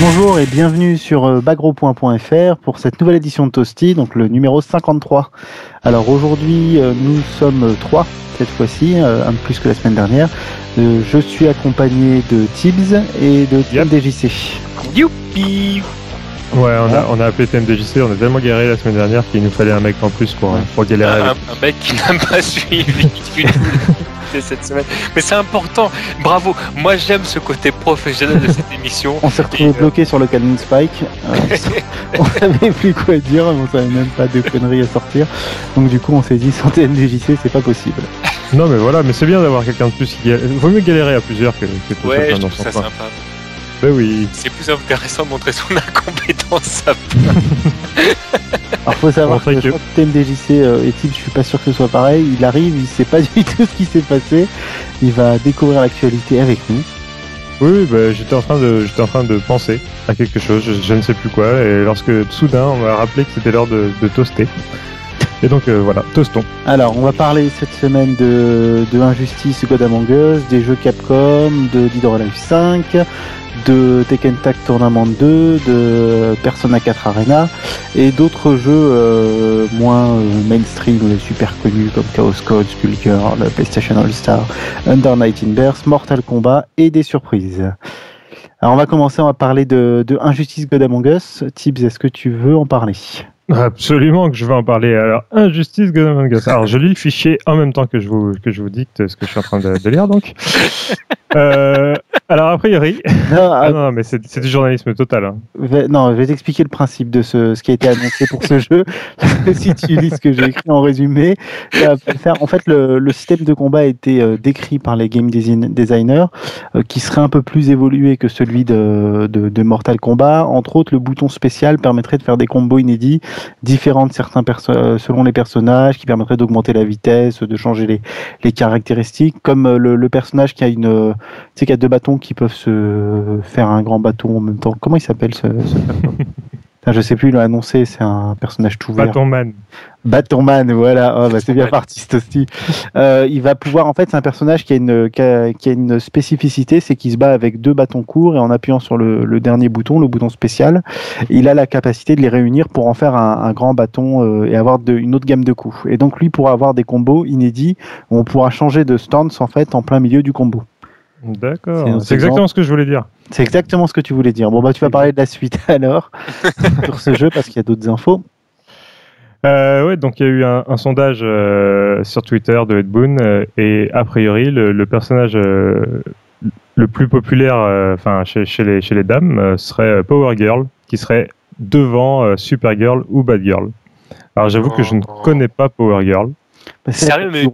Bonjour et bienvenue sur euh, bagro.fr pour cette nouvelle édition de Toasty, donc le numéro 53. Alors aujourd'hui, euh, nous sommes trois cette fois-ci, euh, un de plus que la semaine dernière. je suis accompagné de Tibbs et de TMDJC. Youpi Ouais, on a, on a appelé TMDJC, on a tellement galéré la semaine dernière qu'il nous fallait un mec en plus pour, pour galérer. Un, un mec qui n'a pas suivi cette semaine. Mais c'est important. Bravo. Moi, j'aime ce côté professionnel de cette émission. on s'est retrouvé bloqué sur le Canon Spike. Euh, on savait plus quoi dire, on savait même pas de conneries à sortir. Donc du coup, on s'est dit sans TMDJC, c'est pas possible. Non, mais voilà, mais c'est bien d'avoir quelqu'un de plus qui Vaut mieux galérer à plusieurs que, que tout ouais, je trouve ça sympa. Ben oui. C'est plus intéressant de montrer son incompétence à Alors faut savoir que, TMDJC euh, et Tim, je suis pas sûr que ce soit pareil. Il arrive, il sait pas du tout ce qui s'est passé. Il va découvrir l'actualité avec nous. Oui, bah, j'étais en train de, j'étais en train de penser à quelque chose, je, ne sais plus quoi, et lorsque soudain on m'a rappelé que c'était l'heure de, de, toaster. Et donc euh, voilà, toastons. Alors, on va parler cette semaine de, de Injustice God Among Us, des jeux Capcom, de Dead or Alive 5, de Tekken Tag Tournament 2, de Persona 4 Arena et d'autres jeux euh, moins euh, mainstream, super connus comme Chaos Code, Skullgirl, PlayStation All Star, Under Night in Burst, Mortal Kombat et des surprises. Alors on va commencer, on va parler de, de Injustice God Among Us. Tibbs, est-ce que tu veux en parler? Absolument que je veux en parler. Alors, Injustice God Among Us. Alors, je lis le fichier en même temps que je vous, que je vous dicte ce que je suis en train de, de lire, donc. Euh, alors, a priori. Non, ah, non, mais c'est du journalisme total. Hein. non, je vais t'expliquer le principe de ce, ce qui a été annoncé pour ce jeu. si tu lis ce que j'ai écrit en résumé, faire. En fait, le, le, système de combat a été euh, décrit par les game designers, euh, qui serait un peu plus évolué que celui de, de, de, Mortal Kombat. Entre autres, le bouton spécial permettrait de faire des combos inédits, différents de certains selon les personnages, qui permettrait d'augmenter la vitesse, de changer les, les caractéristiques, comme le, le personnage qui a une tu sais qu'il y a deux bâtons qui peuvent se faire un grand bâton en même temps. Comment il s'appelle ce, ce Je sais plus, il l'a annoncé, c'est un personnage tout vert. Bâtonman. Bâtonman, voilà, oh, bah, c'est bien parti aussi. Euh, il va pouvoir, en fait, c'est un personnage qui a une, qui a, une spécificité, c'est qu'il se bat avec deux bâtons courts et en appuyant sur le, dernier bouton, le bouton spécial, il a la capacité de les réunir pour en faire un, grand bâton euh, et avoir de, une autre gamme de coups. Et donc lui pourra avoir des combos inédits où on pourra changer de stance en fait en plein milieu du combo. D'accord. C'est exactement ce que je voulais dire. C'est exactement ce que tu voulais dire. Bon, bah, tu vas parler de la suite alors sur ce jeu parce qu'il y a d'autres infos. Euh, ouais, donc il y a eu un, sondage euh, sur Twitter de Ed Boon euh, et a priori le, personnage euh, le plus populaire, enfin chez, chez, les, chez les dames, serait Power Girl, qui serait devant Supergirl ou Bad Girl. Alors j'avoue que je ne oh. connais pas Power Girl. Sérieux, mais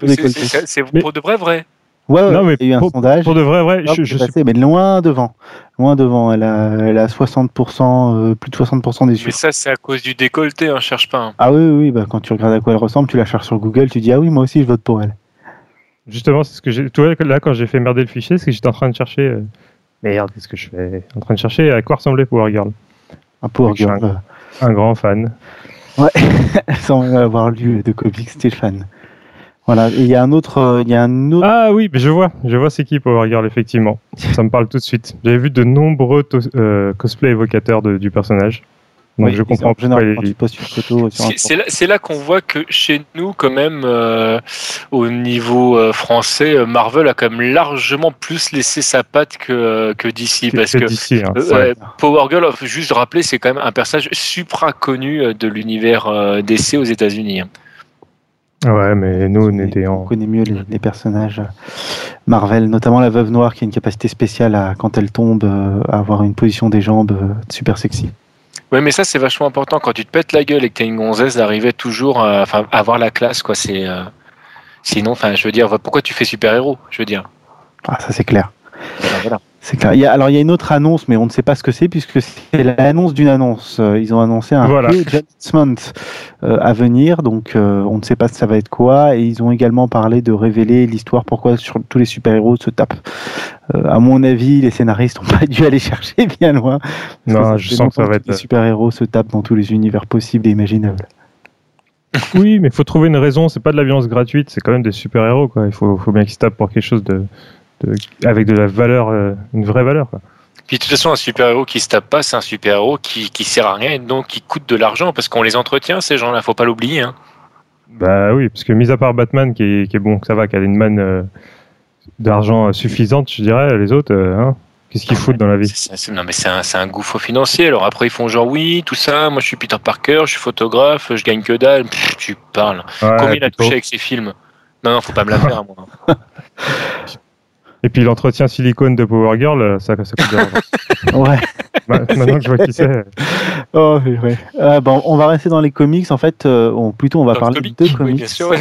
c'est pour de vrai vrai Ouais, non, mais il y a eu un sondage. Pour de vrai, vrai, je, je passé, mais loin devant. Loin devant. Elle a, elle a 60%, euh, plus de 60% des Mais ça, c'est à cause du décolleté, on cherche pas. Hein. Ah oui, oui, bah, quand tu regardes à quoi elle ressemble, tu la cherches sur Google, tu dis, ah oui, moi aussi, je vote pour elle. Justement, c'est ce que j'ai. Tu vois, là, quand j'ai fait merder le fichier, c'est que j'étais en train de chercher. Euh... Merde, qu'est-ce que je fais? En train de chercher à quoi ressemblait Power Girl. Un Power Girl. Un, un, grand fan. Ouais, sans avoir lu de comics, c'était fan. Voilà, il y a un autre, euh, il y a un autre. Ah oui, mais je vois, je vois c'est qui Power Girl effectivement. Ça me parle tout de suite. J'avais vu de nombreux euh, cosplays évocateurs du personnage. Donc je comprends pourquoi C'est là, qu'on voit que chez nous, quand même, euh, au niveau français, Marvel a quand même largement plus laissé sa patte que, que DC. Parce que hein, Power Girl, juste rappeler, c'est quand même un personnage supra connu de l'univers DC aux États-Unis. Hein. Ouais, mais nous, on était en. On connaît mieux les, personnages Marvel, notamment la Veuve Noire qui a une capacité spéciale à, quand elle tombe, euh, à avoir une position des jambes euh, super sexy. Ouais, mais ça, c'est vachement important. Quand tu te pètes la gueule et que t'es une gonzesse, d'arriver toujours à, avoir la classe, quoi. C'est. Euh, sinon, enfin, je veux dire, pourquoi tu fais super-héros Je veux dire. Ah, ça, c'est clair. Voilà. C'est clair. Il alors il y a une autre annonce, mais on ne sait pas ce que c'est puisque c'est l'annonce d'une annonce. Euh, ils ont annoncé un voilà. euh, à venir, donc euh, on ne sait pas si ça va être quoi. Et ils ont également parlé de révéler l'histoire pourquoi sur, tous les super-héros se tapent. à mon avis, les scénaristes n'ont pas dû aller chercher bien loin. Non, je sens que ça va être. Les super-héros se tapent dans tous les univers possibles et imaginables. oui, mais il faut trouver une raison. C'est pas de la violence gratuite, c'est quand même des super-héros. Quoi. Il faut, faut bien qu'ils se tapent pour quelque chose de avec de la valeur, euh, une vraie valeur. Quoi. Puis de toute façon, un super-héros qui se tape pas, c'est un super-héros qui, qui sert à rien et donc qui coûte de l'argent parce qu'on les entretient, ces gens-là, faut pas l'oublier. Hein. Bah oui, parce que mis à part Batman qui est, qui est bon, ça va, qui a une manne euh, d'argent suffisante, je dirais, les autres, euh, hein, qu'est-ce qu'ils foutent dans la vie? Non mais c'est un, un, gouffre financier. Alors après ils font genre oui, tout ça, moi je suis Peter Parker, je suis photographe, je gagne que dalle. tu parles. Combien il a touché avec ses films? Non, non, faut pas me la faire moi. Et puis l'entretien silicone de Power Girl, ça, ça coûte de Ouais. Maintenant que je vois qui c'est. Oh, ouais. Ah, bon, on va rester dans les comics. En fait, euh, on, plutôt, on va parler de deux comics. Oui, bien sûr, ouais.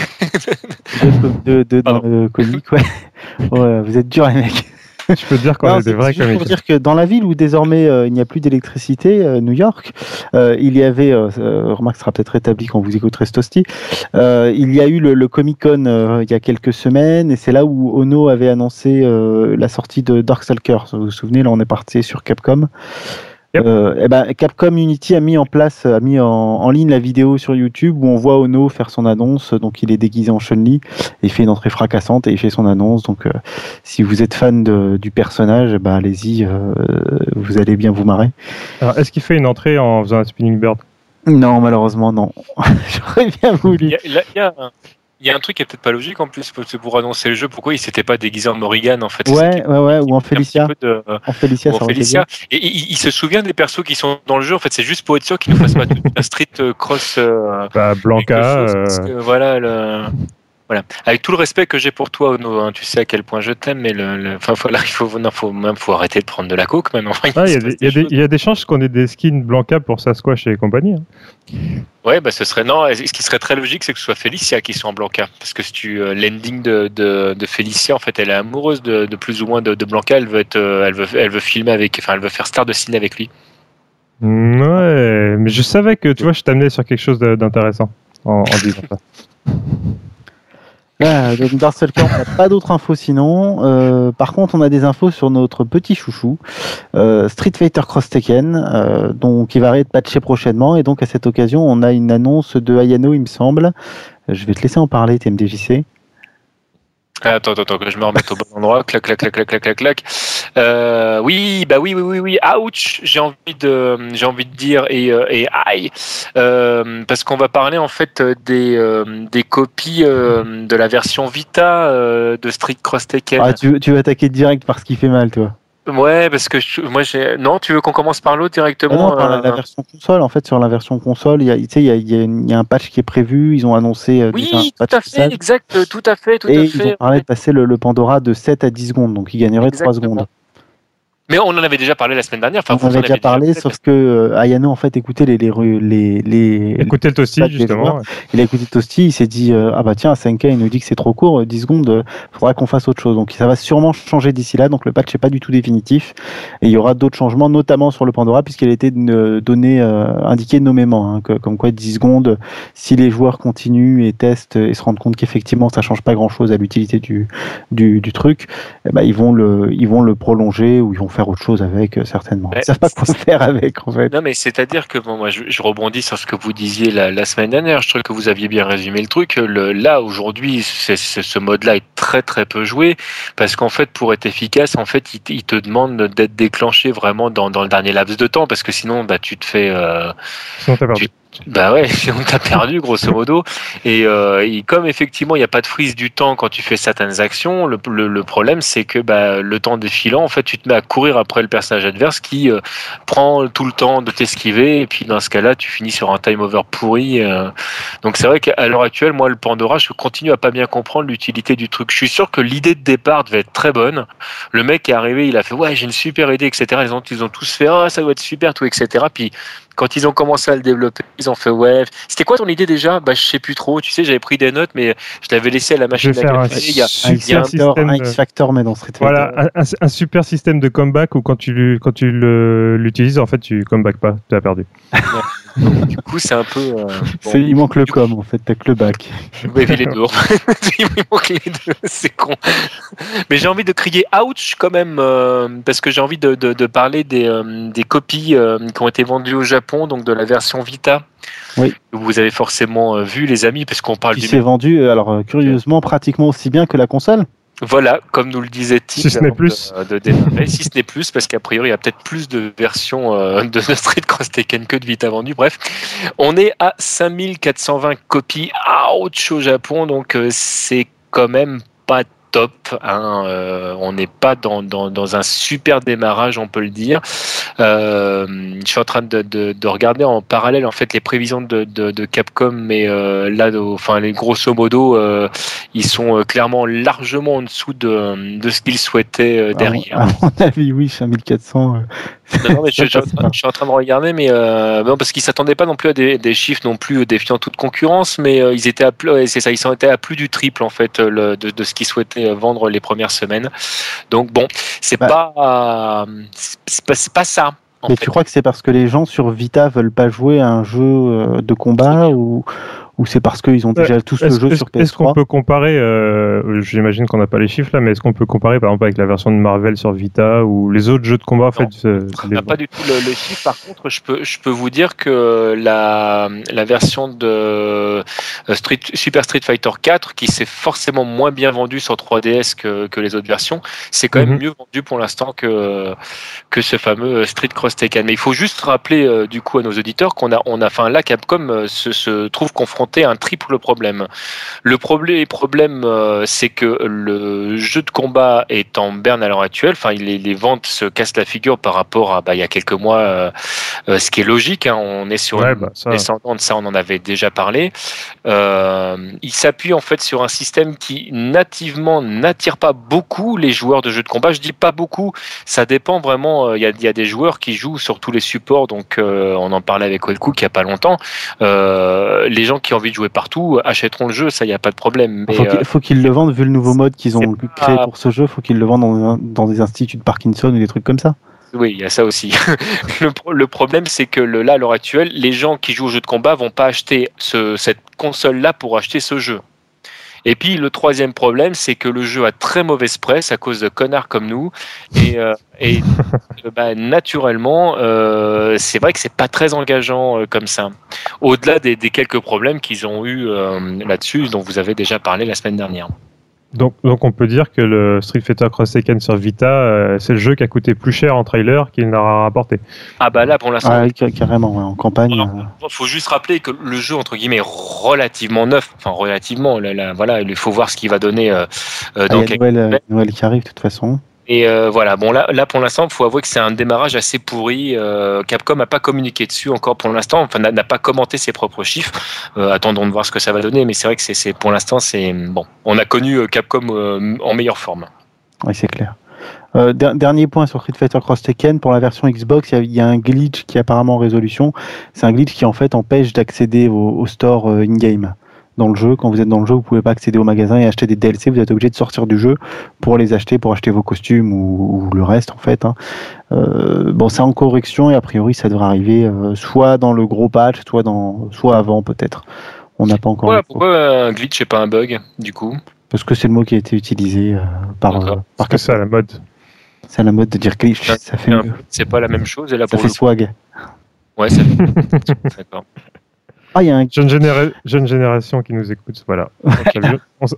de, de, de dans le comic, ouais. ouais. Vous êtes durs, les mecs. Je peux te dire qu'on est, des vrais pour dire que dans la ville où désormais euh, il n'y a plus d'électricité, euh, New York, euh, il y avait, remarque sera peut-être rétabli quand vous écouterez Stosti, il y a eu le, le Comic Con il y a quelques semaines et c'est là où Ono avait annoncé la sortie de Darkstalker. Vous vous souvenez, là on est parti sur Capcom. Euh, eh ben, Capcom Unity a mis en place, a mis en, ligne la vidéo sur YouTube où on voit Ono faire son annonce. Donc, il est déguisé en Chun-Li et il fait une entrée fracassante et il fait son annonce. Donc, euh, si vous êtes fan du personnage, bah, allez-y, euh, vous allez bien vous marrer. Alors, est-ce qu'il fait une entrée en faisant un spinning bird? Non, malheureusement, non. J'aurais bien voulu. Il y a, il y a un truc qui est peut-être pas logique en plus pour annoncer le jeu. Pourquoi il s'était pas déguisé en Morrigan en fait Ouais, ouais, ouais, ou en Félicia. En ou en Félicia. Et il, se souvient des persos qui sont dans le jeu. En fait, c'est juste pour être sûr qu'il ne fasse pas un street euh, cross. Euh, bah, Blanca. Euh... voilà. Le... Voilà. Avec tout le respect que j'ai pour toi, Ono, hein, tu sais à quel point je t'aime, mais le, Enfin, voilà, il faut, non, faut, même, faut arrêter de prendre de la coke maintenant. Ah, il y, a des chances qu'on ait des skins Blanca pour Sasquatch et compagnie. Hein. Ouais, bah ce serait non. Ce qui serait très logique, c'est que ce soit Félicia qui soit en Blanca, parce que si tu euh, l'ending de, de, de, Félicia, en fait, elle est amoureuse de, de plus ou moins de, de, Blanca. Elle veut être, euh, elle veut, elle veut filmer avec, enfin, elle veut faire star de ciné avec lui. Ouais, mais je savais que tu vois, je t'amenais sur quelque chose d'intéressant en, en disant ça. Ah, donc on n'a pas d'autres infos sinon. Euh, par contre, on a des infos sur notre petit chouchou, euh, Street Fighter Cross Tekken, euh, donc qui va être patché prochainement. Et donc à cette occasion, on a une annonce de Ayano, il me semble. Je vais te laisser en parler, TMDJC. Attends, attends, que je me remette au bon endroit. Clac, clac, clac, clac, clac, clac, clac. Euh, oui, bah oui, oui, oui, oui. Ouch, j'ai envie de, j'ai envie de dire et euh, et aïe, euh, parce qu'on va parler en fait des euh, des copies euh, de la version Vita de Street Cross Tekken. Ah, tu, tu vas attaquer direct par ce qui fait mal, toi. Ouais, parce que moi j'ai. Non, tu veux qu'on commence par l'autre directement ah non, la, euh, version console. En fait, sur la version console, il y a, il y, a, il y a un patch qui est prévu. Ils ont annoncé. Euh, oui, tout à fait, exact, tout à fait, tout et à fait. Ils ont parlé de passer le, le, Pandora de 7 à 10 secondes, donc il gagnerait 3 secondes. Mais on en avait déjà parlé la semaine dernière. Enfin, on en avait déjà parlé, sauf que euh, Ayano en fait écoutait les les les les. Écoutait le Tosti justement. Il a écouté Tosti, il s'est dit euh, ah bah tiens 5K il nous dit que c'est trop court, 10 secondes, il euh, faudra qu'on fasse autre chose. Donc ça va sûrement changer d'ici là. Donc le patch n'est pas du tout définitif et il y aura d'autres changements, notamment sur le Pandora puisqu'il a été donné indiqué nommément, hein, comme quoi 10 secondes. Si les joueurs continuent et testent et se rendent compte qu'effectivement ça change pas grand chose à l'utilité du, du du truc, eh ben, ils vont le ils vont le prolonger ou ils vont faire autre chose avec, euh, certainement. Ils savent pas quoi faire avec, en fait. Non, mais c'est-à-dire que, bon, moi, je, rebondis sur ce que vous disiez la, semaine dernière. Je trouve que vous aviez bien résumé le truc. Le, là, aujourd'hui, ce mode-là est très, très peu joué parce qu'en fait, pour être efficace, en fait, il, te demande d'être déclenché vraiment dans, dans, le dernier laps de temps parce que sinon, bah, tu te fais. Euh, bah ouais, on t'a perdu grosso modo. Et, euh, comme effectivement il n'y a pas de frise du temps quand tu fais certaines actions, le, le, problème c'est que bah, le temps défilant, en fait, tu te mets à courir après le personnage adverse qui euh, prend tout le temps de t'esquiver. Et puis dans ce cas-là, tu finis sur un time over pourri. Euh. Donc c'est vrai qu'à l'heure actuelle, moi le Pandora, je continue à pas bien comprendre l'utilité du truc. Je suis sûr que l'idée de départ devait être très bonne. Le mec est arrivé, il a fait ouais j'ai une super idée, etc. Ils ont, ils ont tous fait ah ça doit être super tout, etc. Puis quand ils ont commencé à le développer, ils ont fait ouais. C'était quoi ton idée déjà? Bah je sais plus trop. Tu sais, j'avais pris des notes, mais je l'avais laissé à la machine. à il y a, il y a un, X Factor, mais dans Street Voilà, un, super système de comeback où quand tu quand tu l'utilises, en fait, tu comeback pas, tu as perdu. du coup, c'est un peu. Euh, il manque le com, en fait, t'as que le back. Oui, les deux. il manque les deux, c'est con. Mais j'ai envie de crier ouch quand même, euh, parce que j'ai envie de, de, de, parler des, euh, des copies qui ont été vendues au Japon, donc de la version Vita. Oui. Vous avez forcément vu, les amis, parce qu'on parle qui s'est vendu, alors curieusement, pratiquement aussi bien que la console. Voilà, comme nous le disait Tim, si ce n'est plus, de, si ce n'est plus, parce qu'a priori il y a peut-être plus de versions euh, de Street Cross Tekken que de Vita vendues. Bref, on est à 5420 copies ouch au Japon, donc euh, c'est quand même pas top. Hein, euh, on n'est pas dans, dans, un super démarrage, on peut le dire. Euh, je suis en train de, de, regarder en parallèle en fait les prévisions de, de Capcom, mais euh, là, enfin, les grosso modo, ils sont clairement largement en dessous de, de ce qu'ils souhaitaient derrière. À mon avis, oui, 5400. Non, mais je, suis en train de regarder, mais non, parce qu'ils s'attendaient pas non plus à des, des, chiffres non plus défiant toute concurrence, mais ils étaient à plus, c'est ça, ils étaient à plus du triple en fait le, de, de ce qu'ils souhaitaient vendre les premières semaines. Donc bon, c'est bah. pas, c'est pas, ça. Mais tu crois que c'est parce que les gens sur Vita veulent pas jouer à un jeu euh, de combat ou ou c'est parce qu'ils ont déjà tous le jeu sur PS3 Est-ce qu'on peut comparer, euh, j'imagine qu'on n'a pas les chiffres là, mais est-ce qu'on peut comparer par exemple avec la version de Marvel sur Vita ou les autres jeux de combat en fait On n'a pas du tout le, chiffre. Par contre, je peux, je peux vous dire que la, la version de euh, Street, Super Street Fighter 4, qui s'est forcément moins bien vendue sur 3DS que, que les autres versions, c'est quand même mhm. mieux vendu pour l'instant que, que ce fameux Street Cross Tekken. Mais il faut juste rappeler euh, du coup à nos auditeurs qu'on a, on a, enfin là, Capcom se, se trouve confronté un triple problème. Le problème, problème euh, c'est que le jeu de combat est en berne à l'heure actuelle. Enfin, les, les, ventes se cassent la figure par rapport à bah, il y a quelques mois, euh, euh, ce qui est logique. Hein. on est sur une bah, descendante, ça on en avait déjà parlé. il s'appuie en fait sur un système qui nativement n'attire pas beaucoup les joueurs de jeux de combat. Je dis pas beaucoup, ça dépend vraiment. Il y a, y, a, des joueurs qui jouent sur tous les supports, donc on en parlait avec Wellcook il y a pas longtemps. les gens qui envie de jouer partout achèteront le jeu, ça, il n'y a pas de problème. Mais, il faut qu'ils le vendent, vu le nouveau mode qu'ils ont créé pour ce jeu, faut qu'ils le vendent dans, des instituts de Parkinson ou des trucs comme ça. Oui, il y a ça aussi. le, problème, c'est que là, à l'heure actuelle, les gens qui jouent au jeu de combat vont pas acheter cette console-là pour acheter ce jeu. Et puis le troisième problème, c'est que le jeu a très mauvaise presse à cause de connards comme nous. Et, euh, et bah, naturellement, euh, c'est vrai que c'est pas très engageant euh, comme ça. Au-delà des, des, quelques problèmes qu'ils ont eu là-dessus, dont vous avez déjà parlé la semaine dernière. Donc, donc on peut dire que le Street Fighter Cross Tekken sur Vita, euh, c'est le jeu qui a coûté plus cher en trailer qu'il n'a rapporté. Ah bah là pour l'instant. Ah, carrément, en campagne. Il euh. faut juste rappeler que le jeu entre guillemets est relativement neuf, enfin relativement. voilà, il faut voir ce qu'il va donner euh, ah, dans quelques Noël, Noël qui arrive de toute façon. Et euh, voilà, bon là, là pour l'instant, il faut avouer que c'est un démarrage assez pourri. Euh, Capcom n'a pas communiqué dessus encore pour l'instant, enfin n'a pas commenté ses propres chiffres. Euh, attendons de voir ce que ça va donner, mais c'est vrai que c'est pour l'instant, c'est bon. On a connu Capcom en meilleure forme. Oui, c'est clair. dernier point sur Street Fighter Cross Tekken, pour la version Xbox, il y, a un glitch qui est apparemment en résolution. C'est un glitch qui en fait empêche d'accéder au store in-game dans le jeu. Quand vous êtes dans le jeu, vous pouvez pas accéder au magasin et acheter des DLC. Vous êtes obligé de sortir du jeu pour les acheter, pour acheter vos costumes ou, le reste en fait. Hein. Euh, bon, c'est en correction et a priori ça devrait arriver euh, soit dans le gros patch, soit dans, soit avant peut-être. On n'a pas encore. Ouais, pourquoi un glitch et pas un bug du coup? Parce que c'est le mot qui a été utilisé euh, par. Parce que c'est à la mode. C'est à la mode de dire glitch. Ça, fait. C'est pas la même chose et là ça fait swag. Ouais, c'est. D'accord. Ah, il y a un... jeune, jeune, génération qui nous écoute, voilà.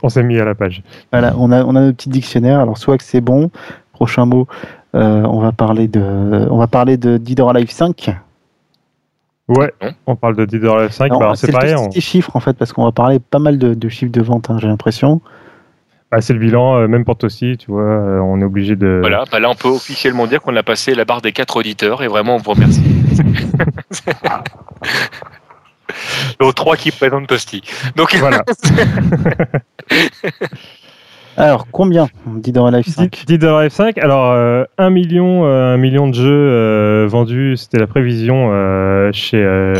on, s'est mis à la page. Voilà, on a, on a notre petit dictionnaire. Alors, soit que c'est bon, prochain mot, euh, on va parler de, on va parler de Dead or Alive 5. Ouais, on parle de Dead or Alive 5. Bah, c'est pareil. C'est chiffres en fait, parce qu'on va parler pas mal de, chiffres de vente, hein, j'ai l'impression. Bah, c'est le bilan, euh, même pour aussi, tu vois, euh, on est obligé de. Voilà, bah, là on peut officiellement dire qu'on a passé la barre des quatre auditeurs et vraiment on vous remercie. aux trois qui présentent Tosti. Donc voilà. Alors, combien Dead or Alive 5 Dead or Alive 5, alors 1 euh, million, euh, million de jeux euh, vendus, c'était la prévision chez,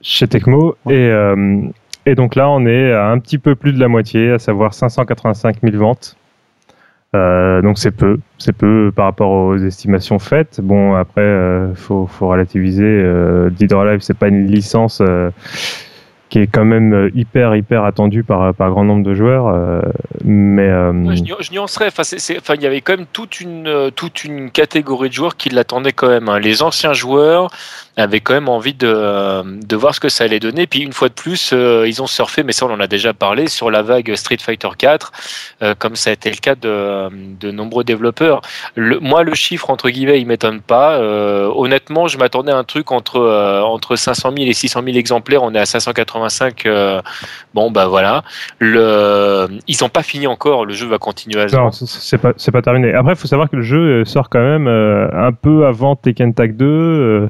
chez Tecmo. Et, et donc là, on est à un petit peu plus de la moitié, à savoir 585 000 ventes. Euh, donc c'est peu, c'est peu par rapport aux estimations faites. Bon après, euh, faut, faut relativiser. Euh, Dead or c'est pas une licence. Euh, qui est quand même hyper hyper attendu par par grand nombre de joueurs. Euh, mais je, nuancerais. Enfin, enfin, il y avait quand même toute une toute une catégorie de joueurs qui l'attendaient quand même. Hein. Les anciens joueurs avaient quand même envie de de voir ce que ça allait donner. Puis une fois de plus, ils ont surfé, mais ça on en a déjà parlé sur la vague Street Fighter 4, comme ça a été le cas de de nombreux développeurs. Le, moi, le chiffre entre guillemets, il m'étonne pas. honnêtement, je m'attendais à un truc entre entre 500 000 et 600 000 exemplaires. On est à 580 euh, bon, bah voilà. Le, ils n'ont pas fini encore. Le jeu va continuer à se Non, c'est pas, pas terminé. Après, il faut savoir que le jeu euh, sort quand même euh, un peu avant Tekken Tag 2.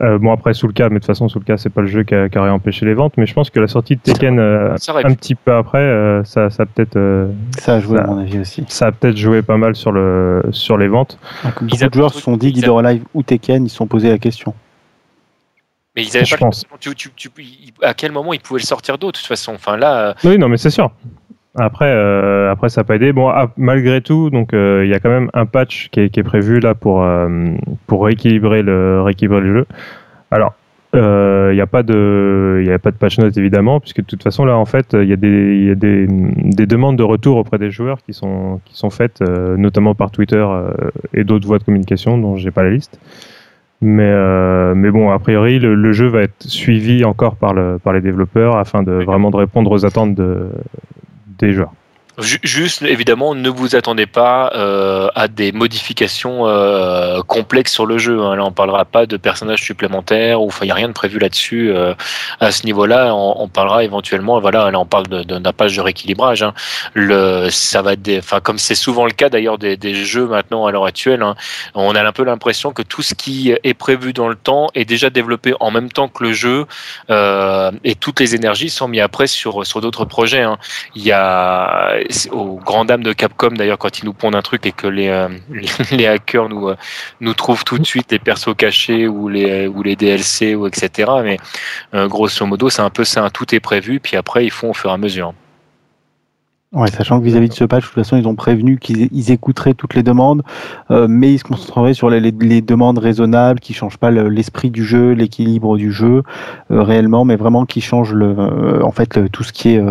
Bon, après, sous le cas, mais de toute façon, sous le cas, c'est pas le jeu qui a, qui empêché les ventes. Mais je pense que la sortie de Tekken un petit peu après, ça, ça peut-être. ça a joué, à mon avis aussi. Ça a peut-être joué pas mal sur, le, sur les ventes. beaucoup de joueurs se sont dit Guido Live ou Tekken, ils se sont posé la question. Mais ils avaient pas à quel moment ils pouvaient le sortir d'autre de toute façon? Enfin là. Euh, oui, non, mais c'est sûr. Après, euh, après ça n'a pas aidé. Bon, ah, malgré tout, donc euh, il y a quand même un patch qui est, qui est prévu là pour pour rééquilibrer le rééquilibrer le jeu. Alors, il n'y a pas de il a pas de patch note évidemment puisque de toute façon là en fait il y a des y a des, des demandes de retour auprès des joueurs qui sont qui sont faites notamment par Twitter et d'autres voies de communication dont j'ai pas la liste. Mais, euh, mais bon, a priori, le, jeu va être suivi encore par, le, par les développeurs afin de vraiment de répondre aux attentes de, joueurs. Juste, évidemment, ne vous attendez pas euh, à des modifications euh, complexes sur le jeu. Hein. Là, on parlera pas de personnages supplémentaires ou il n'y a rien de prévu là-dessus euh, à ce niveau-là. On, parlera éventuellement, voilà, là, on parle d'un page de rééquilibrage. Hein. Le, ça va, enfin, comme c'est souvent le cas d'ailleurs des, des, jeux maintenant à l'heure actuelle, hein, on a un peu l'impression que tout ce qui est prévu dans le temps est déjà développé en même temps que le jeu et toutes les énergies sont mises après sur sur d'autres projets. Hein. Il y a aux grandes dames de Capcom d'ailleurs quand ils nous pondent un truc et que les, euh, les hackers nous, euh, nous trouvent tout de suite les persos cachés ou les, ou les DLC ou etc. Mais euh, grosso modo, c'est un peu ça, tout est prévu, puis après ils font au fur et à mesure. Ouais, sachant que vis-à-vis de ce patch, de toute façon, ils ont prévenu qu'ils écouteraient toutes les demandes, euh, mais ils se concentreraient sur les, les, demandes raisonnables, qui changent pas l'esprit du jeu, l'équilibre du jeu euh, réellement, mais vraiment qui changent le, euh, en fait, tout ce qui est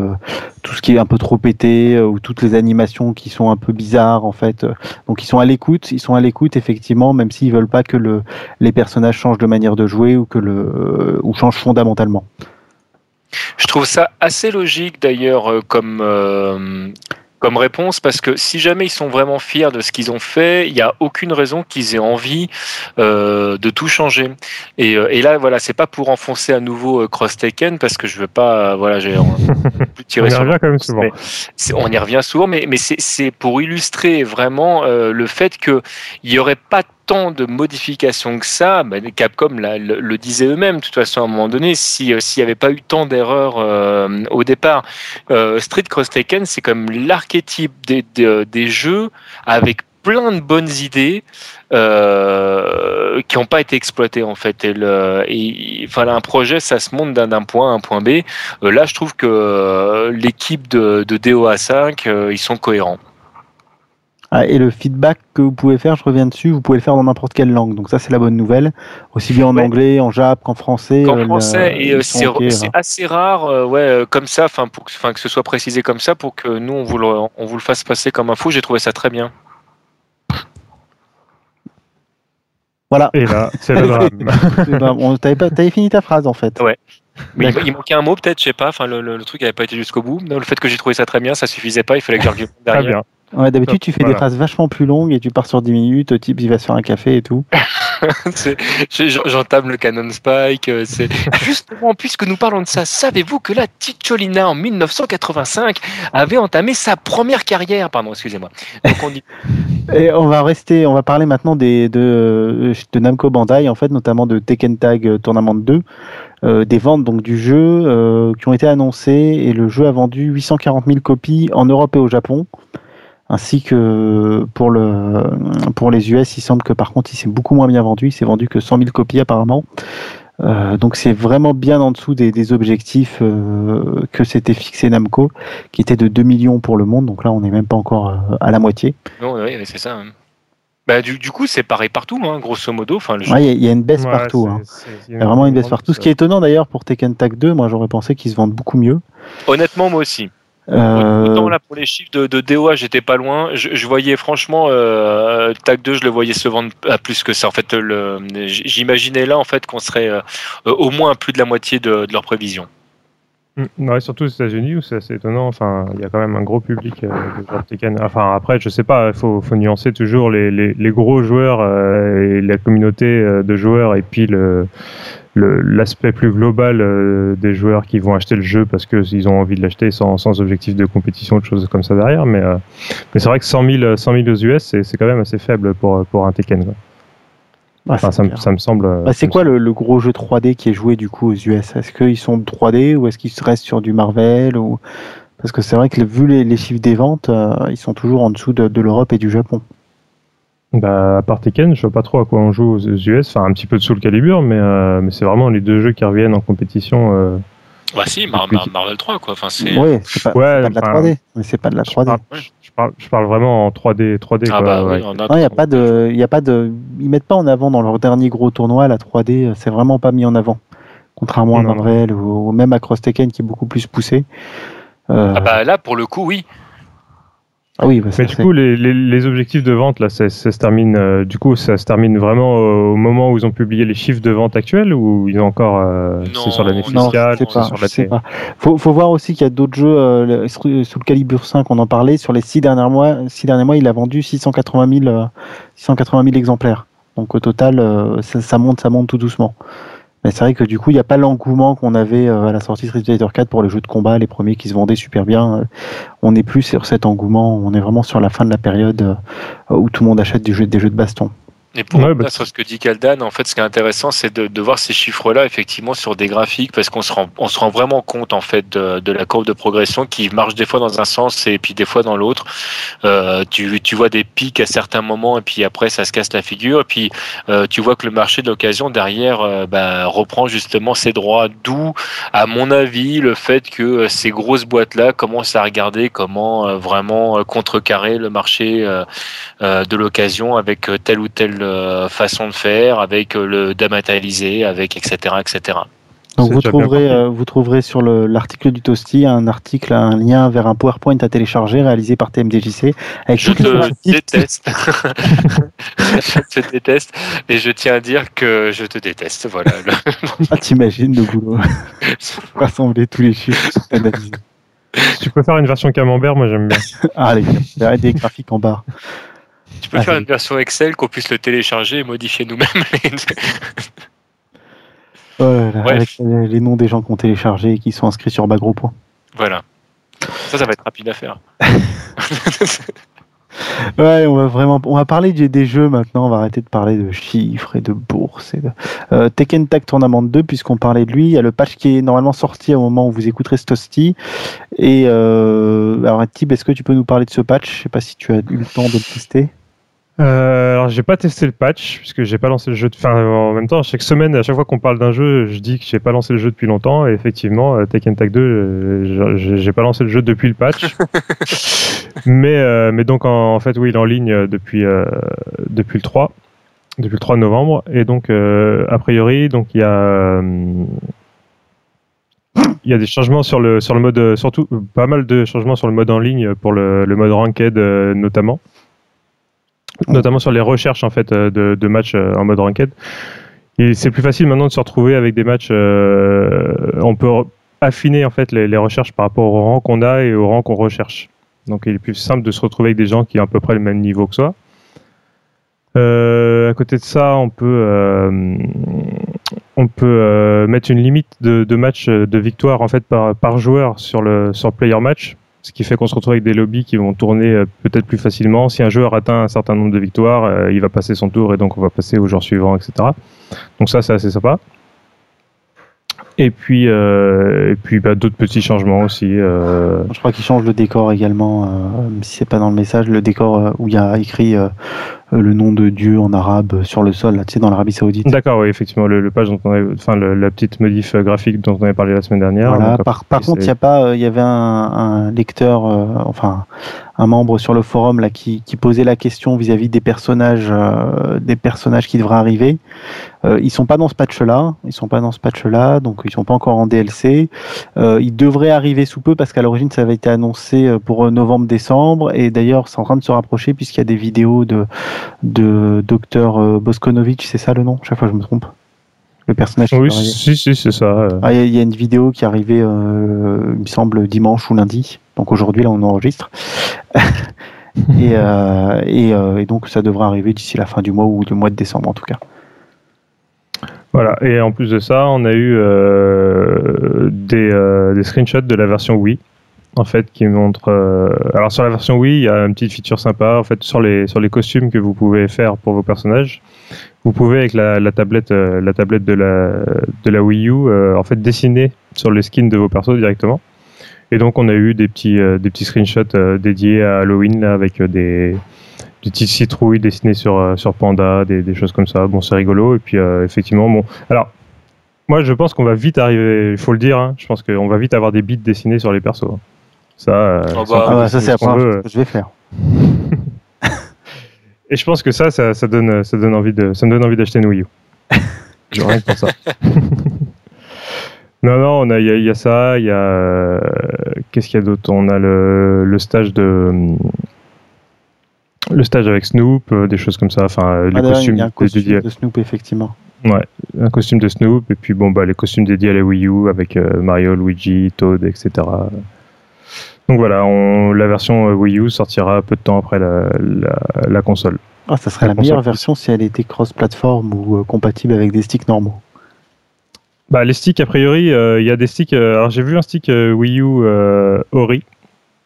tout ce qui est un peu trop pété ou toutes les animations qui sont un peu bizarres en fait. Donc ils sont à l'écoute, ils sont à l'écoute effectivement, même s'ils veulent pas que le, les personnages changent de manière de jouer ou que le ou changent fondamentalement. Je trouve ça assez logique d'ailleurs euh, comme euh, comme réponse parce que si jamais ils sont vraiment fiers de ce qu'ils ont fait, il n'y a aucune raison qu'ils aient envie euh, de tout changer. Et, et là, voilà, c'est pas pour enfoncer à nouveau Cross Taken parce que je veux pas, voilà, j'ai tirer on y revient quand même souvent. On y revient souvent, mais, mais c'est pour illustrer vraiment le fait qu'il n'y aurait pas tant de modifications que ça, bah, Capcom le, disait eux-mêmes, de toute façon, à un moment donné, euh, s'il n'y avait pas eu tant d'erreurs euh, au départ. Euh, Street Cross Taken, c'est comme l'archétype des, des, jeux avec plein de bonnes idées qui n'ont pas été exploitées en fait. Et, le, et, un projet, ça se monte d'un point à un point B. là, je trouve que l'équipe de, de DOA 5, ils sont cohérents. Ah, et le feedback que vous pouvez faire, je reviens dessus, vous pouvez le faire dans n'importe quelle langue. Donc ça, c'est la bonne nouvelle. Aussi bien en anglais, en jap qu'en français. En euh, français, et euh, c'est assez rare, euh, ouais, comme ça, enfin, pour que ce soit précisé comme ça, pour que nous, on vous le, on vous le fasse passer comme info. J'ai trouvé ça très bien. Voilà. Et là, c'est le drame. T'avais fini ta phrase, en fait. Ouais. Mais il, manquait un mot, peut-être, je sais pas. Enfin, le, truc n'avait pas été jusqu'au bout. le fait que j'ai trouvé ça très bien, ça suffisait pas. Il fallait que j'argumente derrière. bien. Ouais, d'habitude, tu fais des phrases vachement plus longues et tu pars sur 10 minutes, le type, il va se faire un café et tout. J'entame le Canon Spike. Euh, c'est Justement, puisque nous parlons de ça, savez-vous que la Ticciolina, en 1985, avait entamé sa première carrière? Pardon, excusez-moi. On... et on va rester, on va parler maintenant des, de, de Namco Bandai, en fait, notamment de Tekken Tag Tournament 2. Euh, des ventes donc du jeu euh, qui ont été annoncées et le jeu a vendu 840 000 copies en Europe et au Japon ainsi que pour, le, pour les US, il semble que par contre, il s'est beaucoup moins bien vendu. Il s'est vendu que 100 000 copies apparemment. Euh, donc c'est vraiment bien en dessous des, objectifs euh, que s'était fixé Namco, qui était de 2 millions pour le monde. Donc là, on n'est même pas encore euh, à la moitié. Non, oui, c'est ça. Hein. Bah, du, du, coup, c'est pareil partout, hein, grosso modo. Enfin, il y, a une baisse partout. Hein. Il y a vraiment une baisse partout. Ce qui est étonnant d'ailleurs pour Tekken Tag 2, moi j'aurais pensé qu'ils se vendent beaucoup mieux. Honnêtement, moi aussi. Euh... Autant là pour les chiffres de, de DOA, j'étais pas loin. Je, voyais franchement euh, Tag 2, je le voyais se vendre à plus que ça. En fait, j'imaginais là en fait qu'on serait euh, au moins plus de la moitié de, de leurs prévisions. Mm. surtout aux États-Unis où c'est assez étonnant. Enfin, il y a quand même un gros public euh, de Tekken. Enfin, après, je sais pas, faut, faut, nuancer toujours les, les, les gros joueurs euh, et la communauté euh, de joueurs et puis le l'aspect plus global des joueurs qui vont acheter le jeu parce qu'ils ont envie de l'acheter sans, sans objectif de compétition ou de choses comme ça derrière. Mais, mais c'est vrai que 100 000, 100 000 aux US, c'est quand même assez faible pour, pour un Tekken. Ah, ça, me, semble. Bah, c'est quoi le, gros jeu 3D qui est joué du coup aux US Est-ce qu'ils sont 3D ou est-ce qu'ils restent sur du Marvel ou... Parce que c'est vrai que vu les, chiffres des ventes, euh, ils sont toujours en dessous de, l'Europe et du Japon. Bah, à part Tekken, je vois pas trop à quoi on joue aux US. Enfin, un petit peu de Soul Calibur, mais, euh, mais c'est vraiment les deux jeux qui reviennent en compétition. Euh, bah si, Marvel 3 quoi. Enfin, c'est. Ouais, c'est pas, pas, de la 3D, mais c'est pas de la 3D je parle vraiment en 3D. 3D ah bah oui, non, y a pas de, y a pas de, ils mettent pas en avant dans leur dernier gros tournoi la 3D. C'est vraiment pas mis en avant, contrairement à Marvel ou, même à Cross Tekken qui est beaucoup plus poussé. Euh, ah bah là, pour le coup, oui. Ah oui, bah, mais du coup, les, les, objectifs de vente, là, ça, se termine, euh, du coup, ça se termine vraiment au moment où ils ont publié les chiffres de vente actuels ou ils ont encore, euh, c'est sur l'année fiscale, c'est pas, sur la pas. Faut, faut voir aussi qu'il y a d'autres jeux, euh, sous le calibre 5, on en parlait, sur les six derniers mois, six derniers mois, il a vendu 680 000, 680 000 exemplaires. Donc au total, ça, ça monte, ça monte tout doucement. Mais c'est vrai que du coup, il n'y a pas l'engouement qu'on avait euh, à la sortie de Street Fighter 4 pour les jeux de combat, les premiers qui se vendaient super bien. Euh, on n'est plus sur cet engouement, on est vraiment sur la fin de la période euh, où tout le monde achète des jeux, des jeux de baston. Et pour ouais, bah, sur ce que dit Kaldan, en fait, ce qui est intéressant, c'est de, de, voir ces chiffres-là effectivement sur des graphiques, parce qu'on se rend, on se rend vraiment compte en fait de, de, la courbe de progression qui marche des fois dans un sens et puis des fois dans l'autre. Euh, tu, tu, vois des pics à certains moments et puis après ça se casse la figure. Et puis euh, tu vois que le marché de l'occasion derrière euh, bah, reprend justement ses droits. D'où, à mon avis, le fait que euh, ces grosses boîtes-là commencent à regarder comment euh, vraiment contrecarrer le marché de l'occasion avec tel ou tel euh, façon de faire, avec euh, le dématérialisé, avec etc. etc. Donc vous trouverez, euh, vous trouverez sur l'article du Toasty un article, un lien vers un PowerPoint à télécharger réalisé par TMDJC. Avec je te déteste. je te déteste et je tiens à dire que je te déteste. Voilà. ah, t'imagines le boulot. Rassembler tous les chiffres. tu peux faire une version camembert, moi j'aime bien. ah, allez, des graphiques en barre. Tu peux ah, faire une version Excel qu'on puisse le télécharger et modifier nous-mêmes. avec les noms des gens qui ont téléchargé et qui sont inscrits sur Bagro.point. Voilà. Ça, ça va être rapide à faire. ouais, on va vraiment, on va parler des, jeux maintenant. On va arrêter de parler de chiffres et de bourses et de euh, Tekken Tag Tournament 2 puisqu'on parlait de lui. Il y a le patch qui est normalement sorti au moment où vous écouterez Stosti. Et euh, alors, Tib, est-ce que tu peux nous parler de ce patch? Je sais pas si tu as eu le temps de le tester. Euh, alors j'ai pas testé le patch puisque j'ai pas lancé le jeu. Enfin en même temps chaque semaine à chaque fois qu'on parle d'un jeu je dis que j'ai pas lancé le jeu depuis longtemps et effectivement euh, Tekken Tag 2 euh, j'ai pas lancé le jeu depuis le patch. mais euh, mais donc en, fait oui il est en ligne depuis depuis le 3 depuis le 3 novembre et donc a priori donc il y a il y a des changements sur le sur le mode surtout pas mal de changements sur le mode en ligne pour le, le mode ranked notamment notamment sur les recherches en fait euh, de, matchs euh, en mode ranked. Et c'est plus facile maintenant de se retrouver avec des matchs. Euh, on peut affiner en fait les, recherches par rapport au rang qu'on a et au rang qu'on recherche. Donc il est plus simple de se retrouver avec des gens qui ont à peu près le même niveau que soi. À côté de ça, on peut mettre une limite de, matchs de victoire en fait par, joueur sur le sur player match ce qui fait qu'on se retrouve avec des lobbies qui vont tourner euh, peut-être plus facilement. Si un joueur atteint un certain nombre de victoires, euh, il va passer son tour et donc on va passer au jour suivant, etc. Donc ça, c'est assez sympa. Et puis, euh, et puis bah, d'autres petits changements aussi. Je crois qu'il change le décor également, si c'est pas dans le message, le décor où il y a écrit le nom de Dieu en arabe sur le sol, là, tu sais, dans l'Arabie Saoudite. D'accord, oui, effectivement, le, page dont on enfin, la petite modif graphique dont on avait parlé la semaine dernière. par, contre, il y a pas, il y avait un, un lecteur, enfin, un membre sur le forum là qui, qui posait la question vis-à-vis des personnages, euh, des personnages qui devraient arriver. Euh, ils sont pas dans ce patch-là, ils sont pas dans ce patch-là, donc ils sont pas encore en DLC. Euh, ils devraient arriver sous peu parce qu'à l'origine ça avait été annoncé euh, pour novembre-décembre et d'ailleurs c'est en train de se rapprocher puisqu'il y a des vidéos de de docteur euh, Boskonovitch, c'est ça le nom? Chaque fois je me trompe le personnage. Oui, si, si, c'est ça. Ah, il y, a une vidéo qui est arrivée, euh, il me semble, dimanche ou lundi. Donc aujourd'hui, là, on enregistre. et, euh, euh, et, donc, ça devrait arriver d'ici la fin du mois ou le mois de décembre, en tout cas. Voilà, et en plus de ça, on a eu des, des, screenshots de la version Wii, en fait, qui montrent. alors, sur la version Wii, il y a une petite feature sympa, en fait, sur les, sur les costumes que vous pouvez faire pour vos personnages vous pouvez avec la, tablette, euh, la tablette de la, de la Wii U, euh, en fait dessiner sur le skin de vos persos directement. Et donc on a eu des petits, euh, des petits screenshots dédiés à Halloween là, avec des, des petites citrouilles dessinées sur, sur Panda, des, des, choses comme ça. Bon, c'est rigolo. Et puis effectivement, bon, alors moi je pense qu'on va vite arriver, il faut le dire, hein, je pense qu'on va vite avoir des bits dessinés sur les persos. Ça, oh bah, ah bah, ça c'est la première que je vais faire. Et je pense que ça, ça, donne, ça donne envie de, ça me donne envie d'acheter une Wii U. Rien que pour ça. non, non, il y, a ça, il y a. Qu'est-ce qu'il y a d'autre? On a le, le, stage de. Le stage avec Snoop, euh, des choses comme ça. Enfin, les ah, costumes. Il y a un costume de Snoop, effectivement. Ouais, un costume de Snoop, et puis bon, bah, les costumes dédiés à la Wii U avec euh, Mario, Luigi, Toad, etc. Donc voilà, on, la version euh, Wii U sortira peu de temps après la, la, console. Ah, ça serait la, meilleure version si elle était cross-platform ou euh, compatible avec des sticks normaux. Bah, les sticks, a priori, euh, il y a des sticks. alors, j'ai vu un stick Wii U Ori.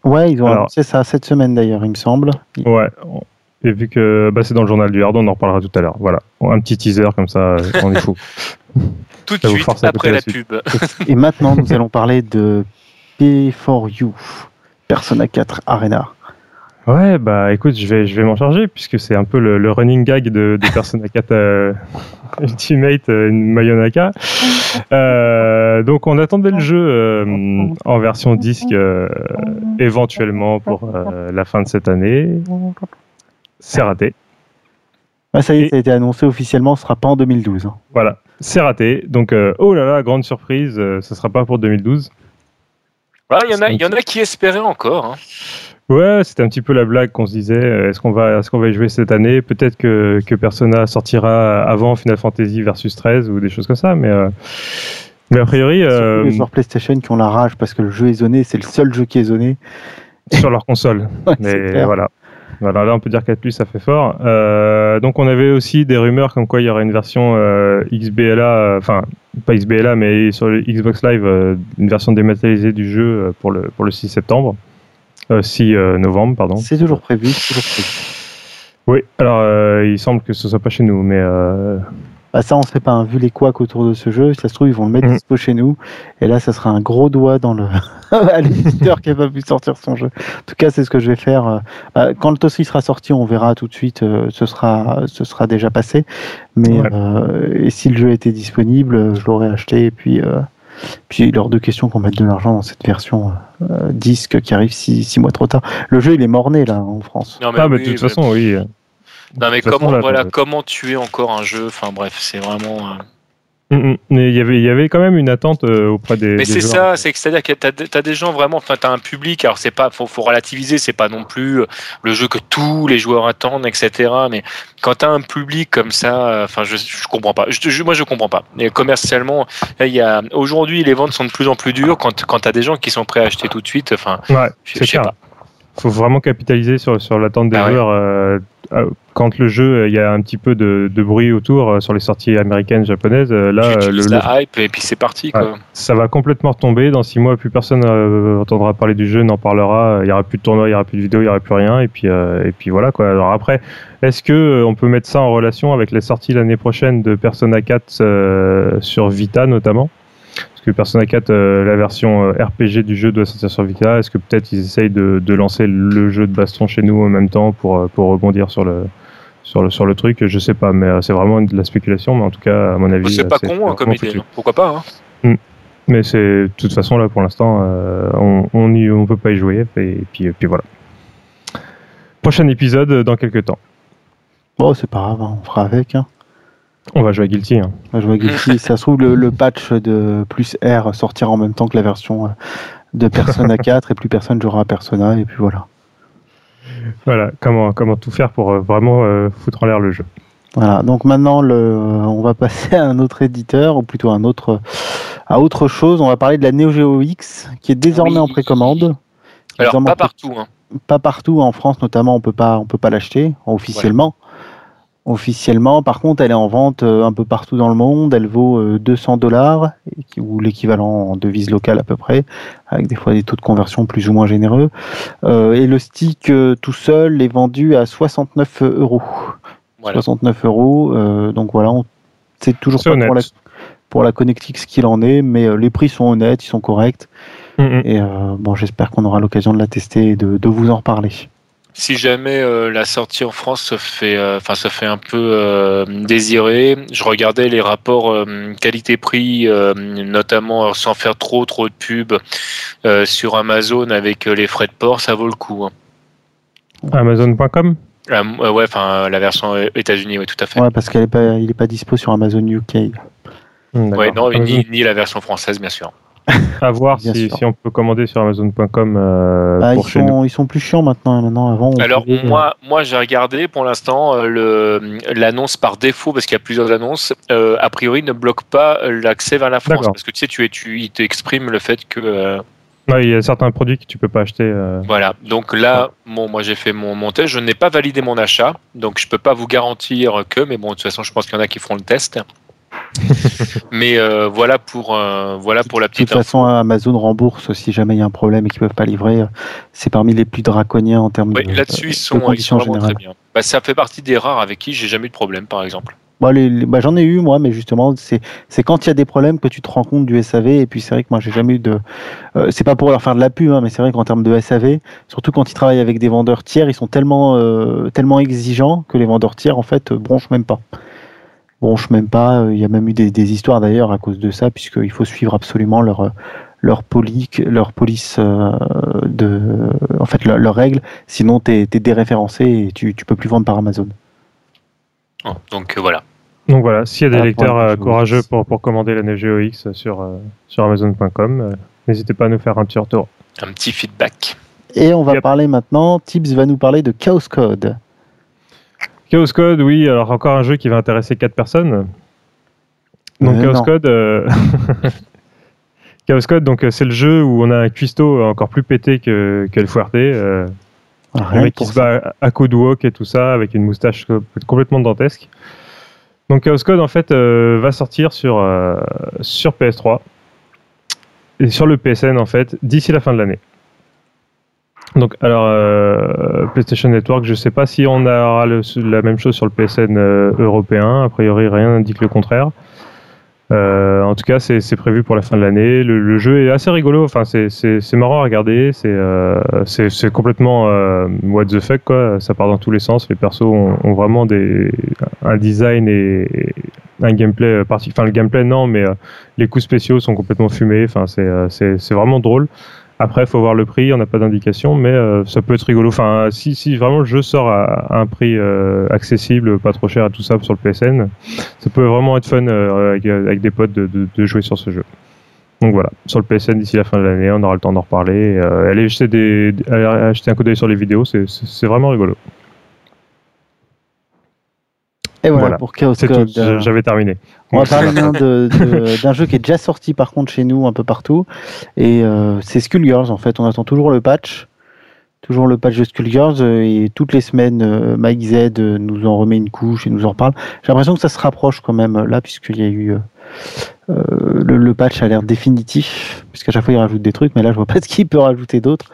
Ouais, ils ont annoncé ça cette semaine d'ailleurs, il me semble. Ouais. Et vu que bah, c'est dans le journal du hard, on en reparlera tout à l'heure. Voilà, un petit teaser comme ça, on est fou. tout de suite après la pub. Et maintenant, nous allons parler de P4U, Persona 4 Arena. Ouais, bah écoute, je vais, je vais m'en charger puisque c'est un peu le, running gag de, Persona 4 euh, Ultimate euh, Mayonaka. Euh, donc on attendait le jeu en version disque éventuellement pour la fin de cette année. C'est raté. Ah, ça y est, ça a été annoncé officiellement, ce sera pas en 2012. Hein. Voilà, c'est raté. Donc, oh là là, grande surprise, ce sera pas pour 2012. Il y, en a, y en a qui espéraient encore. Hein. Ouais, c'était un petit peu la blague qu'on se disait. Euh, est-ce qu'on va, est-ce qu'on va y jouer cette année? Peut-être que, que Persona sortira avant Final Fantasy versus 13 ou des choses comme ça, mais. Euh, mais a priori. Euh, les joueurs PlayStation qui ont la rage parce que le jeu est zoné, c'est le seul jeu qui est zoné. Sur leur console. mais voilà. Voilà, là on peut dire 4 plus ça fait fort. Euh, donc on avait aussi des rumeurs comme quoi il y aurait une version euh, XBLA, enfin pas XBLA mais sur le Xbox Live, euh, une version dématérialisée du jeu pour le, pour le 6 septembre. 6 novembre, pardon. C'est toujours prévu, toujours prévu. Oui, alors il semble que ce soit pas chez nous, mais bah ça, on ne sait pas. Vu les couacs autour de ce jeu, ça se trouve, ils vont le mettre mm. dispo chez nous. Et là, ça sera un gros doigt dans le à l'éditeur qui n'a pas pu sortir son jeu. En tout cas, c'est ce que je vais faire. Euh, bah, quand le TOSI sera sorti, on verra tout de suite. Euh, ce sera, ce sera déjà passé. Mais euh, et si le jeu était disponible, je l'aurais acheté. Et puis, puis lors de questions qu'on mette de l'argent dans cette version disque qui arrive six, six, mois trop tard. Le jeu, il est mort-né là en France. Non, mais ah, de toute façon, oui. Non, mais comment, voilà, comment tuer encore un jeu? Enfin, bref, c'est vraiment. Euh, mm, mm. Mais il y avait, il y avait quand même une attente euh, auprès des. Mais c'est ça, c'est à dire que tu as, des gens vraiment, enfin, tu as un public, alors c'est pas, faut, faut relativiser, c'est pas non plus euh, le jeu que tous les joueurs attendent, etc. Mais quand tu as un public comme ça, enfin, je, je comprends pas. Je, moi, je comprends pas. Et commercialement, il y a, aujourd'hui, les ventes sont de plus en plus dures quand, quand tu as des gens qui sont prêts à acheter tout de suite. Enfin, ouais, je, sais pas faut vraiment capitaliser sur, sur l'attente des ah joueurs. Euh, euh, quand le jeu, il y a un petit peu de, de bruit autour euh, sur les sorties américaines, japonaises, là, le, la hype et puis c'est parti. Quoi. ça va complètement retomber. Dans six mois, plus personne entendra parler du jeu, n'en parlera. Il y aura plus de tournois, il y aura plus de vidéos, il y aura plus rien. Et puis, et puis voilà quoi. Alors après, est-ce que on peut mettre ça en relation avec les sorties l'année prochaine de Persona 4 sur Vita notamment? Que Persona 4, euh, la version euh, RPG du jeu doit sortir sur Vita Est-ce que peut-être ils essayent de, lancer le jeu de baston chez nous en même temps pour, euh, pour rebondir sur le, sur le sur le truc? Je sais pas, mais c'est vraiment de la spéculation. Mais en tout cas, à mon avis, c'est pas con hein, comme idée. Hein. Pourquoi pas hein. mm. Mais c'est de toute façon là pour l'instant, on on, y, on peut pas y jouer et puis puis voilà. Prochain épisode dans quelques temps. Bon, c'est pas grave, on fera avec. On va jouer à Guilty. Hein. On va jouer à Guilty. ça se trouve, le, patch de plus R sortira en même temps que la version euh, de Persona 4 et plus personne jouera à Persona et puis voilà. Voilà, comment, comment tout faire pour euh, vraiment euh, foutre en l'air le jeu. Voilà, donc maintenant le, on va passer à un autre éditeur, ou plutôt à, un autre, à autre chose. On va parler de la Neo Geo X, qui est désormais en précommande. Alors, pas partout. Hein. Pas partout, en France notamment, on peut pas, on peut pas l'acheter officiellement officiellement. Par contre, elle est en vente euh, un peu partout dans le monde. Elle vaut 200 euh, dollars, ou l'équivalent en devise locale à peu près, avec des fois des taux de conversion plus ou moins généreux. Euh, et le stick tout seul est vendu à 69 euros. 69 euros. donc voilà, c'est toujours pas pour la, pour la Connectix qu'il en est, mais les prix sont honnêtes, ils sont corrects. Mm. Et bon, j'espère qu'on aura l'occasion de la tester et de, de vous en reparler si jamais euh, la sortie en France se fait, euh, enfin, se fait un peu euh, désirer, je regardais les rapports qualité-prix, notamment sans faire trop trop de pub sur Amazon avec les frais de port, ça vaut le coup. Hein. Amazon.com ouais, enfin la version États-Unis, oui, tout à fait. Ouais, parce qu'il n'est pas, il est pas dispo sur Amazon UK. Hmm, ouais, non, ni, ni la version française, bien sûr. à voir si, on peut commander sur Amazon.com. Euh, ah, ils, sont, plus chiants maintenant. maintenant avant, Alors moi, moi j'ai regardé pour l'instant euh, l'annonce par défaut parce qu'il y a plusieurs annonces. Euh, a priori, ne bloque pas l'accès vers la France parce que tu sais, tu es, tu, il t'exprime le fait que. il y a certains produits que tu peux pas acheter. Voilà. Donc là, bon, moi j'ai fait mon, mon test. Je n'ai pas validé mon achat, donc je peux pas vous garantir que. Mais bon, de toute façon, je pense qu'il y en a qui feront le test. Mais euh, voilà pour euh, voilà pour la petite. De toute façon, Amazon rembourse si jamais il y a un problème et qu'ils peuvent pas livrer. C'est parmi les plus draconiens en termes de. Là-dessus, ils sont, vraiment très bien. Bah, ça fait partie des rares avec qui j'ai jamais eu de problème, par exemple. Bah, bah, j'en ai eu moi, mais justement, c'est quand il y a des problèmes que tu te rends compte du SAV. Et puis c'est vrai que moi, j'ai jamais eu de. Euh, c'est pas pour leur faire de la pub, hein, mais c'est vrai qu'en termes de SAV, surtout quand ils travaillent avec des vendeurs tiers, ils sont tellement tellement exigeants que les vendeurs tiers en fait bronchent même pas. Bon, je même pas. Euh, il y a même eu des, histoires d'ailleurs à cause de ça, puisqu'il faut suivre absolument leur euh, leur, leur police euh, de, en fait, leurs règles. Sinon, tu es, déréférencé et tu, tu peux plus vendre par Amazon. Oh, donc voilà. Donc voilà, s'il y a des lecteurs courageux pour, pour commander la Neo X sur, sur Amazon.com, n'hésitez pas à nous faire un petit retour. Un petit feedback. Et on va parler maintenant, Tips va nous parler de Chaos Code. Chaos Code, oui, alors encore un jeu qui va intéresser 4 personnes. Donc Chaos Code, euh, Chaos Code, donc euh, c'est le jeu où on a un cuistot encore plus pété que, que le Fuerte. Euh, mec qui se bat à walk et tout ça, avec une moustache complètement dantesque. Donc Chaos Code, en fait, va sortir sur, sur PS3 et sur le PSN, en fait, d'ici la fin de l'année. Donc, alors, euh, PlayStation Network, je ne sais pas si on aura la même chose sur le PSN euh, européen. A priori, rien n'indique le contraire. Euh, en tout cas, c'est prévu pour la fin de l'année. Le, jeu est assez rigolo. Enfin, c'est marrant à regarder. C'est complètement what the fuck quoi. Ça part dans tous les sens. Les persos ont, vraiment des, un design et, un gameplay parti. Enfin, le gameplay non, mais les coups spéciaux sont complètement fumés. Enfin, c'est vraiment drôle. Après, il faut voir le prix, on n'a pas d'indication, mais euh, ça peut être rigolo. Enfin, si, si vraiment le jeu sort à, un prix euh, accessible, pas trop cher à tout ça sur le PSN, ça peut vraiment être fun euh, avec, des potes de, jouer sur ce jeu. Donc voilà, sur le PSN d'ici la fin de l'année, on aura le temps d'en reparler. allez jeter, des, allez jeter un coup d'œil sur les vidéos, c'est vraiment rigolo. Et voilà, pour Chaos Code. Euh, j'avais terminé. On va parler d'un jeu qui est déjà sorti par contre chez nous un peu partout. Et euh, c'est Skullgirls en fait. On attend toujours le patch. Toujours le patch de Skullgirls. Euh, et toutes les semaines, Mike Z nous en remet une couche et nous en reparle. J'ai l'impression que ça se rapproche quand même là, puisqu'il y a eu. Le, patch a l'air définitif, puisqu'à chaque fois il rajoute des trucs, mais là je vois pas ce qu'il peut rajouter d'autres.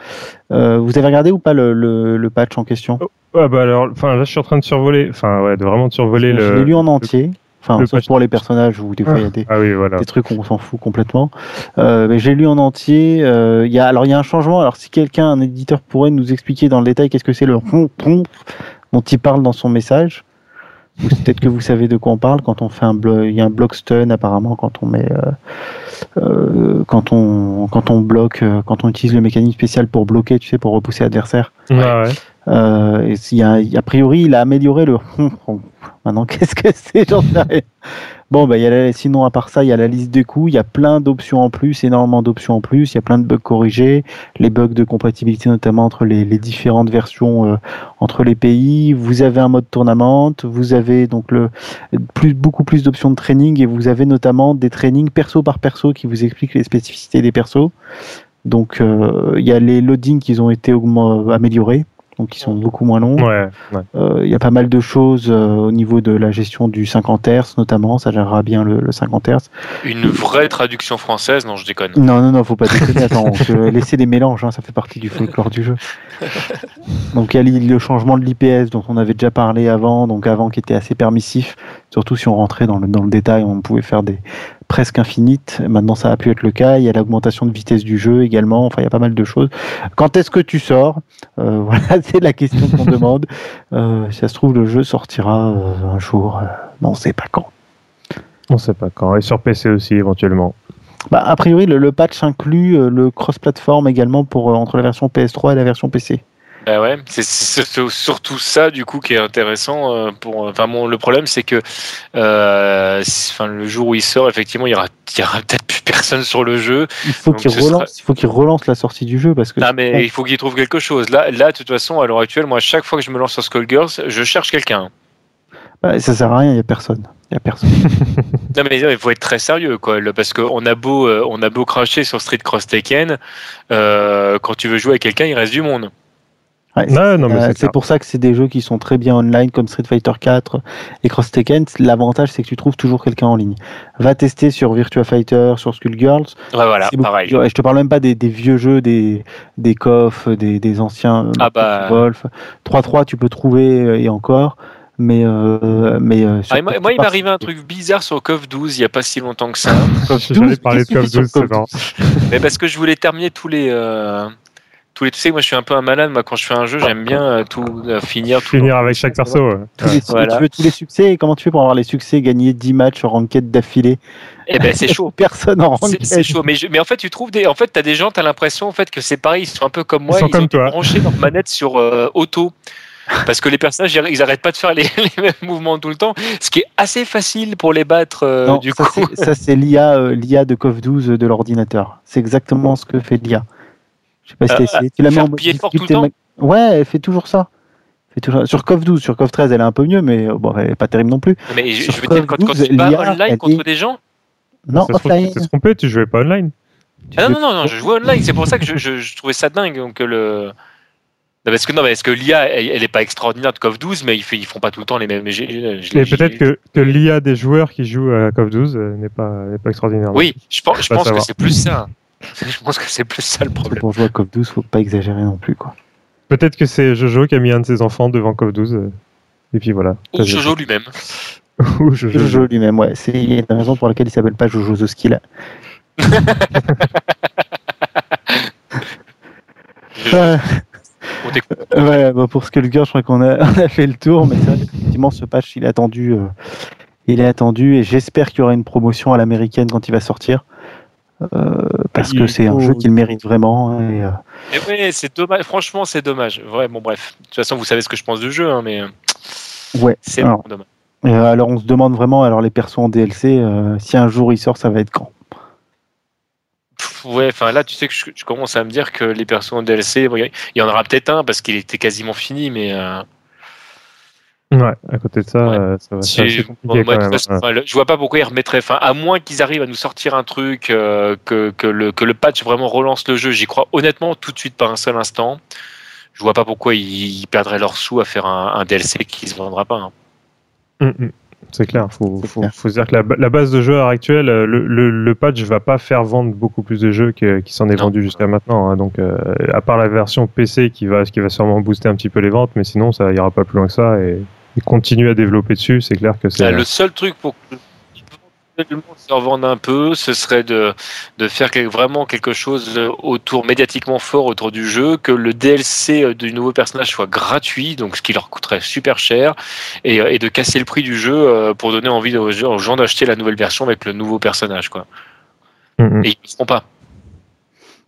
vous avez regardé ou pas le, le patch en question? Oh, Ouais, bah alors, enfin, là, je suis en train de survoler, enfin, ouais, de vraiment survoler le. Je l'ai lu en entier. Enfin, sauf pour les personnages où des fois il y a des, ah des trucs où on s'en fout complètement. Euh, mais j'ai lu en entier. Euh, il y a, alors il y a un changement. Alors si quelqu'un, un éditeur pourrait nous expliquer dans le détail qu'est-ce que c'est le ron dont il parle dans son message. Peut-être que vous savez de quoi on parle quand on fait un bloc. Il y a un block stun apparemment quand on met, euh, euh, quand on quand on bloque, euh, quand on utilise le mécanisme spécial pour bloquer, tu sais, pour repousser l'adversaire. Ouais, ouais. Euh, a, priori, il a amélioré le. Maintenant, qu'est-ce que c'est J'en sais rien. Bon, bah, sinon, à part ça, il y a la liste de coûts. Il y a plein d'options en plus, énormément d'options en plus. Il y a plein de bugs corrigés, les bugs de compatibilité notamment entre les, différentes versions euh, entre les pays. Vous avez un mode tournament. Vous avez donc beaucoup plus d'options de training et vous avez notamment des trainings perso par perso qui vous expliquent les spécificités des persos. Donc, euh, il y a les loadings qui ont été améliorés donc qui sont beaucoup moins longs. Ouais, euh, il y a pas mal de choses euh, au niveau de la gestion du 50 Hz notamment, ça gérera bien le, 50 Hz. Une vraie traduction française, non je déconne. Non, non, non, faut pas déconner, attends, laisser des mélanges, hein, ça fait partie du folklore du jeu. Donc il y a le changement de l'IPS dont on avait déjà parlé avant, donc avant qui était assez permissif, surtout si on rentrait dans le, dans le détail, on pouvait faire des, presque infinite. Maintenant, ça a pu être le cas. Il y a l'augmentation de vitesse du jeu également. Enfin, il y a pas mal de choses. Quand est-ce que tu sors? Euh, Voilà, c'est la question qu'on demande. Euh, si ça se trouve, le jeu sortira euh, un jour. on ne sait pas quand. On ne sait pas quand. Et sur PC aussi, éventuellement. Bah, a priori, le, le patch inclut le cross-platform également pour, entre la version PS3 et la version PC. Bah ouais, c'est surtout ça du coup qui est intéressant. Euh, pour, enfin bon, le problème c'est que, euh, enfin le jour où il sort, effectivement, il y aura, peut-être plus personne sur le jeu. Il faut qu'il relance, il faut qu'il relance la sortie du jeu parce que. Non mais il faut qu'il trouve quelque chose. Là, là, de toute façon, à l'heure actuelle, moi, chaque fois que je me lance sur Skullgirls, je cherche quelqu'un. Bah, ça sert à rien, il y a personne. Il y a personne. non mais il faut être très sérieux quoi, parce qu'on a beau, euh, on a beau cracher sur Street Cross Tekken, quand tu veux jouer avec quelqu'un, il reste du monde. Euh, c'est pour ça que c'est des jeux qui sont très bien online comme Street Fighter 4 et Cross Tekken. L'avantage c'est que tu trouves toujours quelqu'un en ligne. Va tester sur Virtua Fighter, sur Skullgirls. Ouais, voilà, pareil. Je te parle même pas des, vieux jeux, des des KOF, des, des anciens ah bah... Wolf. 3-3 tu peux trouver euh, et encore. Mais, euh, mais ah, moi, il m'est arrivé un truc bizarre sur KOF 12 il n'y a pas si longtemps que ça. J'allais parler de KOF 12, c'est Mais parce que je voulais terminer tous les tous les, tu sais, moi je suis un peu un malade. Moi, quand je fais un jeu, j'aime bien euh, tout euh, finir. Tout finir avec chaque perso. Tu veux tous les succès. comment tu fais pour avoir les succès, gagner 10 matchs en ranked d'affilée? Eh ben c'est chaud. Personne en ranked. C'est chaud. Mais, mais en fait, tu trouves des. En fait, t'as des gens, t'as l'impression en fait que c'est pareil. Ils sont un peu comme moi. Ils sont comme toi. branché leur manette sur euh, auto. Parce que les personnages, ils n'arrêtent pas de faire les, mêmes mouvements tout le temps, ce qui est assez facile pour les battre du ça coup. Ça, c'est l'IA, l'IA de CoF 12 de l'ordinateur. C'est exactement ce que fait l'IA. Je sais pas si euh, essayé. Tu la mets en difficulté. Ouais, elle fait toujours ça. Fait toujours... Sur CoF 12, sur CoF 13, elle est un peu mieux, mais bon, elle est pas terrible non plus. Mais je, je veux dire, quand, quand tu bats online contre des gens. Non, offline. Tu t'es trompé, tu jouais pas online. Ah non, non, non, je jouais online. C'est pour ça que je, je, trouvais ça dingue. Donc le. Non, parce que, non, parce que l'IA, elle, n'est pas extraordinaire de CoF 12, mais ils, ils font pas tout le temps les mêmes. Mais, mais peut-être que, que l'IA des joueurs qui jouent à CoF 12 euh, n'est pas, pas extraordinaire. Oui, je pense, je pense que c'est plus ça. Je pense que c'est plus ça le problème. Pour jouer à CoF 12, faut pas exagérer non plus, quoi. Peut-être que c'est Jojo qui a mis un de ses enfants devant CoF 12. Euh, et puis voilà. Ou Jojo lui-même. Ou Jojo, lui-même, ouais. C'est une raison pour laquelle il s'appelle pas Jojo The Skill. ouais. ouais, bah pour Skullgirl, je crois qu'on a, on a fait le tour, mais c'est vrai qu'effectivement, ce patch, il est attendu. Euh, il est attendu et j'espère qu'il y aura une promotion à l'américaine quand il va sortir. Euh, parce que c'est un jeu qu'il mérite vraiment. Hein, et, euh, c'est dommage. Franchement, c'est dommage. Ouais, bon, bref. De toute façon, vous savez ce que je pense du jeu, hein, mais ouais. c'est alors, dommage. Euh, alors, on se demande vraiment, alors les persos en DLC, si un jour il sort, ça va être quand? Ouais, enfin là, tu sais que je, commence à me dire que les persos en DLC, il y en aura peut-être un parce qu'il était quasiment fini, mais Ouais, à côté de ça, euh, ça va être compliqué quand même. je vois pas pourquoi ils remettraient. Enfin, à moins qu'ils arrivent à nous sortir un truc, euh, que, que, le, que le patch vraiment relance le jeu. J'y crois honnêtement tout de suite par un seul instant. Je vois pas pourquoi ils, perdraient leurs sous à faire un, DLC qui se vendra pas. Hein. Hum, hum. C'est clair, il faut, faut, faut, se dire que la, la, base de jeu à l'heure actuelle, le, le, le, patch va pas faire vendre beaucoup plus de jeux qui s'en est vendu jusqu'à maintenant. Hein. donc, euh, à part la version PC qui va, qui va sûrement booster un petit peu les ventes, mais sinon, ça ira pas plus loin que ça. Et continuer à développer dessus, c'est clair que c'est. le seul truc pour se revendre un peu, ce serait de, de faire vraiment quelque chose autour médiatiquement fort autour du jeu, que le DLC du nouveau personnage soit gratuit, donc ce qui leur coûterait super cher, et, et de casser le prix du jeu euh, pour donner envie aux, gens d'acheter la nouvelle version avec le nouveau personnage, quoi. Mm-hmm. Et ils ne feront pas.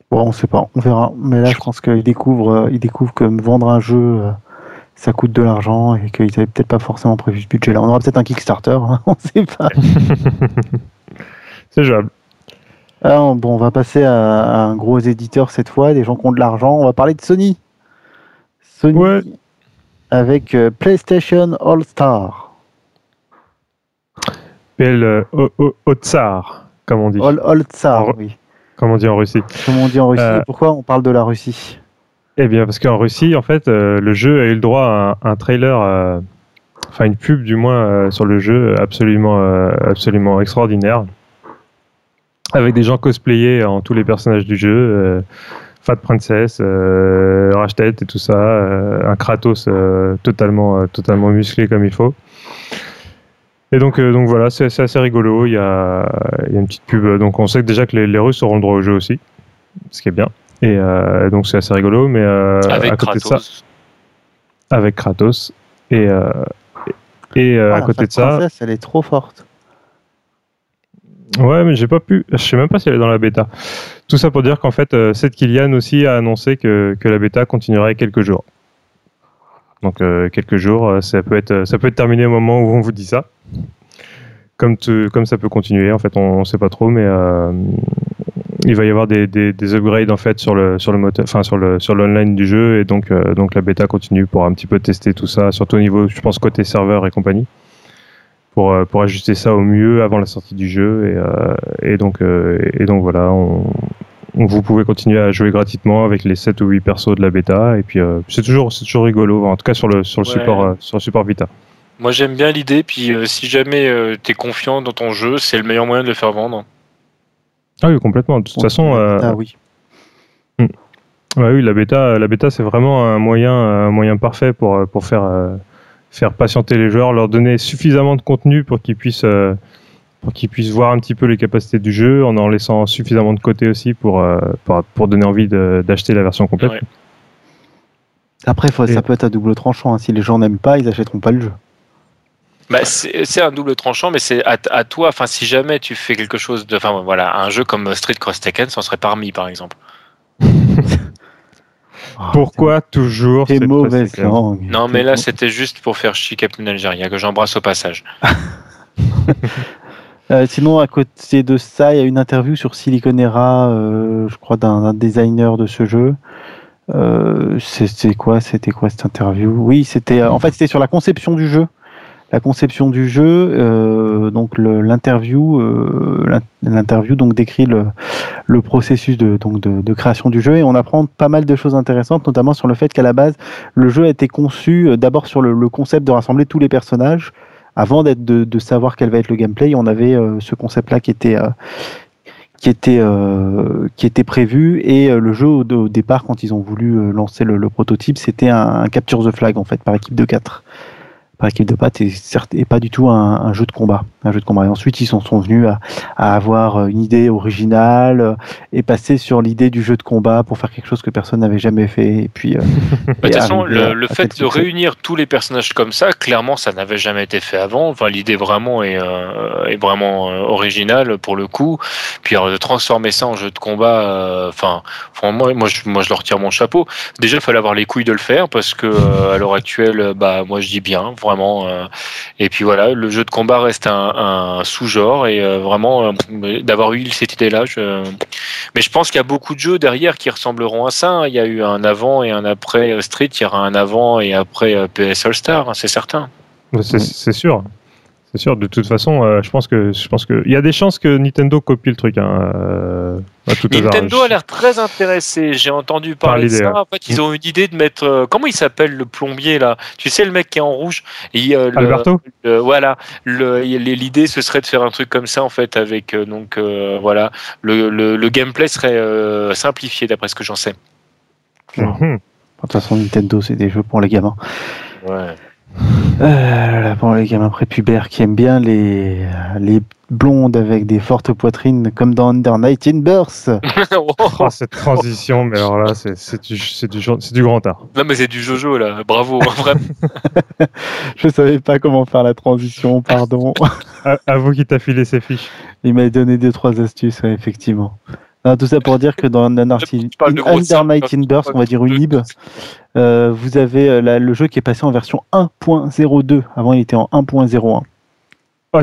Bon, on sait pas, on verra. Mais là, je pense qu'ils découvrent, euh, ils découvrent que vendre un jeu euh, ça coûte de l'argent et qu'ils n'avaient peut-être pas forcément prévu ce budget-là. On aura peut-être un Kickstarter, hein, on ne sait pas. C'est jouable. Alors, bon, on va passer à, un gros éditeur cette fois, des gens qui ont de l'argent. On va parler de Sony. Sony avec euh, PlayStation All Star. PL euh, Tsar, comme on dit. All, Tsar, oui. Comme on dit en Russie. Comme on dit en Russie. Euh, Pourquoi on parle de la Russie? Eh bien, parce qu'en Russie, en fait, euh, le jeu a eu le droit à un, trailer, euh, enfin une pub du moins euh, sur le jeu, absolument, absolument extraordinaire, avec des gens cosplayés en tous les personnages du jeu, Fat Princess, Rashtet et tout ça, un Kratos totalement, totalement musclé comme il faut. Et donc, donc voilà, c'est assez rigolo. Il y, a, une petite pub. Donc on sait déjà que les Russes auront le droit au jeu aussi, ce qui est bien. Et euh, donc c'est assez rigolo, mais euh, avec à côté Kratos. de ça, avec Kratos et euh, et à côté de ça, elle est trop forte. Ouais, mais j'ai pas pu. Je sais même pas si elle est dans la bêta. Tout ça pour dire qu'en fait, Seth Killian aussi a annoncé que, que la bêta continuerait quelques jours. Donc quelques jours, ça peut être ça peut être terminé au moment où on vous dit ça. Comme, comme ça peut continuer, en fait, on, ne sait pas trop, mais il va y avoir des, des, upgrades en fait sur le sur le moteur, enfin sur le sur l'online du jeu. Et donc euh, donc la bêta continue pour un petit peu tester tout ça, surtout au niveau, je pense côté serveur et compagnie, pour euh, pour ajuster ça au mieux avant la sortie du jeu. Et euh, et donc et donc voilà, on, vous pouvez continuer à jouer gratuitement avec les 7 ou 8 persos de la bêta. Et puis c'est toujours c'est toujours rigolo en tout cas sur le sur le support sur le support Vita. Moi j'aime bien l'idée. Puis si jamais tu es confiant dans ton jeu, c'est le meilleur moyen de le faire vendre. Ah oui, complètement. De toute façon. Euh, ah oui. Hmm. oui, la bêta, la bêta, c'est vraiment un moyen, un moyen parfait pour pour faire euh, faire patienter les joueurs, leur donner suffisamment de contenu pour qu'ils puissent pour qu'ils puissent voir un petit peu les capacités du jeu, en en laissant suffisamment de côté aussi pour euh, pour, donner envie d'acheter la version complète. Après, ça peut être à double tranchant. Hein. Si les gens n'aiment pas, ils achèteront pas le jeu. Bah, c'est un double tranchant, mais c'est à, toi. Enfin, si jamais tu fais quelque chose de, enfin voilà, un jeu comme Street Cross Tekken, ça en serait parmi, par exemple. Pourquoi toujours ces mauvaises langues Non, mais là, c'était juste pour faire chier Captain Algeria, que j'embrasse au passage. Euh, sinon, à côté de ça, il y a une interview sur Siliconera, euh, je crois, d'un designer de ce jeu. Euh, c'était quoi C'était quoi cette interview? Oui, c'était en fait c'était sur la conception du jeu la conception du jeu, euh, donc l'interview, euh, l'interview donc décrit le, processus de, donc de, création du jeu et on apprend pas mal de choses intéressantes, notamment sur le fait qu'à la base le jeu a été conçu euh, d'abord sur le, concept de rassembler tous les personnages avant de, de, savoir quel va être le gameplay. On avait ce concept-là qui était qui était qui était prévu et le jeu au, départ quand ils ont voulu lancer le, prototype c'était un, un, capture the flag en fait par équipe de 4 par équipe de pattes et, pas du tout un, jeu de combat. Un jeu de combat. Et ensuite, ils sont, sont venus à, avoir une idée originale euh, et passer sur l'idée du jeu de combat pour faire quelque chose que personne n'avait jamais fait. Et puis, euh, de toute façon, le, fait de réunir tous les personnages comme ça, clairement, ça n'avait jamais été fait avant. Enfin, l'idée vraiment est, euh, est vraiment originale pour le coup. Puis alors, de transformer ça en jeu de combat, enfin, moi, moi, je, moi, je leur retire mon chapeau. Déjà, il fallait avoir les couilles de le faire parce que à l'heure actuelle, bah, moi, je dis bien vraiment. Euh, et puis voilà, le jeu de combat reste un, sous-genre et euh, vraiment euh, d'avoir eu cette idée-là. Je... Mais je pense qu'il y a beaucoup de jeux derrière qui ressembleront à ça. Hein. Il y a eu un avant et un après Street, il y aura un avant et après PS All Star, hein, c'est certain. C'est sûr. C'est sûr, de toute façon, euh, je pense que je pense que il y a des chances que Nintendo copie le truc. Hein, euh, Nintendo a l'air très intéressé. J'ai entendu parler de ça. En fait, ils ont une idée de mettre. Euh, comment il s'appelle le plombier là? Tu sais le mec qui est en rouge. Et, Alberto? voilà. L'idée ce serait de faire un truc comme ça en fait avec donc voilà le, le, gameplay serait simplifié d'après ce que j'en sais. Mhm. De toute façon, Nintendo c'est des jeux pour les gamins. Ouais. Euh, pour les gamins prépubères qui aiment bien les, les blondes avec des fortes poitrines comme dans Under Night in Burst. oh, cette transition, mais alors là, c'est du, du, du, grand art. Non, mais c'est du Jojo, là. Bravo, vraiment. Je savais pas comment faire la transition, pardon. à, vous qui t'a filé ces fiches. Il m'a donné deux, trois astuces, effectivement tout ça pour dire que dans Under, Night in Burst, on va dire Unib, euh, vous avez euh, le jeu qui est passé en version 1.02. Avant, il était en 1.01.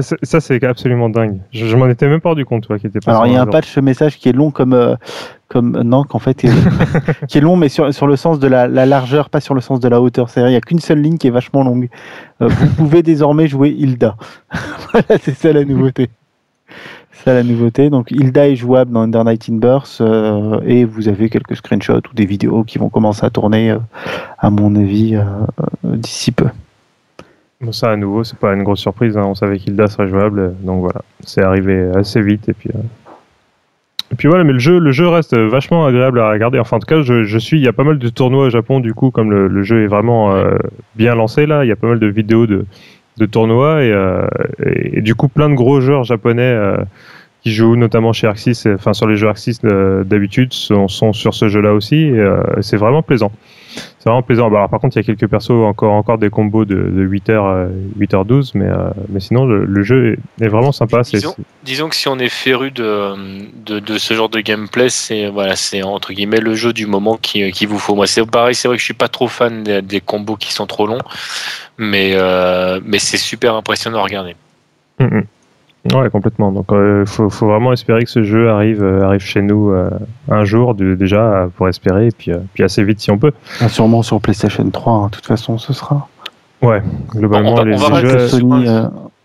ça, c'est absolument dingue. Je, m'en étais même pas rendu compte, toi, qui était Alors, il y a un patch message qui est long comme, euh, comme non, qu'en fait, qui est long, mais sur, sur le sens de la, largeur, pas sur le sens de la hauteur. C'est-à-dire, il n'y a qu'une seule ligne qui est vachement longue. vous pouvez désormais jouer Hilda. voilà, c'est ça la nouveauté la nouveauté. Donc Hilda est jouable dans Under Night in Burst euh, et vous avez quelques screenshots ou des vidéos qui vont commencer à tourner, euh, à mon avis, euh, d'ici peu. Bon, ça à nouveau, c'est pas une grosse surprise. Hein. On savait qu'Hilda serait jouable, donc voilà, c'est arrivé assez vite et puis. Et puis voilà, mais le jeu, le jeu reste vachement agréable à regarder. Enfin, en tout cas, je, suis. Il y a pas mal de tournois au Japon, du coup, comme le, jeu est vraiment bien lancé là. Il y a pas mal de vidéos de, de tournois et, et, du coup plein de gros joueurs japonais qui jouent notamment chez Arxis, enfin sur les jeux Arxis euh, d'habitude, sont, sont, sur ce jeu-là aussi. Euh, c'est vraiment plaisant. C'est vraiment plaisant. Bah, alors, par contre, il y a quelques persos, encore, encore des combos de, de 8h, 8h12, mais, euh, mais sinon, le, jeu est, vraiment sympa. Disons, disons, que si on est féru de, de, de ce genre de gameplay, c'est voilà, c'est entre guillemets le jeu du moment qui, qui vous faut. Moi, c'est pareil, c'est vrai que je suis pas trop fan des, combos qui sont trop longs, mais, mais c'est super impressionnant à regarder. Mm, mm. Ouais, complètement. Donc, il euh, faut, faut, vraiment espérer que ce jeu arrive, euh, arrive chez nous euh, un jour, déjà, pour espérer, et puis, puis assez vite si on peut. Ah, sûrement sur PlayStation 3, hein. de toute façon, ce sera. Ouais, globalement, les jeux. Sony,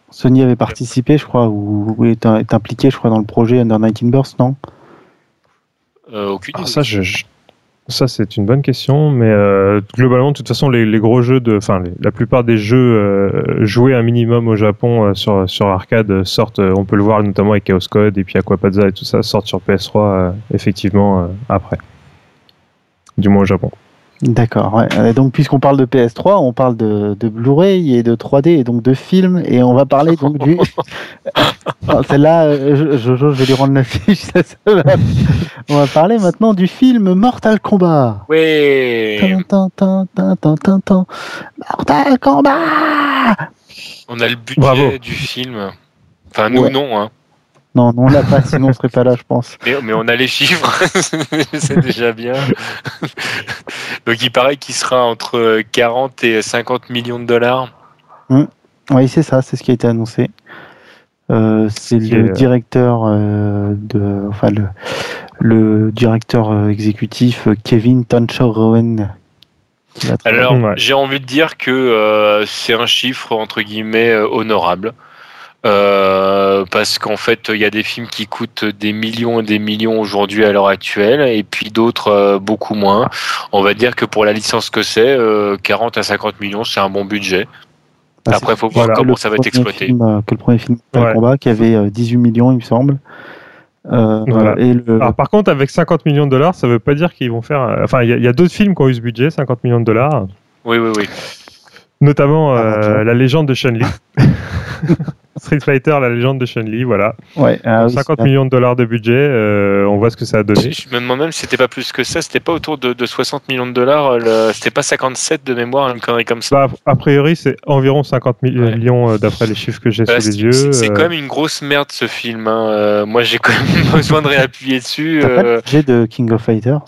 Sony avait participé, je crois, ou, est, impliqué, je crois, dans le projet Under Night in Burst, non? Aucune ah, ça, je, ça, c'est une bonne question, mais euh, globalement, de toute façon, les, gros jeux, enfin, la plupart des jeux euh, joués un minimum au Japon euh, sur, sur arcade sortent, on peut le voir notamment avec Chaos Code et puis Aquapadza et tout ça, sortent sur PS3 effectivement après. Du moins au Japon. D'accord. Ouais. Donc, puisqu'on parle de PS3, on parle de, de Blu-ray et de 3D et donc de films, et on va parler donc du. Celle-là, euh, je, je, vais lui rendre la fiche. on va parler maintenant du film Mortal Kombat. Oui. Mortal Kombat. On a le budget du film. Enfin, nous, non. Hein. Non, on l'a pas, sinon on serait pas là, je pense. Mais, on a les chiffres, c'est déjà bien. Donc il paraît qu'il sera entre 40 et 50 millions de dollars. Mmh. Oui, c'est ça, c'est ce qui a été annoncé. Euh, c'est le euh, directeur euh, de, enfin le, le directeur exécutif Kevin Tanchor-Rowan. Alors, j'ai envie de dire que c'est un chiffre entre guillemets honorable. Euh, parce qu'en fait, il y a des films qui coûtent des millions et des millions aujourd'hui à l'heure actuelle, et puis d'autres euh, beaucoup moins. On va dire que pour la licence que c'est, 40 euh, à 50 millions, c'est un bon budget. Bah, Après, il faut voir comment ça va être exploité. que le premier film ouais. combat qui avait 18 millions, il me semble. Et Alors, par contre, avec 50 millions de dollars, ça veut pas dire qu'ils vont faire. Enfin, il y a, d'autres films qui ont eu ce budget, 50 millions de dollars. Oui, oui, oui. Notamment ah, La légende de Chun-Li. Street Fighter, la légende de Chun-Li, voilà. Ouais, 50 ah millions de dollars de budget, euh, on voit ce que ça a donné. Je me demande même si c'était pas plus que ça, c'était pas autour de, 60 millions de dollars, euh, c'était pas 57 de mémoire, une connerie comme ça. Bah, a priori, c'est environ 50 millions euh, d'après les chiffres que j'ai sous les yeux. C'est quand même une grosse merde ce film. Hein. moi, j'ai quand même besoin de réappuyer dessus. T'as pas le budget de King of Fighters?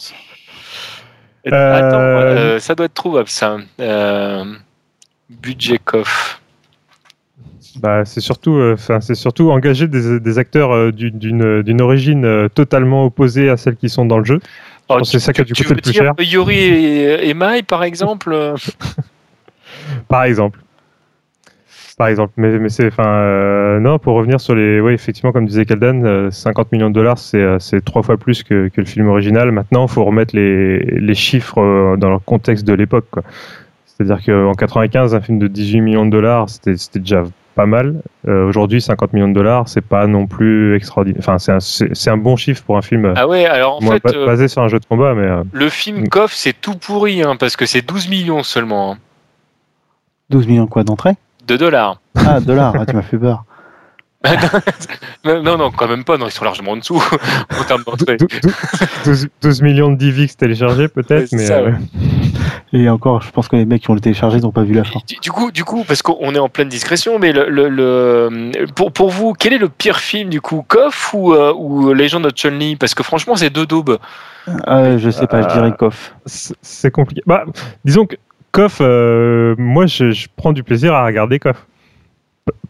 Attends, ça doit être trouvable ça. budget coff. Bah, c'est surtout, euh, c'est surtout engager des, des acteurs euh, d'une origine euh, totalement opposée à celles qui sont dans le jeu. Oh, c'est ça qui a dû coûter le plus cher. Yori et, Mai, par exemple. par exemple. Par exemple, mais, mais c'est, enfin, non, pour revenir sur les, oui, effectivement, comme disait Kaldan, 50 millions de dollars, c'est trois fois plus que, que, le film original. Maintenant, il faut remettre les, les chiffres dans le contexte de l'époque. C'est-à-dire qu'en 95, un film de 18 millions de dollars, c'était déjà pas mal. Euh, aujourd'hui, 50 millions de dollars, c'est pas non plus extraordinaire. Enfin, c'est un, un, bon chiffre pour un film. Ah ouais, alors en fait, euh, basé sur un jeu de combat, mais. Euh, le film KOF, c'est tout pourri, hein, parce que c'est 12 millions seulement. Hein. 12 millions quoi d'entrée? De dollars. Ah, dollars, ah, tu m'as fait peur. non, non, quand même pas. Non, ils sont largement en dessous en termes d'entrée. 12, millions de DivX téléchargés, peut-être, mais. Euh, Et encore, je pense que les mecs qui ont le téléchargé n'ont pas vu la fin. Du, coup, du coup, parce qu'on est en pleine discrétion, mais le, le, pour, pour, vous, quel est le pire film du coup, Koff ou, euh, ou Legend of Chun-Li? Parce que franchement, c'est deux daubes. Euh, je sais pas, je dirais Koff. C'est compliqué. Bah, disons que Koff, moi, je, je, prends du plaisir à regarder Koff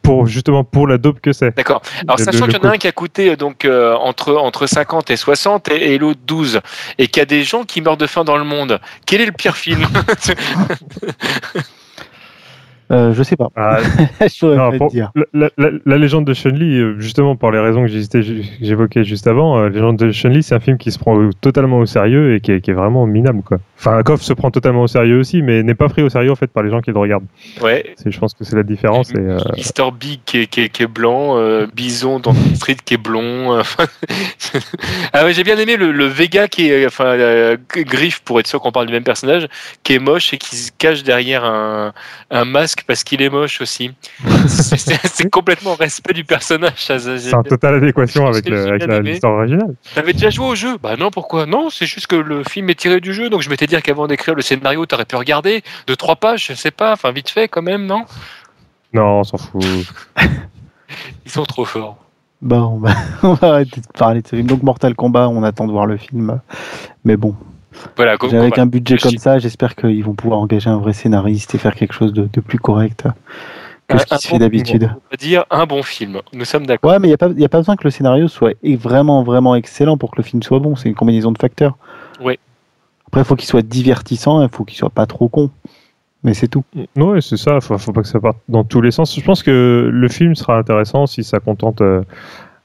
pour justement pour la dope que c'est. D'accord. Alors sachant qu'il y en a un qui a coûté donc euh, entre entre 50 et 60 et, l'autre 12 et qu'il y a des gens qui meurent de faim dans le monde. Quel est le pire film? Euh, je sais pas. Ah, La, légende de Chun-Li, euh, justement pour les raisons que j'évoquais juste avant, euh, la légende de Chun-Li, c'est un film qui se prend totalement au sérieux et qui est, vraiment minable. Quoi. Enfin, Koff se prend totalement au sérieux aussi, mais n'est pas pris au sérieux en fait par les gens qui le regardent. Ouais. Je pense que c'est la différence. Et, Mister Big qui est, blanc, Bison dans Street qui est blond. ah ouais, j'ai bien aimé le, Vega qui est, enfin, Griff pour être sûr qu'on parle du même personnage, qui est moche et qui se cache derrière un, un masque parce qu'il est moche aussi. c'est complètement respect du personnage. C'est en totale adéquation avec l'histoire originale. T'avais déjà joué au jeu? Bah non, pourquoi? Non, c'est juste que le film est tiré du jeu, donc je m'étais dit qu'avant d'écrire le scénario, t'aurais pu regarder de trois pages, je sais pas, enfin vite fait quand même, non? Non, on s'en fout. Ils sont trop forts. Bon, bah, on va arrêter de parler de ce film. Donc Mortal Kombat, on attend de voir le film. Mais bon, voilà, avec un budget comme ça, j'espère qu'ils vont pouvoir engager un vrai scénariste et faire quelque chose de, plus correct que ce qui se fait d'habitude. On va dire un bon film. Nous sommes d'accord. Ouais, mais il n'y a, a, pas besoin que le scénario soit vraiment, vraiment excellent pour que le film soit bon. C'est une combinaison de facteurs. Oui. Après, il faut qu'il soit divertissant, il faut qu'il soit pas trop con. Mais c'est tout. Oui, c'est ça. Il faut, faut pas que ça parte dans tous les sens. Je pense que le film sera intéressant si ça contente. Euh,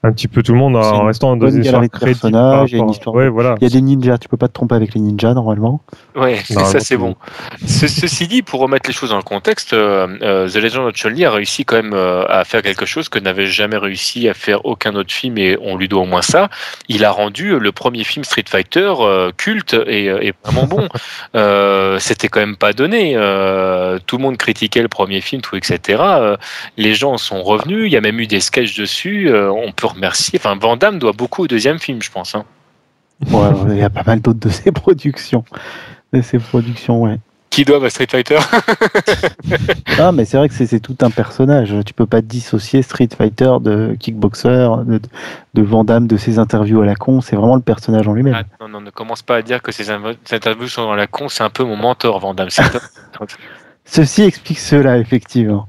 un petit peu tout le monde en restant dans une histoire de personnages. Il y a une histoire. voilà. Il y a des ninjas. Tu peux pas te tromper avec les ninjas normalement. Ouais, ça c'est bon. ceci dit, pour remettre les choses dans le contexte, euh, euh, The Legend of Chun-Li a réussi quand même euh, à faire quelque chose que n'avait jamais réussi à faire aucun autre film et on lui doit au moins ça. Il a rendu le premier film Street Fighter culte et, vraiment bon. C'était quand même pas donné. tout le monde critiquait le premier film, tout etc. les gens sont revenus. Il y a même eu des sketchs dessus. on peut remercier. Enfin, Van Damme doit beaucoup au deuxième film, je pense. Hein. il y a pas mal d'autres de ses productions. De ses productions, ouais. Qui doivent à Street Fighter Ah, mais c'est vrai que c'est tout un personnage. Tu peux pas dissocier Street Fighter de Kickboxer, de, de Van Damme, de ses interviews à la con. C'est vraiment le personnage en lui-même. Ah, non, non, ne commence pas à dire que ses interviews sont à la con. C'est un peu mon mentor, Van Damme. Ceci explique cela, effectivement.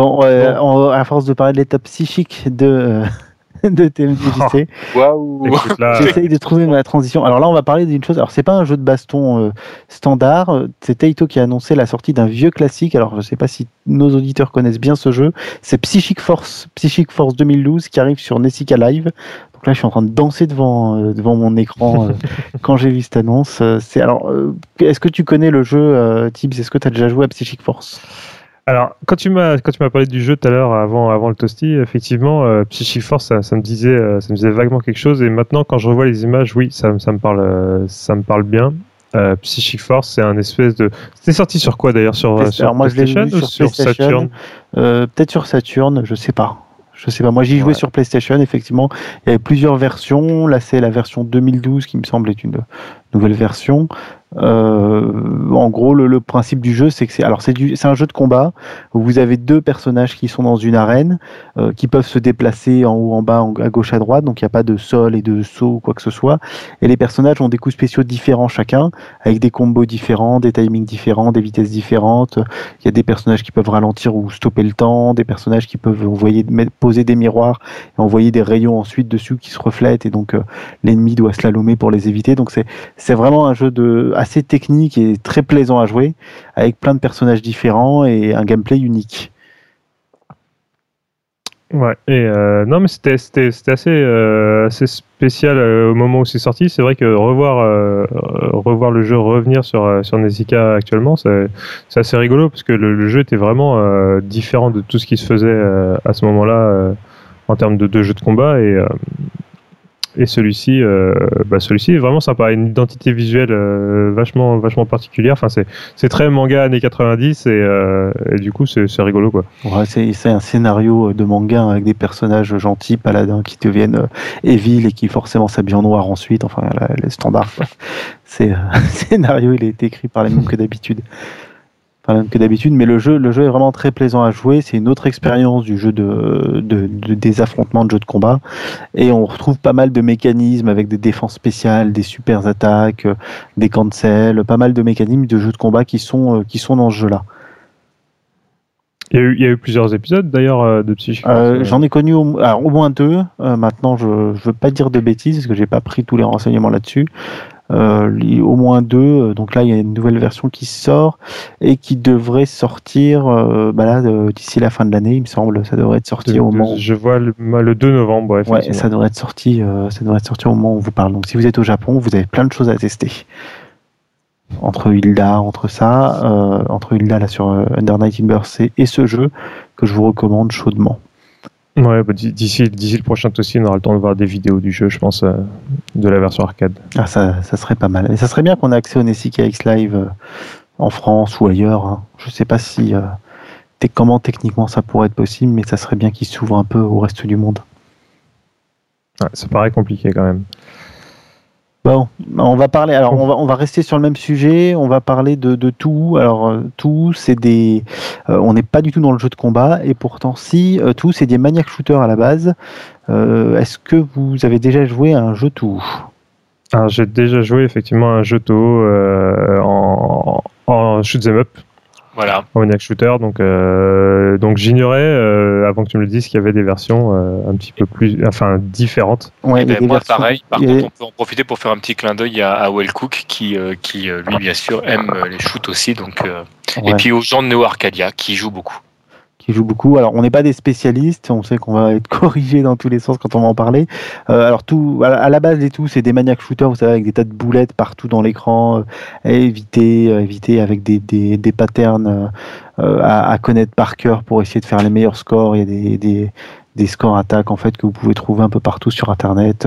Bon, à force de parler de l'état psychique de, euh, de TMDJC, j'essaye de trouver ma transition. Alors là, on va parler d'une chose. Alors, c'est pas un jeu de baston euh, standard. C'est Taito qui a annoncé la sortie d'un vieux classique. Alors, je sais pas si nos auditeurs connaissent bien ce jeu. C'est Psychic Force, Psychic Force 2012 qui arrive sur Nessica Live. Donc là, je suis en train de danser devant, euh, devant mon écran quand j'ai vu cette annonce. C'est alors, est-ce que tu connais le jeu, Tibbs? Est-ce que tu as déjà joué à Psychic Force? Alors, quand tu m'as quand tu m'as parlé du jeu tout à l'heure avant avant le toasty, effectivement, euh, Psychic Force, ça, me disait euh, ça me disait vaguement quelque chose. Et maintenant, quand je revois les images, oui, ça, ça me parle euh, ça me parle bien. Euh, Psychic Force, c'est un espèce de. C'était sorti sur quoi d'ailleurs? Sur, sur moi, PlayStation ou sur, Saturn? Peut-être sur Saturn, je sais pas. Je sais pas. Moi, j'y jouais sur PlayStation, effectivement. Il y avait plusieurs versions. Là, c'est la version 2012 qui me semble être une nouvelle version. Euh, en gros, le, principe du jeu, c'est que c'est alors c'est un jeu de combat où vous avez deux personnages qui sont dans une arène, euh, qui peuvent se déplacer en haut, en bas, à gauche, à droite. Donc il n'y a pas de sol et de saut ou quoi que ce soit. Et les personnages ont des coups spéciaux différents chacun, avec des combos différents, des timings différents, des vitesses différentes. Il y a des personnages qui peuvent ralentir ou stopper le temps, des personnages qui peuvent envoyer poser des miroirs et envoyer des rayons ensuite dessus qui se reflètent et donc euh, l'ennemi doit slalomer pour les éviter. Donc c'est c'est vraiment un jeu de assez technique et très plaisant à jouer, avec plein de personnages différents et un gameplay unique. Ouais, et euh, non, mais c'était assez, euh, assez spécial euh, au moment où c'est sorti. C'est vrai que revoir, revoir le jeu revenir sur, sur Nezica actuellement, c'est assez rigolo parce que le, jeu était vraiment différent de tout ce qui se faisait à ce moment-là en termes de, de jeu de combat. Et, Et celui-ci, euh, bah celui-ci est vraiment sympa, une identité visuelle euh, vachement, vachement particulière. Enfin, c'est, très manga années 90 et, euh, et du coup, c'est, rigolo quoi. C'est, un scénario de manga avec des personnages gentils, paladins qui deviennent evil et qui forcément s'habillent en noir ensuite. Enfin, les standards. c'est scénario, il est écrit par les mêmes que d'habitude que d'habitude, mais le jeu, le jeu est vraiment très plaisant à jouer. C'est une autre expérience du jeu de, des affrontements de jeu de combat, et on retrouve pas mal de mécanismes avec des défenses spéciales, des super attaques, des cancels, pas mal de mécanismes de jeu de combat qui sont qui sont dans ce jeu-là. Il y, a eu, plusieurs épisodes d'ailleurs euh, de Psychic. Euh, j'en ai connu au, au moins deux. Euh, maintenant, je ne veux pas dire de bêtises parce que j'ai pas pris tous les renseignements là-dessus. Euh, au moins deux. Euh, donc là, il y a une nouvelle version qui sort et qui devrait sortir euh, bah d'ici la fin de l'année, il me semble. Ça devrait être sorti au moment. Je vois le, 2 novembre. Ouais, ça devrait être sorti. ça devrait être sorti au moment où on vous parle. Donc si vous êtes au Japon, vous avez plein de choses à tester. Entre Hilda, entre ça, entre Hilda là sur Under Night Inverse et ce jeu que je vous recommande chaudement. Ouais, bah, d'ici, d'ici le prochain aussi, on aura le temps de voir des vidéos du jeu, je pense, euh, de la version arcade. Ah, ça, ça serait pas mal. Et ça serait bien qu'on ait accès au NSIKX Live euh, en France ou ailleurs. Hein. Je sais pas si euh, comment techniquement ça pourrait être possible, mais ça serait bien qu'il s'ouvre un peu au reste du monde. ça paraît compliqué quand même. Bon, on va parler. Alors, on va, on va rester sur le même sujet. On va parler de, de tout. Alors, euh, tout, c'est des. Euh, on n'est pas du tout dans le jeu de combat, et pourtant, si euh, tout, c'est des maniac shooters à la base. Est-ce que vous avez déjà joué à un jeu tout? Alors, j'ai déjà joué effectivement à un jeu tout en, en shoot 'em up. Voilà. Maniac Shooter. Donc, euh, donc j'ignorais, euh, avant que tu me le dises, qu'il y avait des versions euh, un petit peu plus, enfin, différentes. Ouais, ben, moi, pareil. Par contre, on peut en profiter pour faire un petit clin d'œil à, à Wellcook, qui, qui lui, bien sûr, aime les shoots aussi. Donc, Et puis aux gens de Neo Arcadia, qui jouent beaucoup qui joue beaucoup. Alors, on n'est pas des spécialistes, on sait qu'on va être corrigé dans tous les sens quand on va en parler. Euh, alors, tout, à la base des tout, c'est des maniac shooters, vous savez, avec des tas de boulettes partout dans l'écran, euh, éviter, euh, éviter avec des, des, des patterns à, à, connaître par cœur pour essayer de faire les meilleurs scores. Il y a des, des, des scores attaques en fait que vous pouvez trouver un peu partout sur internet.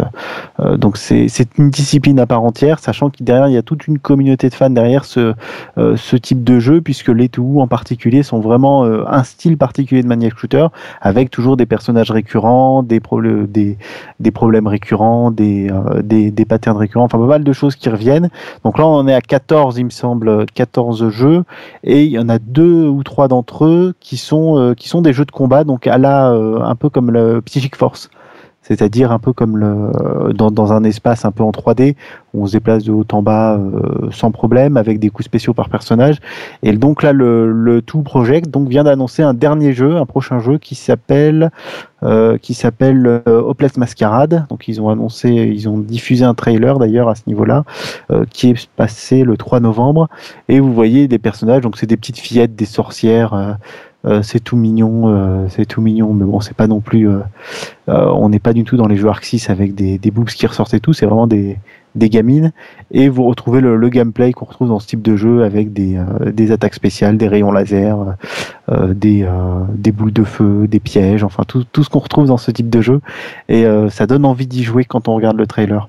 Euh, donc c'est une discipline à part entière, sachant qu'il derrière il y a toute une communauté de fans derrière ce euh, ce type de jeu, puisque les Touhou en particulier sont vraiment euh, un style particulier de maniac shooter, avec toujours des personnages récurrents, des problèmes des, des problèmes récurrents, des, des des patterns récurrents, enfin pas mal de choses qui reviennent. Donc là on en est à 14 il me semble, 14 jeux, et il y en a deux ou trois d'entre eux qui sont qui sont des jeux de combat, donc à la un peu comme le Psychic Force. C'est-à-dire un peu comme le, dans, un espace un peu en 3D, où on se déplace de haut en bas euh, sans problème, avec des coups spéciaux par personnage. Et donc là, le, le Project donc, vient d'annoncer un dernier jeu, un prochain jeu qui s'appelle euh, qui s'appelle euh, Hopeless Masquerade. Donc ils ont annoncé, ils ont diffusé un trailer d'ailleurs à ce niveau-là, euh, qui est passé le 3 novembre. Et vous voyez des personnages, donc c'est des petites fillettes, des sorcières. Euh, c'est tout mignon, euh, c'est tout mignon, mais bon, c'est pas non plus. Euh, on n'est pas du tout dans les jeux Arc 6 avec des, des boobs qui ressortent et tout. C'est vraiment des, des gamines. Et vous retrouvez le, le gameplay qu'on retrouve dans ce type de jeu avec des, des attaques spéciales, des rayons laser, des, des boules de feu, des pièges, enfin tout, tout ce qu'on retrouve dans ce type de jeu. Et ça donne envie d'y jouer quand on regarde le trailer.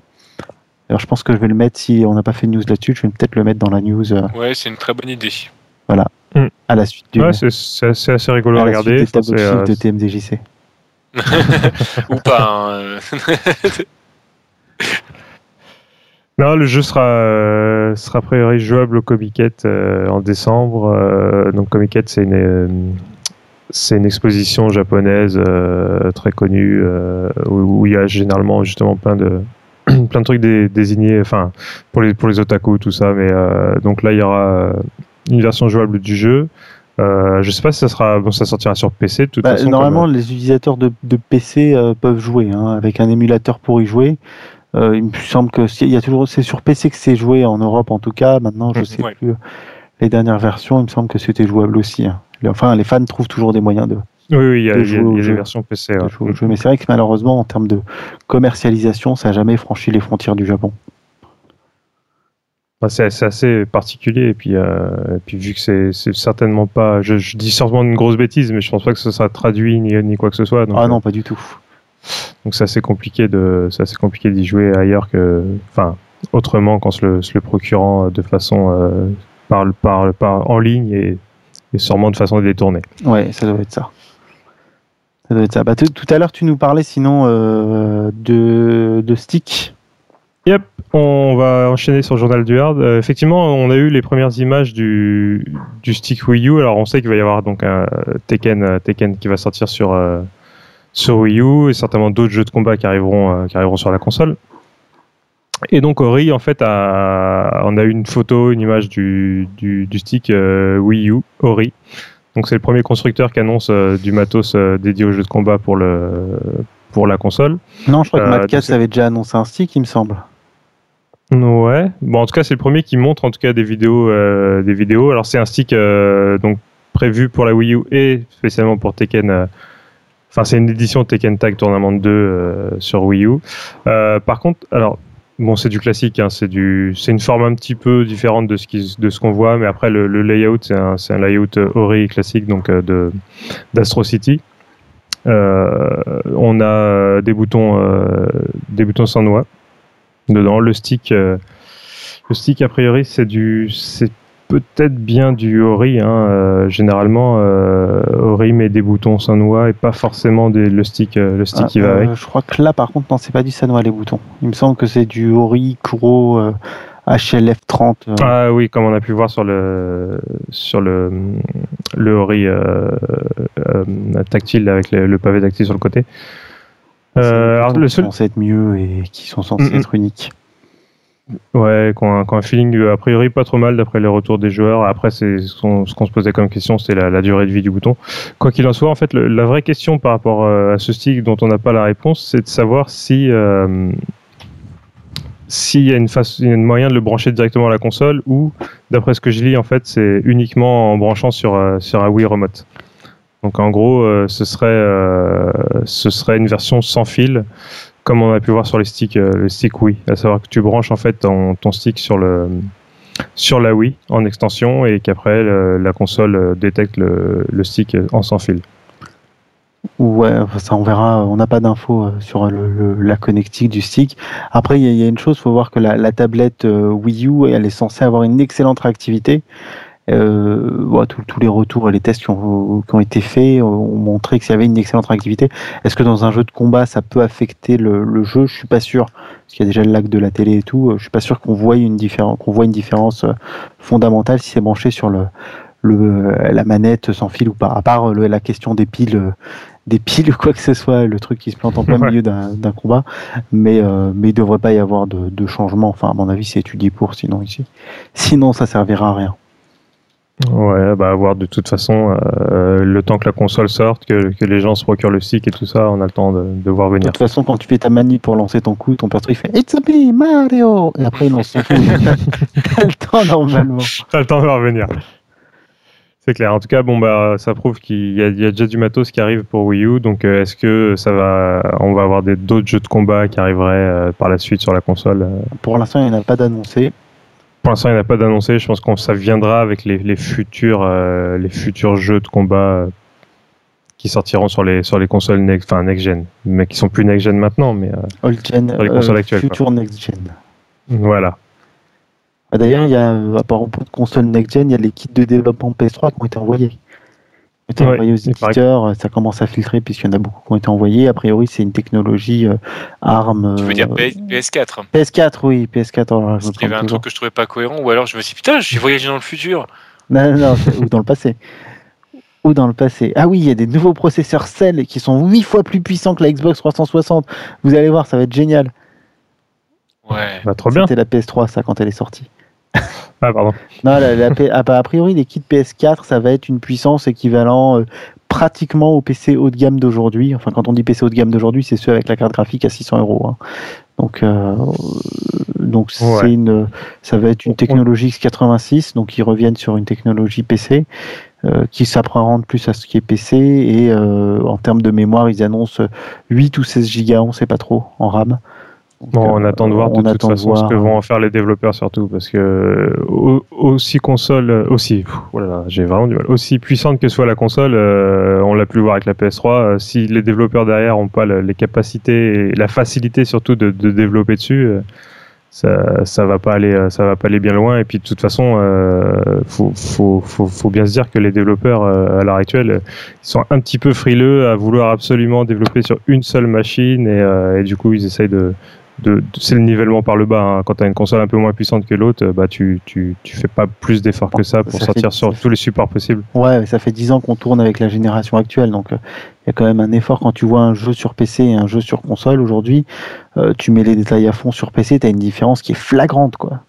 Alors je pense que je vais le mettre si on n'a pas fait de news là-dessus. Je vais peut-être le mettre dans la news. Ouais, c'est une très bonne idée. Voilà. Mm. À la suite du. Ouais, c'est assez rigolo à, à regarder. Des tableaux euh, de TMDJC. Ou pas. Hein. non, le jeu sera, euh, sera a priori jouable au Comiket euh, en décembre. Euh, donc Comiket, c'est une, c'est une exposition japonaise très connue où, où, il y a généralement justement plein de plein de trucs désignés, enfin pour les pour les otaku tout ça. Mais donc là, il y aura une version jouable du jeu. Euh, je sais pas si ça sera bon, ça sortira sur PC. De toute bah, normalement, les utilisateurs de, de PC euh, peuvent jouer hein, avec un émulateur pour y jouer. Euh, il me semble que il y a toujours c'est sur PC que c'est joué en Europe en tout cas. Maintenant, je sais plus les dernières versions. Il me semble que c'était jouable aussi. Hein. Enfin, les fans trouvent toujours des moyens de. Oui, oui, il y a, y a, des versions PC. Mais c'est vrai que malheureusement, en termes de commercialisation, ça n'a jamais franchi les frontières du Japon c'est assez particulier et puis, euh, puis vu que c'est certainement pas, je, dis certainement une grosse bêtise, mais je pense pas que ce sera traduit ni, ni quoi que ce soit. ah non, pas du tout. Donc c'est assez compliqué de, c'est assez compliqué d'y jouer ailleurs que, enfin, autrement qu'en se le, se le procurant de façon par, par, par, en ligne et, et sûrement de façon détournée. Ouais, ça doit être ça. Ça doit être ça. Bah, tout à l'heure, tu nous parlais sinon euh, de, de stick. On va enchaîner sur le journal du hard. Euh, effectivement, on a eu les premières images du, du stick Wii U. Alors, on sait qu'il va y avoir donc un Tekken, euh, Tekken qui va sortir sur, sur Wii U et certainement d'autres jeux de combat qui arriveront, qui arriveront sur la console. Et donc Ori, en fait, a, on a eu une photo, une image du, du, du stick Wii U, Ori. Donc c'est le premier constructeur qui annonce euh, du matos euh, dédié aux jeux de combat pour, le, pour la console. Non, je crois que Madcast euh, avait déjà annoncé un stick, il me semble. Ouais. Bon, en tout cas, c'est le premier qui montre en tout cas des vidéos. des vidéos. Alors c'est un stick donc prévu pour la Wii U et spécialement pour Tekken. Enfin, c'est une édition Tekken Tag Tournament 2 sur Wii U. par contre, alors Bon, c'est du classique, hein, c'est du, c'est une forme un petit peu différente de ce de ce qu'on voit, mais après le, layout, c'est un, un layout euh, Ori classique, donc euh, de d'Astro City. Euh, on a des boutons, des boutons sans noix dedans. Le stick, le stick a priori, c'est du, c'est peut-être bien du Ori. Hein. Euh, généralement, euh, Ori met des boutons Sanwa et pas forcément des, le stick, euh, le stick qui va avec. Je crois que là, par contre, non, c'est pas du Sanwa les boutons. Il me semble que c'est du Ori Kuro HLF30. Ah oui, comme on a pu voir sur le sur le le Ori tactile avec le, pavé tactile sur le côté. Alors le seul censé être mieux et qui sont censés être uniques. Ouais, qu'on un, feeling a priori pas trop mal d'après les retours des joueurs. Après, c'est ce qu'on se posait comme question, c'était la, durée de vie du bouton. Quoi qu'il en soit, en fait, la vraie question par rapport euh, à ce stick dont on n'a pas la réponse, c'est de savoir si euh, s'il y a une face, une moyen de le brancher directement à la console ou, d'après ce que je lis, en fait, c'est uniquement en branchant sur euh, sur un Wii Remote. Donc en gros, ce serait ce serait une version sans fil comme on a pu voir sur les sticks, euh, le stick Wii, à savoir que tu branches en fait ton, stick sur le sur la Wii en extension et qu'après la console euh, détecte le, le, stick en sans fil. Ouais, ça on verra. On n'a pas d'infos euh, sur le, la connectique du stick. Après, il y, a une chose, faut voir que la, la tablette Wii U, elle est censée avoir une excellente réactivité. Euh, tous les retours et les tests qui ont, qui ont été faits ont montré qu'il y avait une excellente réactivité. Est-ce que dans un jeu de combat, ça peut affecter le, le jeu? Je suis pas sûr, parce qu'il y a déjà le lag de la télé et tout. Je suis pas sûr qu'on voit une différence, qu'on voit une différence euh, fondamentale si c'est branché sur le, le, la manette sans fil ou pas. À part la question des piles, des piles ou quoi que ce soit, le truc qui se plante en plein milieu d'un combat. Mais, euh, mais il devrait pas y avoir de, de changement. Enfin, à mon avis, c'est étudié pour, sinon ici. Sinon, ça servira à rien. Ouais, bah avoir de toute façon euh, le temps que la console sorte, que, que, les gens se procurent le stick et tout ça, on a le temps de, de voir venir. De toute façon, quand tu fais ta manie pour lancer ton coup, ton perso il fait It's a me, Mario Et après il lance son coup. T'as le temps normalement. T'as le temps de voir venir. C'est clair. En tout cas, bon bah ça prouve qu'il y, y, a déjà du matos qui arrive pour Wii U. Donc euh, est-ce que ça va, on va avoir d'autres jeux de combat qui arriveraient euh, par la suite sur la console Pour l'instant, il n'y en a pas d'annoncé. Pour l'instant, il n'y a pas d'annoncé. Je pense que ça viendra avec les, les futurs, euh, les futurs jeux de combat euh, qui sortiront sur les, sur les consoles next, enfin next gen, mais qui sont plus next gen maintenant, mais euh, gen, sur les consoles actuelles. Futur next gen. Voilà. Ah, d'ailleurs, il y a, à propos de consoles next gen, il y a les kits de développement PS3 qui ont été envoyés été envoyé aux éditeurs, ça commence à filtrer puisqu'il y en a beaucoup qui ont été envoyés. A priori, c'est une technologie euh, ARM. Tu veux dire PS4 euh, PS4, oui, PS4. il y avait un truc que je trouvais pas cohérent, ou alors je me suis dit, putain, j'ai voyagé dans le futur. Non, non, non ou dans le passé. Ou dans le passé. Ah oui, il y a des nouveaux processeurs Cell qui sont 8 fois plus puissants que la Xbox 360. Vous allez voir, ça va être génial. Ouais. Bah, trop bien. C'était la PS3, ça, quand elle est sortie. Ah, pardon. Non, la, ah, bah, a priori, les kits PS4, ça va être une puissance équivalent euh, pratiquement au PC haut de gamme d'aujourd'hui. Enfin, quand on dit PC haut de gamme d'aujourd'hui, c'est ceux avec la carte graphique à 600 euros. Hein. Donc, euh, donc c'est une, ça va être une technologie X86, donc ils reviennent sur une technologie PC euh, qui s'apparente plus à ce qui est PC et en termes de mémoire, ils annoncent 8 ou 16 Go, on sait pas trop en RAM. Bon, on attend de voir de toute façon ce que vont en faire les développeurs surtout parce que aussi console aussi voilà j'ai vraiment du mal aussi puissante que soit la console euh, on l'a pu voir avec la PS3, si les développeurs derrière n'ont pas les capacités et la facilité surtout de, de développer dessus, ça, ça va pas aller, euh, ça va pas aller bien loin. Et puis de toute façon, euh, faut, faut, faut, faut, bien se dire que les développeurs euh, à l'heure actuelle, ils sont un petit peu frileux à vouloir absolument développer sur une seule machine et, euh, et du coup ils essayent de, de, c'est le nivellement par le bas. Hein. Quand tu as une console un peu moins puissante que l'autre, bah tu, tu, tu fais pas plus d'efforts que ça pour sortir sur tous les supports possibles. Ouais, ça fait 10 ans qu'on tourne avec la génération actuelle, donc il y a quand même un effort quand tu vois un jeu sur PC et un jeu sur console aujourd'hui. Euh, tu mets les détails à fond sur PC, tu as une différence qui est flagrante, quoi.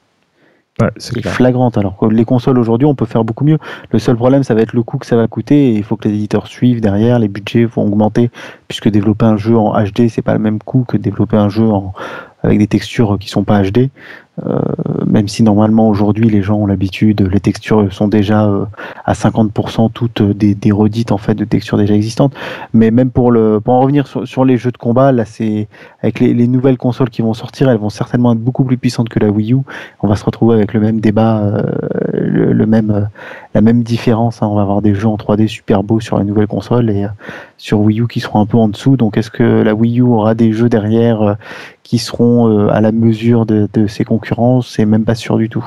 Ouais, c'est flagrante. Alors que les consoles aujourd'hui, on peut faire beaucoup mieux. Le seul problème, ça va être le coût que ça va coûter. Et il faut que les éditeurs suivent derrière. Les budgets vont augmenter puisque développer un jeu en HD, c'est pas le même coût que développer un jeu en, avec des textures qui sont pas HD. Euh, même si normalement aujourd'hui les gens ont l'habitude, les textures sont déjà euh, à 50% toutes des, des, redites en fait de textures déjà existantes. Mais même pour le pour en revenir sur, les jeux de combat, là c'est avec les, les, nouvelles consoles qui vont sortir, elles vont certainement être beaucoup plus puissantes que la Wii U. On va se retrouver avec le même débat, euh, le, même la même différence. Hein. On va avoir des jeux en 3D super beaux sur les nouvelles consoles et sur Wii U qui seront un peu en dessous. Donc est-ce que la Wii U aura des jeux derrière qui seront à la mesure de, de ses concurrents C'est même pas sûr du tout.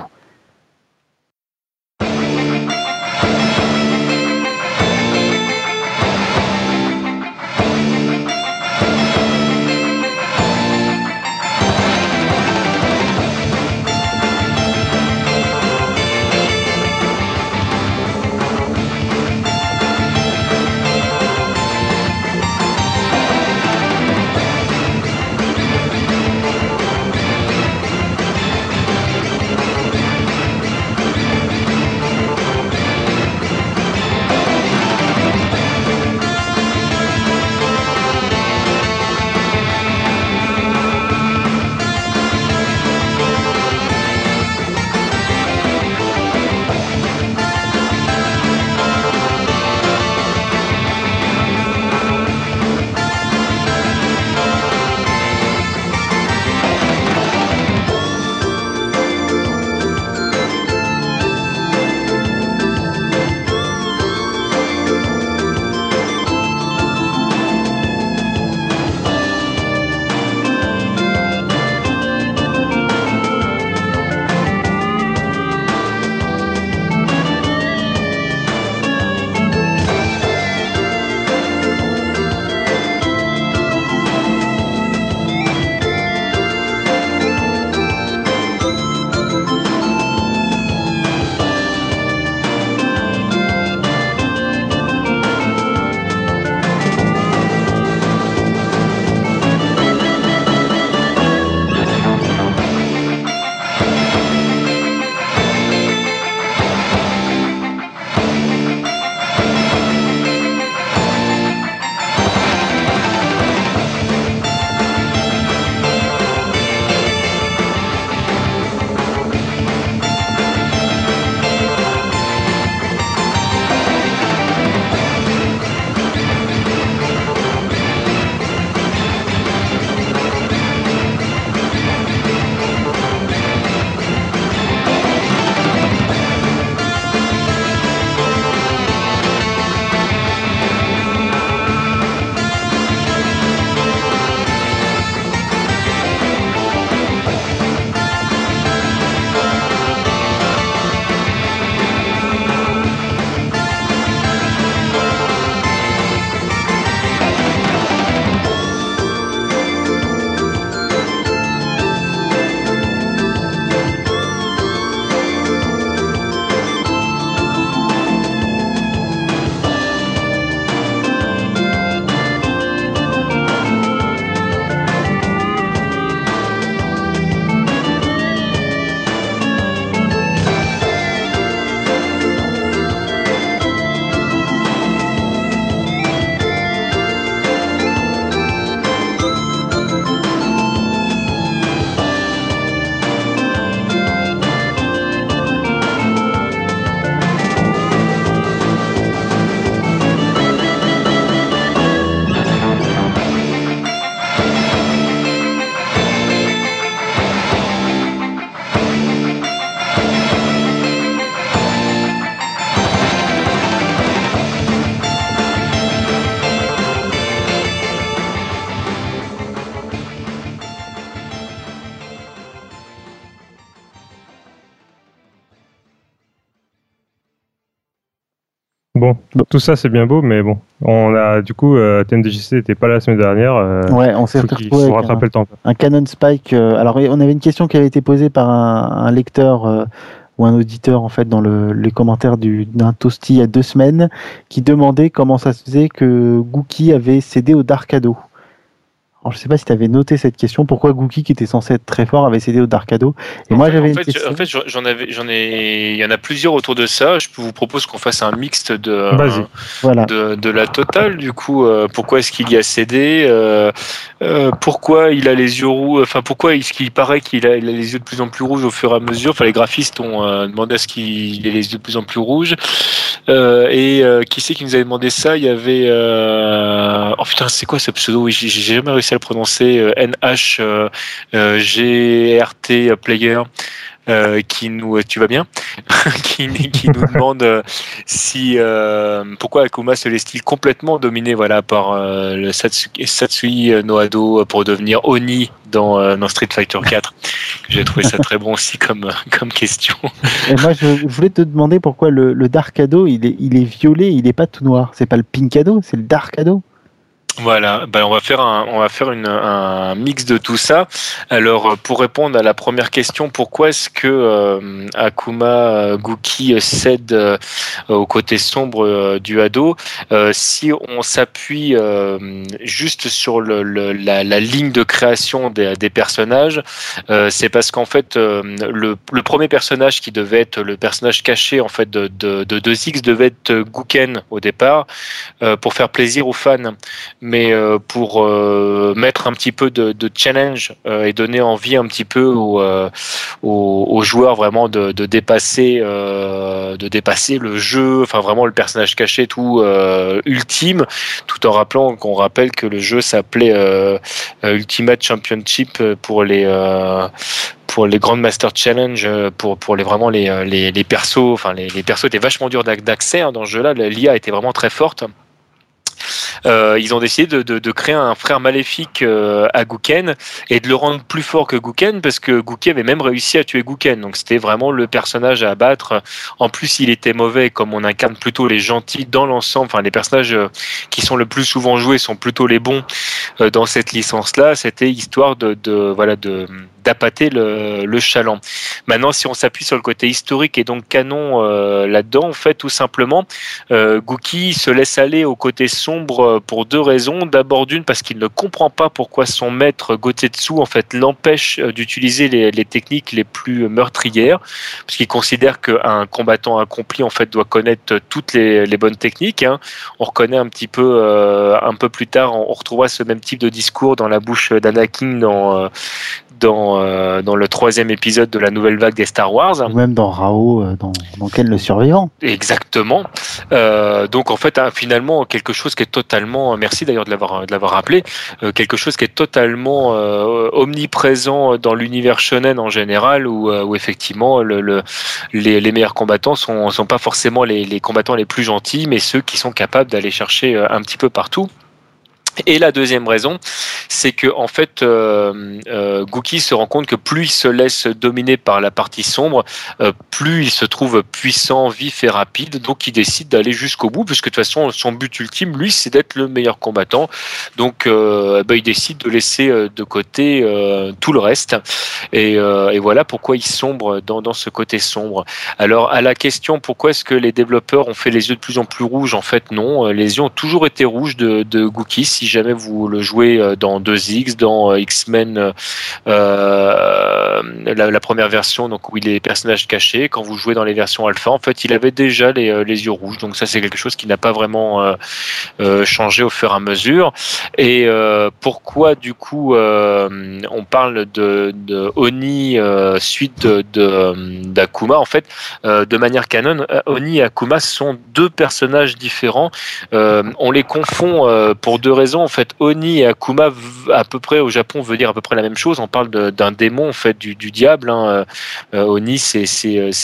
Tout ça c'est bien beau, mais bon, on a du coup euh, TMDJC n'était pas là la semaine dernière. Euh, ouais, on s'est retrouvé rattraper le temps. Un Canon Spike. Euh, alors on avait une question qui avait été posée par un, lecteur euh, ou un auditeur en fait dans le, les commentaires d'un toasty il y a deux semaines, qui demandait comment ça se faisait que Gookie avait cédé au Darkado. Alors, je sais pas si tu avais noté cette question. Pourquoi Gookie, qui était censé être très fort, avait cédé au Darkado Et moi, j'avais. En fait, j'en avais, j'en ai, il y en a plusieurs autour de ça. Je vous propose qu'on fasse un mixte de, voilà. de, de, la totale. Du coup, euh, pourquoi est-ce qu'il y a cédé euh, euh, Pourquoi il a les yeux rouges Enfin, pourquoi est-ce qu'il paraît qu'il a, il a, les yeux de plus en plus rouges au fur et à mesure? Enfin, les graphistes ont demandé à ce qu'il ait les yeux de plus en plus rouges. et qui c'est qui nous avait demandé ça? Il y avait. Oh putain, c'est quoi ce pseudo? Oui, j'ai jamais réussi à le prononcer, NHGRT Player. qui nous, tu vas bien, qui, nous demande si pourquoi Akuma se laisse-t-il complètement dominer voilà par le Satsui Noado pour devenir Oni dans, dans Street Fighter 4. J'ai trouvé ça très bon aussi comme comme question. Et moi, je, voulais te demander pourquoi le, le Darkado il est il est violet, il est pas tout noir. C'est pas le Pinkado, c'est le Darkado. Voilà, ben on va faire un, on va faire une, un mix de tout ça. Alors pour répondre à la première question, pourquoi est-ce que euh, Akuma euh, Guki cède euh, au côté sombre du ado? Si on s'appuie juste sur le, la, la, ligne de création des, des personnages, c'est parce qu'en fait le, le, premier personnage qui devait être le personnage caché en fait de, de, de 2X devait être Guken au départ pour faire plaisir aux fans euh, pour euh, mettre un petit peu de, challenge euh, et donner envie un petit peu aux, joueurs vraiment de, dépasser de dépasser le jeu, enfin vraiment le personnage caché tout ultime, tout en rappelant qu'on rappelle que le jeu s'appelait Ultimate Championship pour les pour les Master Challenge, pour, pour les, vraiment les, les, les persos, enfin les, persos étaient vachement durs d'accès hein, dans ce jeu-là. L'IA était vraiment très forte. Euh, ils ont décidé de, créer un frère maléfique euh, à Guken et de le rendre plus fort que Guken parce que Guken avait même réussi à tuer Guken. Donc c'était vraiment le personnage à abattre. En plus, il était mauvais comme on incarne plutôt les gentils dans l'ensemble. Enfin, les personnages euh, qui sont le plus souvent joués sont plutôt les bons dans cette licence-là. C'était histoire de d'appâter le, chaland. Maintenant, si on s'appuie sur le côté historique et donc canon euh, là-dedans, en fait, tout simplement, euh, Gookie se laisse aller au côté sombre euh, pour deux raisons. D'abord, d'une, parce qu'il ne comprend pas pourquoi son maître Gotetsu, en fait, l'empêche euh, d'utiliser les, techniques les plus meurtrières, parce qu'il considère qu'un combattant accompli, en fait, doit connaître toutes les, bonnes techniques. Hein. On reconnaît un petit peu, un peu plus tard, on, retrouvera ce même type de discours dans la bouche d'Anakin dans dans, euh, dans le troisième épisode de la nouvelle vague des Star Wars. Ou même dans Rao, euh, dans, dans Quel le survivant. Exactement. Euh, donc en fait, hein, finalement, quelque chose qui est totalement, merci d'ailleurs de l'avoir de l'avoir rappelé, euh, quelque chose qui est totalement omniprésent dans l'univers shonen en général, où, où effectivement le, le, les, les, meilleurs combattants sont, sont pas forcément les, les combattants les plus gentils, mais ceux qui sont capables d'aller chercher un petit peu partout. Et la deuxième raison, c'est que en fait, euh, euh, Gookie se rend compte que plus il se laisse dominer par la partie sombre, euh, plus il se trouve puissant, vif et rapide. Donc, il décide d'aller jusqu'au bout, puisque de toute façon, son but ultime, lui, c'est d'être le meilleur combattant. Donc, euh, bah, il décide de laisser de côté tout le reste. Et, voilà pourquoi il sombre dans, ce côté sombre. Alors, à la question pourquoi est-ce que les développeurs ont fait les yeux de plus en plus rouges, en fait, non. Les yeux ont toujours été rouges de, de Gookie. Jamais vous le jouez euh, dans 2X, dans euh, X-Men, euh, la, première version, donc où il est personnage caché, quand vous jouez dans les versions alpha, en fait, il avait déjà les, les yeux rouges. Donc ça, c'est quelque chose qui n'a pas vraiment changé au fur et à mesure. Et pourquoi, du coup, on parle de, de Oni suite de d'Akuma? En fait, de manière canon, Oni et Akuma sont deux personnages différents. on les confond pour deux raisons en fait, Oni et Akuma, à peu près au Japon, veut dire à peu près la même chose. On parle d'un démon, en fait, du, diable. Hein. Oni, c'est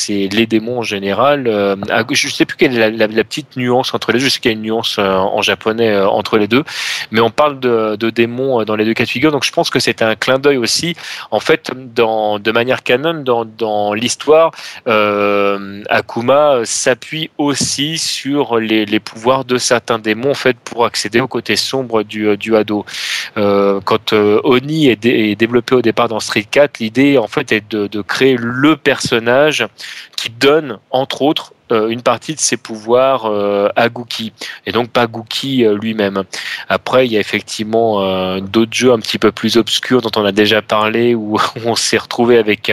les démons en général. je ne sais plus quelle est la, petite nuance entre les deux. Je sais qu'il y a une nuance en japonais entre les deux, mais on parle de, de, démons dans les deux cas de figure. Donc je pense que c'est un clin d'œil aussi. En fait, dans, de manière canon, dans, dans l'histoire, Akuma s'appuie aussi sur les, les, pouvoirs de certains démons en fait pour accéder au côté sombre du, du ado. Euh, quand euh, Oni est, est, développé au départ dans Street 4, l'idée en fait est de, de créer le personnage qui donne entre autres euh, une partie de ses pouvoirs euh, à Gookie et donc pas Gookie euh, lui-même. Après, il y a effectivement d'autres jeux un petit peu plus obscurs dont on a déjà parlé où on s'est retrouvé avec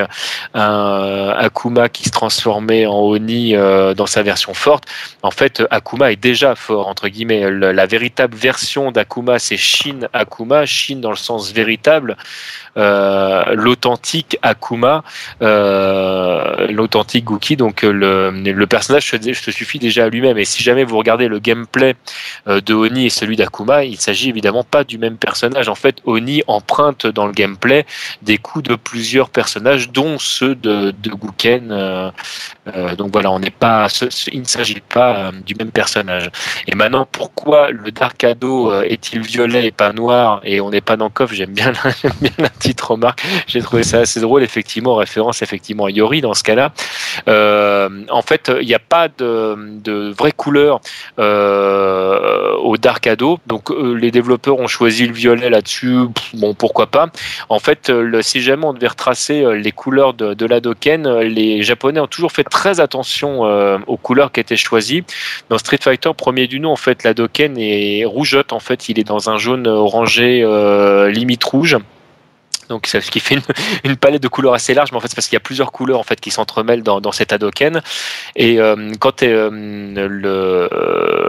un Akuma qui se transformait en Oni dans sa version forte. En fait, Akuma est déjà fort entre guillemets. La véritable version d'Akuma, c'est Shin Akuma, Shin dans le sens véritable. L'authentique Akuma, l'authentique Gookie. Donc le, le personnage se, se, suffit déjà à lui-même. Et si jamais vous regardez le gameplay de Oni et celui d'Akuma, il s'agit évidemment pas du même personnage. En fait, Oni emprunte dans le gameplay des coups de plusieurs personnages, dont ceux de, de Guken. donc voilà, on n'est pas, il ne s'agit pas du même personnage. Et maintenant, pourquoi le Dark Ado est-il violet et pas noir et on n'est pas dans Coff J'aime bien, bien petite remarque. J'ai trouvé ça assez drôle, effectivement, référence effectivement à Yori dans ce cas-là. Euh, en fait, il n'y a pas de, vraie couleur euh, au Dark Ado. Donc, euh, les développeurs ont choisi le violet là-dessus. Bon, pourquoi pas. En fait, le, si jamais on devait retracer les couleurs de, de l'Adoken, les Japonais ont toujours fait très attention aux couleurs qui étaient choisies. Dans Street Fighter, premier du nom, en fait, l'Adoken est rougeote. En fait, il est dans un jaune orangé limite rouge donc ce qui fait une, palette de couleurs assez large, mais en fait c'est parce qu'il y a plusieurs couleurs en fait qui s'entremêlent dans, dans cet Hadoken. Et euh, quand euh, le euh,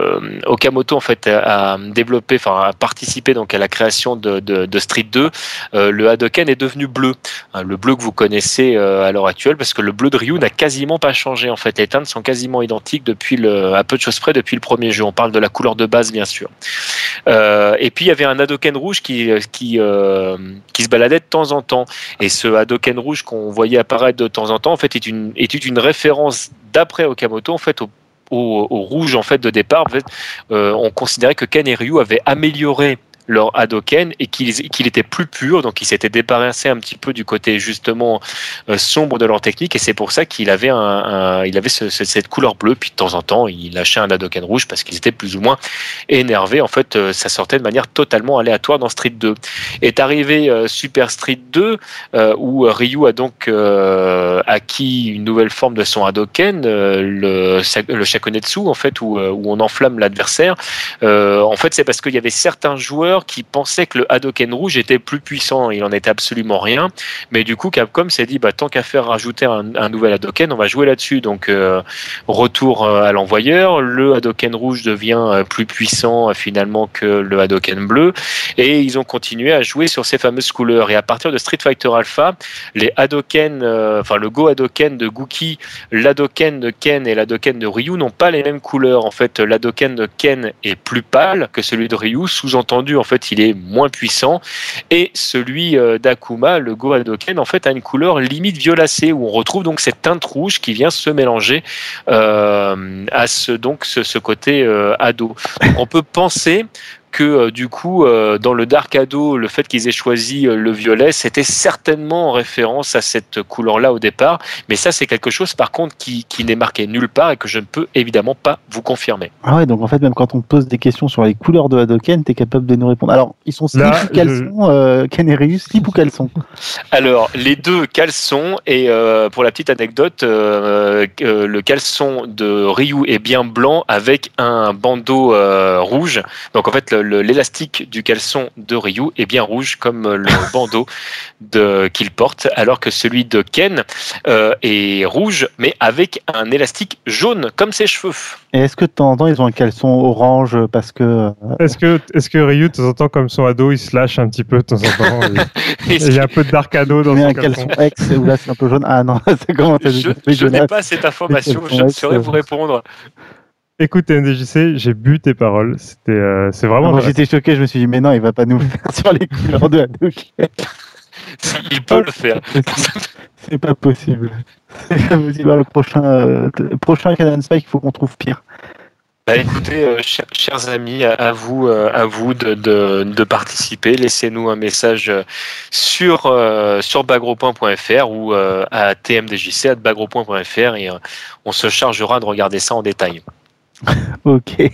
Okamoto en fait a développé, enfin a participé donc à la création de, Street 2, le Hadoken est devenu bleu, hein, le bleu que vous connaissez à l'heure actuelle, parce que le bleu de Ryu n'a quasiment pas changé en fait. Les teintes sont quasiment identiques depuis le, à peu de choses près depuis le premier jeu. On parle de la couleur de base bien sûr. et puis il y avait un Hadoken rouge qui qui qui se baladait de temps en temps. Et ce Hadoken rouge qu'on voyait apparaître de temps en temps, en fait, est une, est une référence d'après Okamoto, en fait, au, au, rouge en fait de départ. Euh, on considérait que Ken et Ryu avaient amélioré leur Hadoken et qu'il était plus pur, donc il s'était débarrassé un petit peu du côté justement euh, sombre de leur technique et c'est pour ça qu'il avait, un, il avait cette couleur bleue, puis de temps en temps il lâchait un Hadoken rouge parce qu'ils étaient plus ou moins énervés. En fait, euh, ça sortait de manière totalement aléatoire dans Street 2. Est arrivé euh, Super Street 2 où Ryu a donc acquis une nouvelle forme de son Hadoken, le, le Shakonetsu en fait, où, où on enflamme l'adversaire. en fait, c'est parce qu'il y avait certains joueurs qui pensait que le Hadoken rouge était plus puissant. Il en était absolument rien. Mais du coup, Capcom s'est dit, bah, tant qu'à faire rajouter un, nouvel Hadoken, on va jouer là-dessus. Donc, euh, retour euh, à l'envoyeur. Le Hadoken rouge devient euh, plus puissant finalement que le Hadoken bleu. Et ils ont continué à jouer sur ces fameuses couleurs. Et à partir de Street Fighter Alpha, les Hadoken, enfin le Go Hadoken de Gookie, l'Hadoken de Ken et l'Hadoken de Ryu n'ont pas les mêmes couleurs. En fait, l'Hadoken de Ken est plus pâle que celui de Ryu, sous-entendu en fait, il est moins puissant. Et celui euh, d'Akuma, le Go Hadoken, en fait, a une couleur limite violacée, où on retrouve donc cette teinte rouge qui vient se mélanger euh, à ce, donc, ce, côté euh, ado. On peut penser que euh, du coup, euh, dans le Dark Ado, le fait qu'ils aient choisi euh, le violet, c'était certainement en référence à cette couleur-là au départ. Mais ça, c'est quelque chose, par contre, qui, qui n'est marqué nulle part et que je ne peux évidemment pas vous confirmer. Ah ouais, donc en fait, même quand on pose des questions sur les couleurs de Hadoken, tu es capable de nous répondre. Alors, ils sont slip ou caleçon, euh, Kenerius, slip ou caleçon? Alors, les deux caleçons, et pour la petite anecdote, le caleçon de Ryu est bien blanc avec un bandeau rouge. Donc en fait, le, l'élastique du caleçon de Ryu est bien rouge comme le bandeau qu'il porte, alors que celui de Ken euh, est rouge, mais avec un élastique jaune comme ses cheveux. Et est-ce que de temps en temps ils ont un caleçon orange parce que. Euh, est-ce que, est que Ryu, de temps en temps, comme son ado, il se lâche un petit peu de temps en temps Il y a un peu de dark ado dans son un caleçon. X où là c'est un peu jaune. Ah non, c'est comment Je, n'ai pas cette information, je ne saurais vous répondre. Écoute, MDJC, j'ai bu tes paroles. C'était, euh, c'est vraiment. Moi, j'étais choqué. Je me suis dit, mais non, il va pas nous faire sur les couleurs de Hadouken. Il peut le faire. C'est pas possible. C'est pas possible. Le prochain, euh, prochain Canadian Spike, il faut qu'on trouve pire. Bah écoutez, euh, chers, amis, à, vous, euh, à vous de, de, participer. Laissez-nous un message sur, sur bagro.fr ou à tmdjc.bagro.fr et on se chargera de regarder ça en détail. ok.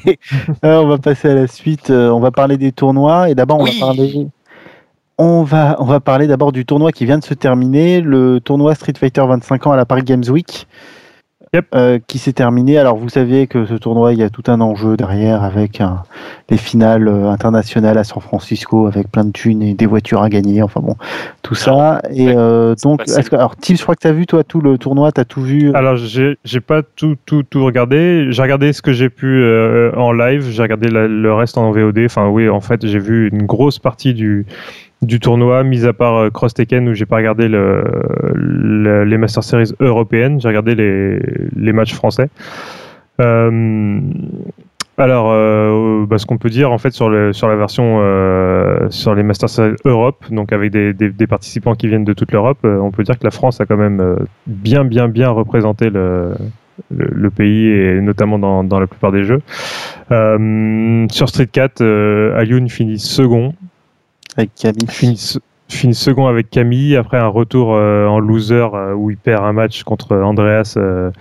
Alors, on va passer à la suite. on va parler des tournois et d'abord on va parler on va, on va parler d'abord du tournoi qui vient de se terminer, le tournoi Street Fighter 25 ans à la Paris Games Week. Euh, qui s'est terminé. Alors vous savez que ce tournoi, il y a tout un enjeu derrière avec les finales euh, internationales à San Francisco avec plein de thunes et des voitures à gagner. Enfin bon, tout ça. Et euh, donc, que, alors Tim, je crois que tu as vu toi tout le tournoi, tu as tout vu Alors j'ai pas tout, tout, tout regardé. J'ai regardé ce que j'ai pu en live, j'ai regardé le reste en VOD. Enfin oui, en fait, j'ai vu une grosse partie du du tournoi, mis à part euh, Cross Tekken où j'ai pas regardé le, les Master Series européennes, j'ai regardé les, matchs français. Euh, alors, euh, bah, ce qu'on peut dire en fait sur, la version sur les Master Series Europe, donc avec des, participants qui viennent de toute l'Europe, on peut dire que la France a quand même bien bien bien représenté le, pays et notamment dans, la plupart des jeux. sur Street 4, Ayun finit second avec Camille. Finit, second avec Camille, après un retour euh, en loser euh, où il perd un match contre Andreas euh,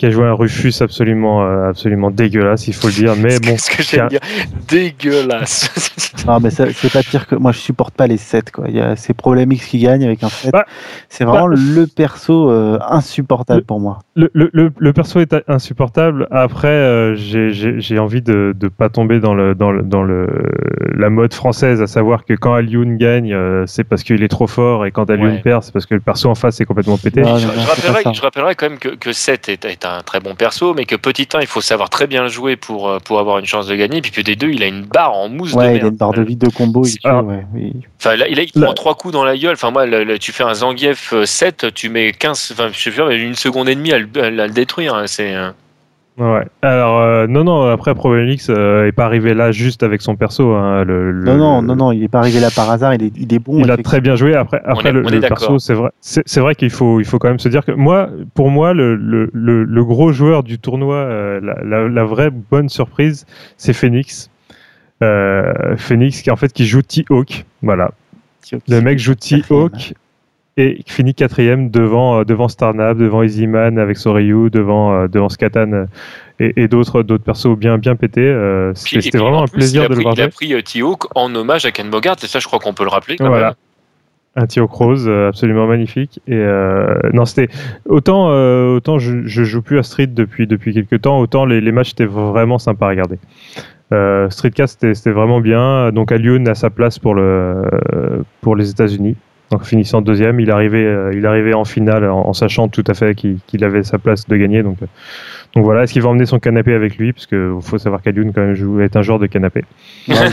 qui a joué un Rufus absolument, euh, absolument dégueulasse, il faut le dire. Mais bon, ce que j'aime dire, dégueulasse. ah, mais c'est pas pire que moi, je supporte pas les 7 quoi. Il y a ces problèmes X qui gagnent avec un 7. Bah, c'est vraiment bah, le perso euh, insupportable pour moi. Le, le, le, perso est insupportable. Après, euh, j'ai envie de ne pas tomber dans le dans le dans le la mode française, à savoir que quand Alioun gagne, c'est parce qu'il est trop fort, et quand Alioun perd, c'est parce que le perso en face est complètement pété. je, rappellerai, quand même que, que 7 est, est un un très bon perso, mais que petit 1, il faut savoir très bien le jouer pour, euh, pour avoir une chance de gagner. Puis que des deux, il a une barre en mousse ouais, de il a une barre de vide de combo. Il, enfin, là, il, prend trois coups dans la gueule. Enfin, moi, tu fais un Zangief 7, euh, tu mets 15, enfin, je sais une seconde et demie à, le détruire. Hein, c'est. Euh, Ouais. Alors euh, non non après Problemix euh, est pas arrivé là juste avec son perso. Hein, le, non non non non il est pas arrivé là par hasard. Il est, il est bon. Il a très bien joué. Après après le, perso c'est vrai c'est vrai qu'il faut il faut quand même se dire que moi pour moi le, le, le gros joueur du tournoi euh, la, la, vraie bonne surprise c'est Phoenix. Euh, Phoenix qui en fait qui joue T-Hawk voilà. Le mec joue T-Hawk et finit quatrième devant euh, devant Starnab, devant Easyman avec Soryu, devant euh, devant Skatan euh, et, d'autres d'autres persos bien bien pétés. C'était vraiment un plaisir de le voir. Il a pris Tihawk en hommage à Ken Bogart, et ça je crois qu'on peut le rappeler. Quand voilà. Un Tihawk Rose absolument magnifique et non c'était autant autant je, je joue plus à Street depuis depuis quelques temps autant les, les matchs étaient vraiment sympas à regarder. Street 4 c'était vraiment bien donc Alioun a sa place pour le pour les États-Unis donc finissant deuxième, il arrivait, euh, il arrivait en finale en, sachant tout à fait qu'il avait sa place de gagner. Donc, euh, donc voilà, est-ce qu'il va emmener son canapé avec lui? Parce qu'il faut savoir qu'Alioun quand même joue, est un joueur de canapé. il va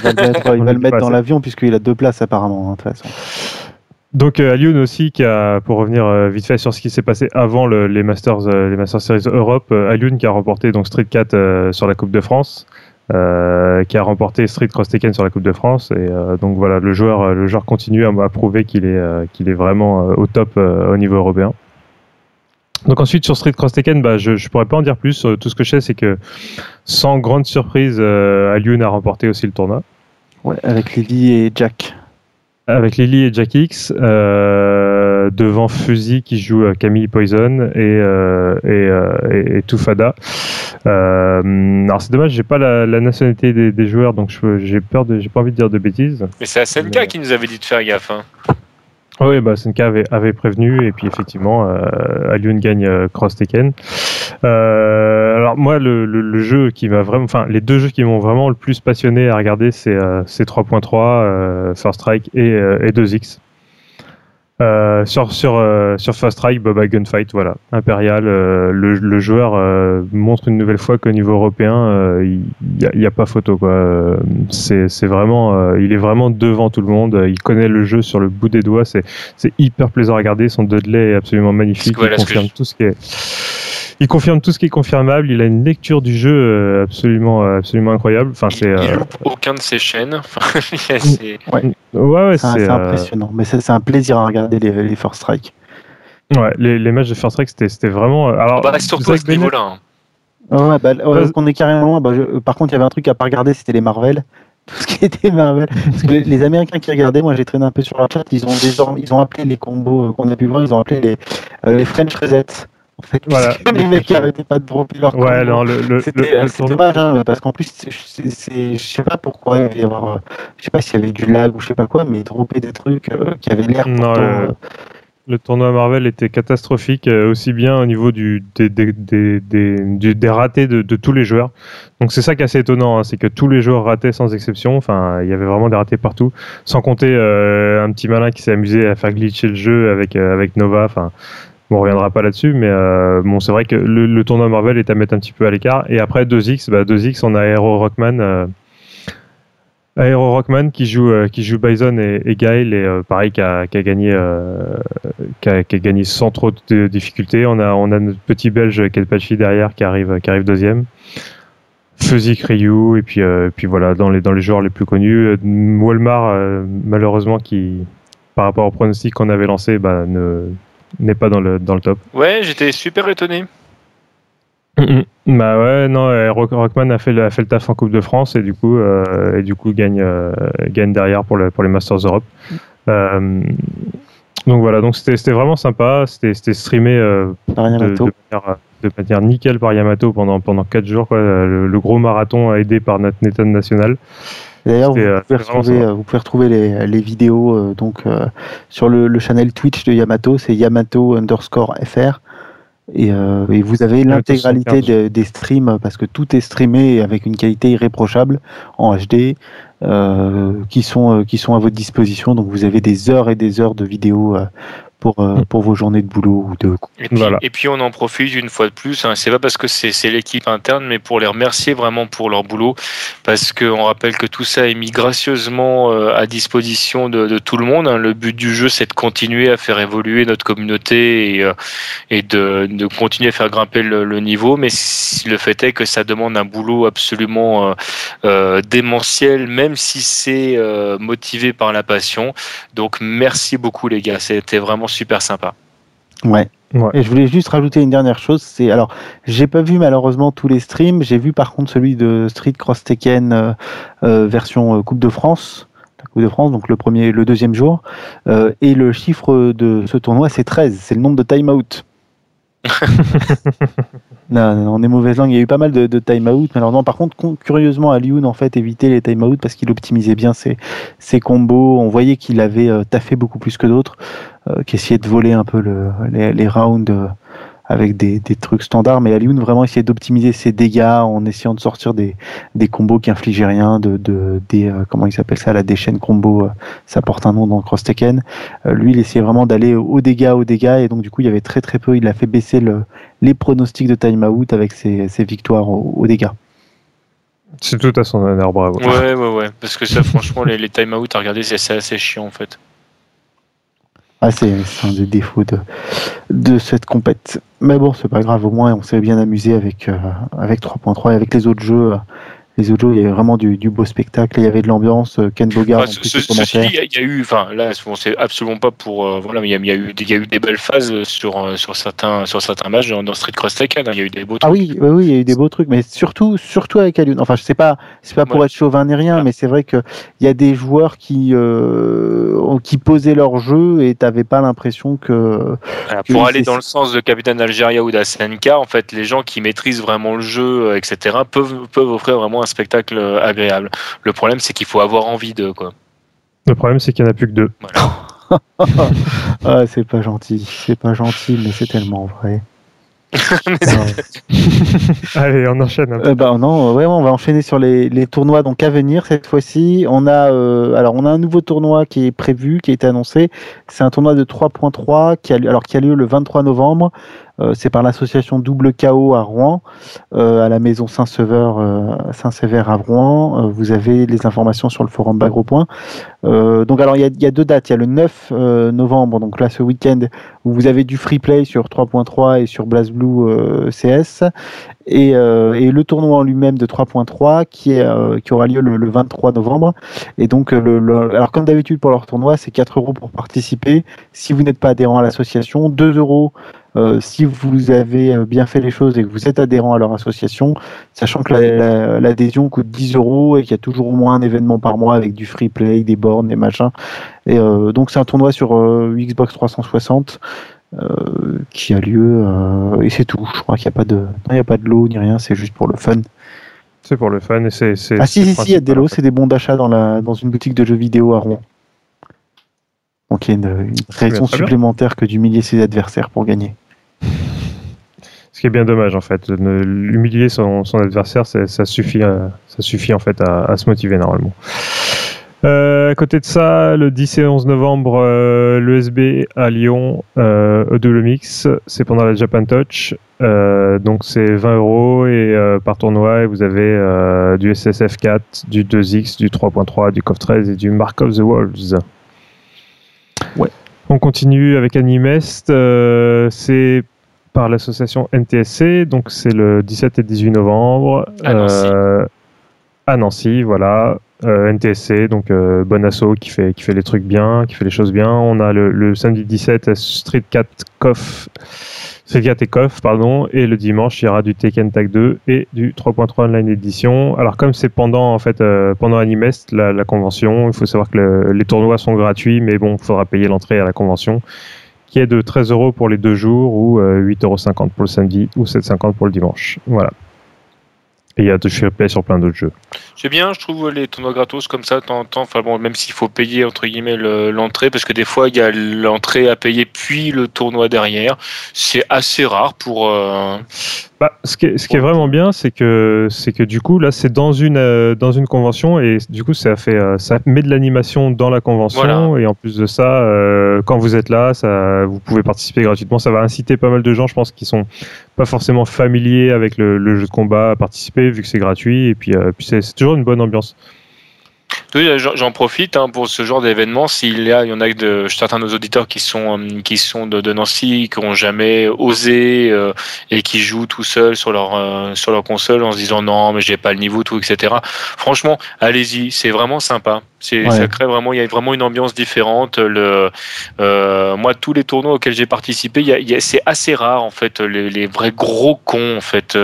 le mettre, dans l'avion puisqu'il a deux places apparemment hein, de toute façon. Donc euh, aussi, qui a, pour revenir euh, vite fait sur ce qui s'est passé avant les Masters, les Masters Series Europe, Alioun qui a remporté donc Street 4 sur la Coupe de France. Euh, qui a remporté Street Cross Tekken sur la Coupe de France. Et euh, donc voilà, le joueur, euh, le joueur continue à, prouver qu'il est, qu'il est vraiment au top au niveau européen. Donc ensuite sur Street Cross Tekken, bah, je ne pourrais pas en dire plus. Tout ce que je sais, c'est que sans grande surprise, Alioun a remporté aussi le tournoi. Ouais, avec Lily et Jack. Avec Lily et Jack X, euh, devant Fuzzy qui joue Camille Poison et, euh, et, et, et, Tufada. Euh, alors c'est dommage, j'ai pas la, la nationalité des, des, joueurs, donc j'ai peur de, j'ai pas envie de dire de bêtises. Mais c'est SNK qui nous avait dit de faire gaffe. Hein. Oui, bah, SNK avait, avait, prévenu, et puis effectivement, euh, Alioun gagne euh, Cross Tekken. Euh, alors moi, le, le, le jeu qui m'a vraiment, enfin, les deux jeux qui m'ont vraiment le plus passionné à regarder, c'est euh, 3.3, euh, First Strike et, euh, et 2X. Euh, sur sur euh, sur Fast Strike, Boba Gunfight, voilà, Impérial. Euh, le, le, joueur montre une nouvelle fois qu'au niveau européen, il n'y a, a, pas photo quoi. C'est c'est vraiment, il est vraiment devant tout le monde. Il connaît le jeu sur le bout des doigts. C'est c'est hyper plaisant à regarder. Son Dudley est absolument magnifique. il confirme tout ce qui est il confirme tout ce qui est confirmable. Il a une lecture du jeu absolument, absolument incroyable. Enfin, c'est. Il, loupe aucun de ses chaînes. ouais. Ouais, c'est impressionnant. Mais c'est un plaisir à regarder les, les First Strike. Ouais, les, les matchs de First Strike, c'était vraiment. Alors, bah, surtout à ce niveau-là. Hein. Ouais, bah, on est carrément. Bah, par contre, il y avait un truc à pas regarder, c'était les Marvel. Tout ce qui était Marvel. Parce que les, Américains qui regardaient, moi j'ai traîné un peu sur la chat, ils ont désormais, ils ont appelé les combos euh, qu'on a pu voir, ils ont appelé les, euh, les French Reset. En fait, voilà. les mecs qui arrêtaient pas de dropper leur Ouais, non, le, le, c'était euh, dommage, hein, parce qu'en plus, je sais pas pourquoi il y avait, je sais pas s'il y avait du lag ou je sais pas quoi, mais droppaient des trucs qui avaient l'air pourtant, le tournoi Marvel était catastrophique, euh, aussi bien au niveau du, des, des, des, des ratés de, de, tous les joueurs. Donc c'est ça qui est assez étonnant, hein, c'est que tous les joueurs rataient sans exception. Enfin, il y avait vraiment des ratés partout. Sans compter euh, un petit malin qui s'est amusé à faire glitcher le jeu avec, euh, avec Nova. Enfin, bon, on reviendra pas là-dessus, mais bon, c'est vrai que le, tournoi Marvel est à mettre un petit peu à l'écart. Et après 2X, bah, 2X, on a Aero Rockman Aero Rockman qui joue euh, qui joue Bison et, et Gaël et euh, pareil qui a, qui a gagné euh, qui, a, gagné sans trop de difficultés. On a on a notre petit Belge Kelpachi derrière qui arrive qui arrive deuxième. Fuzzy Ryu et puis puis voilà dans les dans les joueurs les plus connus. Walmart malheureusement qui par rapport au pronostic qu'on avait lancé bah, ne n'est pas dans le dans le top. Ouais, j'étais super étonné. Bah ouais, non, Rockman a fait, le, a fait le taf en Coupe de France et du coup, euh, et du coup gagne, euh, gagne derrière pour, le, pour les Masters Europe. Euh, donc voilà, donc c'était vraiment sympa, c'était streamé de, de, manière, de, manière, nickel par Yamato pendant, pendant 4 jours, quoi. Le, gros marathon aidé par notre Nathan national. D'ailleurs, vous, pouvez retrouver, vous pouvez retrouver les, les vidéos donc, sur le, le, channel Twitch de Yamato, c'est Yamato underscore FR. Euh, et, vous avez l'intégralité des, streams parce que tout est streamé avec une qualité irréprochable en HD euh, qui sont euh, qui sont à votre disposition. Donc vous avez des heures et des heures de vidéos pour, euh, mm. pour vos journées de boulot ou de et puis, et puis on en profite une fois de plus hein, c'est pas parce que c'est l'équipe interne mais pour les remercier vraiment pour leur boulot parce qu'on rappelle que tout ça est mis gracieusement euh, à disposition de, de tout le monde hein. le but du jeu c'est de continuer à faire évoluer notre communauté et, euh, et de, de, continuer à faire grimper le, le, niveau. Mais le fait est que ça demande un boulot absolument euh, démentiel même si c'est motivé par la passion. Donc merci beaucoup les gars. C'était vraiment super sympa. Ouais. Et je voulais juste rajouter une dernière chose, c'est alors j'ai pas vu malheureusement tous les streams, j'ai vu par contre celui de Street Cross Tekken euh, euh, version euh, Coupe de France, Coupe de France, donc le premier, le deuxième jour, et le chiffre de ce tournoi c'est 13, c'est le nombre de time-out. on est mauvaise langue. Il y a eu pas mal de, de time-out. non, par contre, curieusement, Alioun en fait évitait les time-out parce qu'il optimisait bien ses, combos. On voyait qu'il avait taffé beaucoup plus que d'autres. Euh, qui essayait de voler un peu le, les, les, rounds euh, avec des, des, trucs standards, mais Alioun vraiment essayait d'optimiser ses dégâts en essayant de sortir des, des combos qui infligeaient rien, de, de des euh, comment il s'appelle ça, la déchaîne combo, ça porte un nom dans Cross Tekken. lui, il essayait vraiment d'aller aux dégâts, aux dégâts, et donc du coup, il y avait très très peu. Il a fait baisser le, les pronostics de timeout avec ses, ses victoires aux, dégâts. C'est tout à son honneur, bravo. Ouais, ouais, ouais, parce que ça, franchement, les, les timeouts à regarder, c'est assez chiant en fait. Ah, c'est un des défauts de, de cette compète. Mais bon, c'est pas grave, au moins on s'est bien amusé avec, euh, avec 3.3 et avec les autres jeux les autres jours, il y avait vraiment du, beau spectacle, il y avait de l'ambiance. Euh, Ken Bogart. Enfin, ceci dit, il y, a eu, enfin là, c'est absolument pas pour, euh, voilà, mais il y, a, eu, il y a eu des belles phases sur euh, sur certains sur certains matchs dans, Street Cross Tekken. Hein, il y a eu des beaux trucs. Ah oui, oui, il y a eu des beaux trucs, mais surtout surtout avec Alun. Enfin, je sais pas, c'est pas pour être chauvin ni rien, mais c'est vrai que il y a des joueurs qui qui posaient leur jeu et t'avais pas l'impression que, pour aller dans le sens de Capitaine Algeria ou d'Asenka, en fait, les gens qui maîtrisent vraiment le jeu, etc., peuvent peuvent offrir vraiment un spectacle agréable. Le problème, c'est qu'il faut avoir envie de quoi. Le problème, c'est qu'il n'y en a plus que deux. ah, c'est pas gentil, c'est pas gentil, mais c'est tellement vrai. Allez, on enchaîne. Euh, bah, non, ouais, on va enchaîner sur les, les, tournois donc à venir cette fois-ci. On a euh, alors on a un nouveau tournoi qui est prévu, qui a été annoncé. C'est un tournoi de 3.3 qui a alors qui a lieu le 23 novembre c'est par l'association Double KO à Rouen, à la maison Saint-Sever, Saint-Sévère à Rouen. vous avez les informations sur le forum Bagropoint. donc alors il y, a, deux dates. Il y a le 9 novembre, donc là ce week-end, où vous avez du free play sur 3.3 et sur BlazBlue CS, et, et, le tournoi en lui-même de 3.3 qui, est, qui aura lieu le, 23 novembre. Et donc, le, alors comme d'habitude pour leur tournoi, c'est 4 euros pour participer. Si vous n'êtes pas adhérent à l'association, 2 euros euh, si vous avez euh, bien fait les choses et que vous êtes adhérent à leur association, sachant que l'adhésion coûte 10 euros et qu'il y a toujours au moins un événement par mois avec du free play, des bornes, des machins. Et euh, donc c'est un tournoi sur Xbox 360 qui a lieu et c'est tout. Je crois qu'il n'y a pas de, il n'y a pas de lot ni rien, c'est juste pour le fun. C'est pour le fun et c'est. Ah si, si, si, il y a des lots, c'est des bons d'achat dans, la, dans une boutique de jeux vidéo à Rouen. Donc il y a une, raison supplémentaire que d'humilier ses adversaires pour gagner. Ce qui est bien dommage en fait. Humilier son, son adversaire, ça suffit, euh, ça suffit en fait à, se motiver normalement. Euh, à côté de ça, le 10 et 11 novembre, euh, l'ESB à Lyon, euh, E2 Mix, c'est pendant la Japan Touch. Euh, donc c'est 20 euros et par tournoi et vous avez du SSF 4, du 2X, du 3.3, du COF 13 et du Mark of the Wolves. Ouais. On continue avec Animest. c'est par l'association NTSC, donc c'est le 17 et 18 novembre. À Nancy. à Nancy, voilà. NTSC, donc bon asso qui fait, qui fait les trucs bien, qui fait les choses bien. On a le, le samedi 17 Street 4 COF c'est via Takeoff, pardon, et le dimanche, il y aura du Tekken Tag 2 et du 3.3 Online Edition. Alors, comme c'est pendant, en fait, euh, pendant Animest, la, convention, il faut savoir que les tournois sont gratuits, mais bon, il faudra payer l'entrée à la convention, qui est de 13 euros pour les deux jours, ou 8,50 euh, euros pour le samedi, ou 7,50 pour le dimanche. Voilà. Et il y a de free play sur plein d'autres jeux. C'est bien, je trouve les tournois gratos comme ça, temps temps. Enfin bon, même s'il faut payer entre guillemets l'entrée, parce que des fois il y a l'entrée à payer puis le tournoi derrière. C'est assez rare pour. Euh, bah, ce, qui est, ce qui est vraiment bien, c'est que c'est que du coup là, c'est dans une euh, dans une convention et du coup ça fait euh, ça met de l'animation dans la convention et en plus de ça, quand vous êtes là, ça vous pouvez participer gratuitement. Ça va inciter pas mal de gens, je pense, qui sont pas forcément familiers avec le, le jeu de combat à participer vu que c'est gratuit et puis, puis c'est toujours une bonne ambiance. Oui, j'en profite hein, pour ce genre d'événement. S'il y a, il y en a de certains de nos auditeurs qui sont euh, qui sont de, Nancy, qui n'ont jamais osé euh, et qui jouent tout seuls sur leur euh, sur leur console en se disant non, mais j'ai pas le niveau, tout, etc. Franchement, allez-y, c'est vraiment sympa. C'est ça crée vraiment, il y a vraiment une ambiance différente. Le, moi, tous les tournois auxquels j'ai participé, il y a, c'est assez rare en fait les, les, vrais gros cons en fait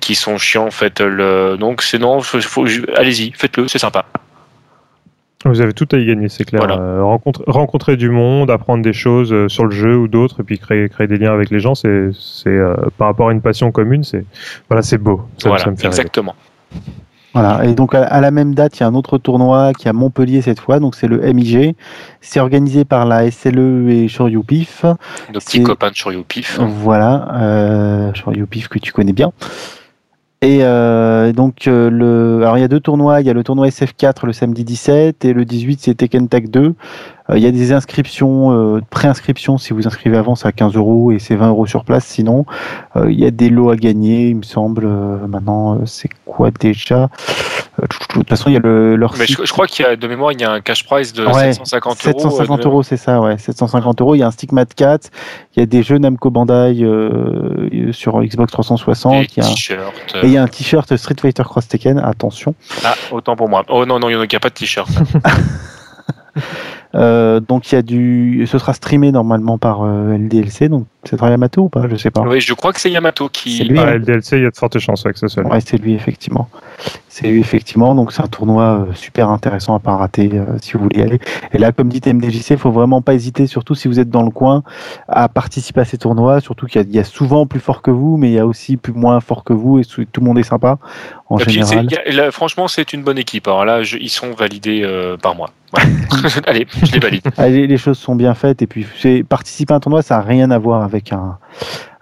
qui sont chiants en fait. Le, donc c'est non, allez-y, faites-le, c'est sympa. Vous avez tout à y gagner, c'est clair. Euh, rencontrer, rencontrer, du monde, apprendre des choses euh, sur le jeu ou d'autres, et puis créer, créer des liens avec les gens, c'est, euh, par rapport à une passion commune, c'est voilà, c'est beau. Ça, voilà, me fait exactement. Voilà, et donc à, la même date, il y a un autre tournoi qui est à Montpellier cette fois, donc c'est le MIG. C'est organisé par la SLE et Shoryupif. Nos petits copains de Shoryupif. Voilà, euh, Shoryupif que tu connais bien. Et euh, donc, euh, le... alors il y a deux tournois. Il y a le tournoi SF4 le samedi 17 et le 18 c'est Tekken Tag 2. Euh, il y a des inscriptions, euh, préinscriptions si vous inscrivez avant, c'est à 15 euros et c'est 20 euros sur place. Sinon, euh, il y a des lots à gagner, il me semble. maintenant, c'est quoi déjà? De toute façon, il y a le, leur Mais je, crois qu'il y a, de mémoire, il y a un cash prize de 750 euros. 750 euros, c'est ça, ouais. 750 euros. Il y a un Stigmat 4, il y a des jeux Namco Bandai sur Xbox 360. il y a Et il y a un t-shirt Street Fighter Cross Tekken, attention. Ah, autant pour moi. Oh non, non, il n'y a pas de t-shirt. Euh, donc il y a du, ce sera streamé normalement par euh, LDLC, donc c'est Yamato ou pas? Je sais pas. Oui, je crois que c'est Yamato qui. C'est lui. Hein. LDLC, il y a de fortes chances avec ce soit. Ouais, c'est lui effectivement. C'est lui effectivement, donc c'est un tournoi euh, super intéressant à pas rater si vous voulez y aller. Et là, comme dit MDJC, il faut vraiment pas hésiter, surtout si vous êtes dans le coin, à participer à ces tournois. Surtout qu'il y, a souvent plus fort que vous, mais il y a aussi plus moins fort que vous, et tout le monde est sympa en général. franchement, c'est une bonne équipe. Alors là, ils sont validés par moi. Allez, je les valide. les choses sont bien faites et puis participer à un tournoi, ça n'a rien à voir avec un,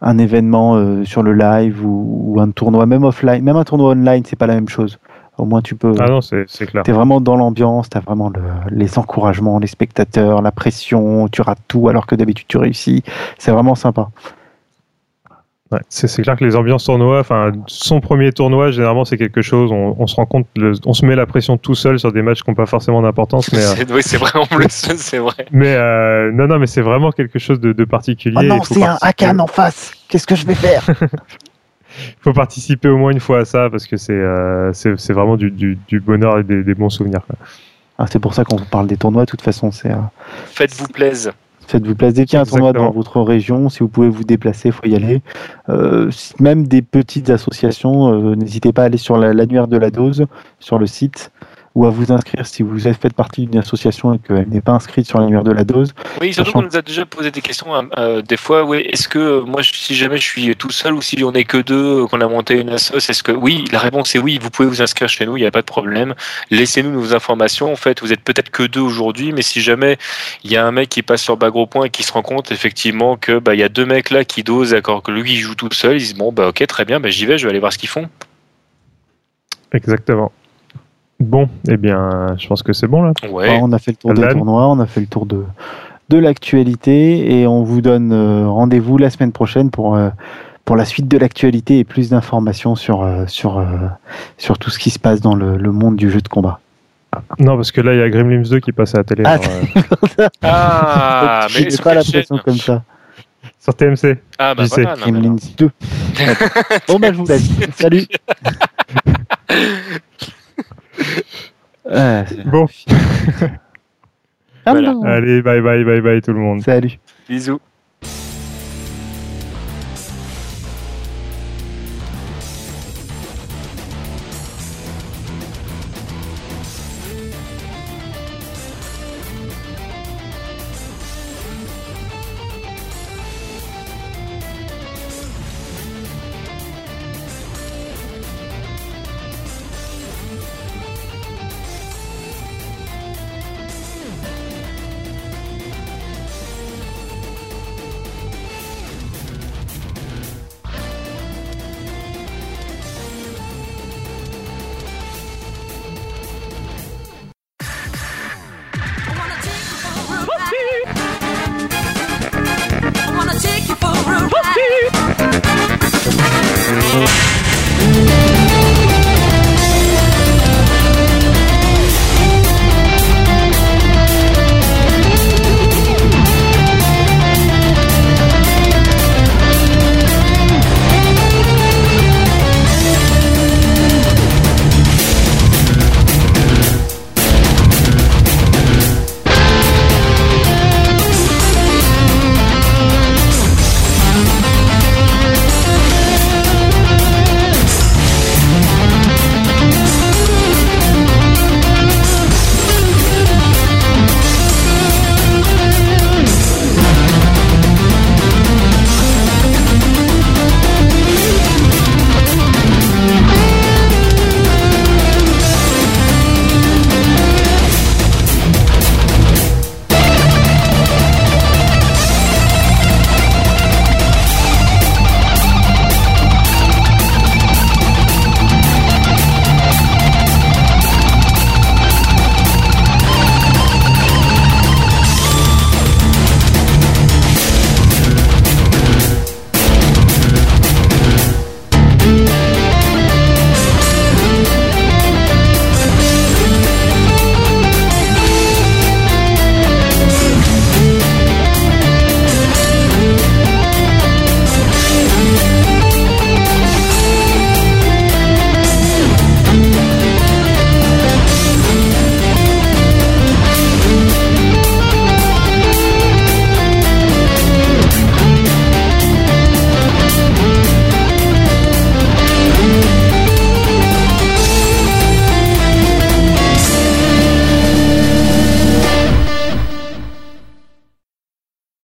un événement euh, sur le live ou, un tournoi, même offline, même un tournoi online, c'est pas la même chose. Au moins, tu peux. Ah non, c'est clair. Tu es vraiment dans l'ambiance, tu as vraiment les encouragements, les spectateurs, la pression, tu rates tout alors que d'habitude tu réussis. C'est vraiment sympa. C'est clair que les ambiances tournois, enfin, son premier tournoi, généralement, c'est quelque chose, on, se rend compte, on se met la pression tout seul sur des matchs qui n'ont pas forcément d'importance. Mais, euh, oui, c'est vrai, en plus, c'est vrai. Mais euh, non, non, mais c'est vraiment quelque chose de, particulier. Oh non, c'est un Hakan en face, qu'est-ce que je vais faire? Il faut participer au moins une fois à ça parce que c'est euh, c'est vraiment du, du, bonheur et des, bons souvenirs. Ah, c'est pour ça qu'on vous parle des tournois, de toute façon. c'est Faites-vous plaisir. Faites-vous plaisir. Dès qu'il y a un tournoi dans votre région, si vous pouvez vous déplacer, il faut y aller. Euh, même des petites associations, euh, n'hésitez pas à aller sur l'annuaire de la dose, sur le site ou à vous inscrire si vous faites partie d'une association et qu'elle n'est pas inscrite sur l'annuaire de la dose. Oui, surtout qu'on nous a déjà posé des questions hein, euh, des fois. Oui, est-ce que euh, moi, si jamais je suis tout seul ou si on n'est que deux, euh, qu'on a monté une association, est-ce que oui La réponse est oui. Vous pouvez vous inscrire chez nous, il n'y a pas de problème. Laissez-nous nos informations. En fait, vous êtes peut-être que deux aujourd'hui, mais si jamais il y a un mec qui passe sur Bagro Point et qui se rend compte effectivement que bah il y a deux mecs là qui dosent, d'accord, que lui il joue tout seul, il se dit bon bah ok très bien, bah, j'y vais, je vais aller voir ce qu'ils font. Exactement. Bon, eh bien, je pense que c'est bon là. on a fait le tour des tournois, on a fait le tour de, de l'actualité et on vous donne euh, rendez-vous la semaine prochaine pour, euh, pour la suite de l'actualité et plus d'informations sur, euh, sur, sur tout ce qui se passe dans le, monde du jeu de combat. Non, parce que là, il y a Gremlins 2 qui passe à la télé. Ah, ah mais c'est pas l'impression comme ça. Sur TMC. Ah, bah voilà, Gremlins 2. bon, bah, je vous laisse. Salut. bon. Allez, bye bye, bye bye tout le monde. Salut. Bisous.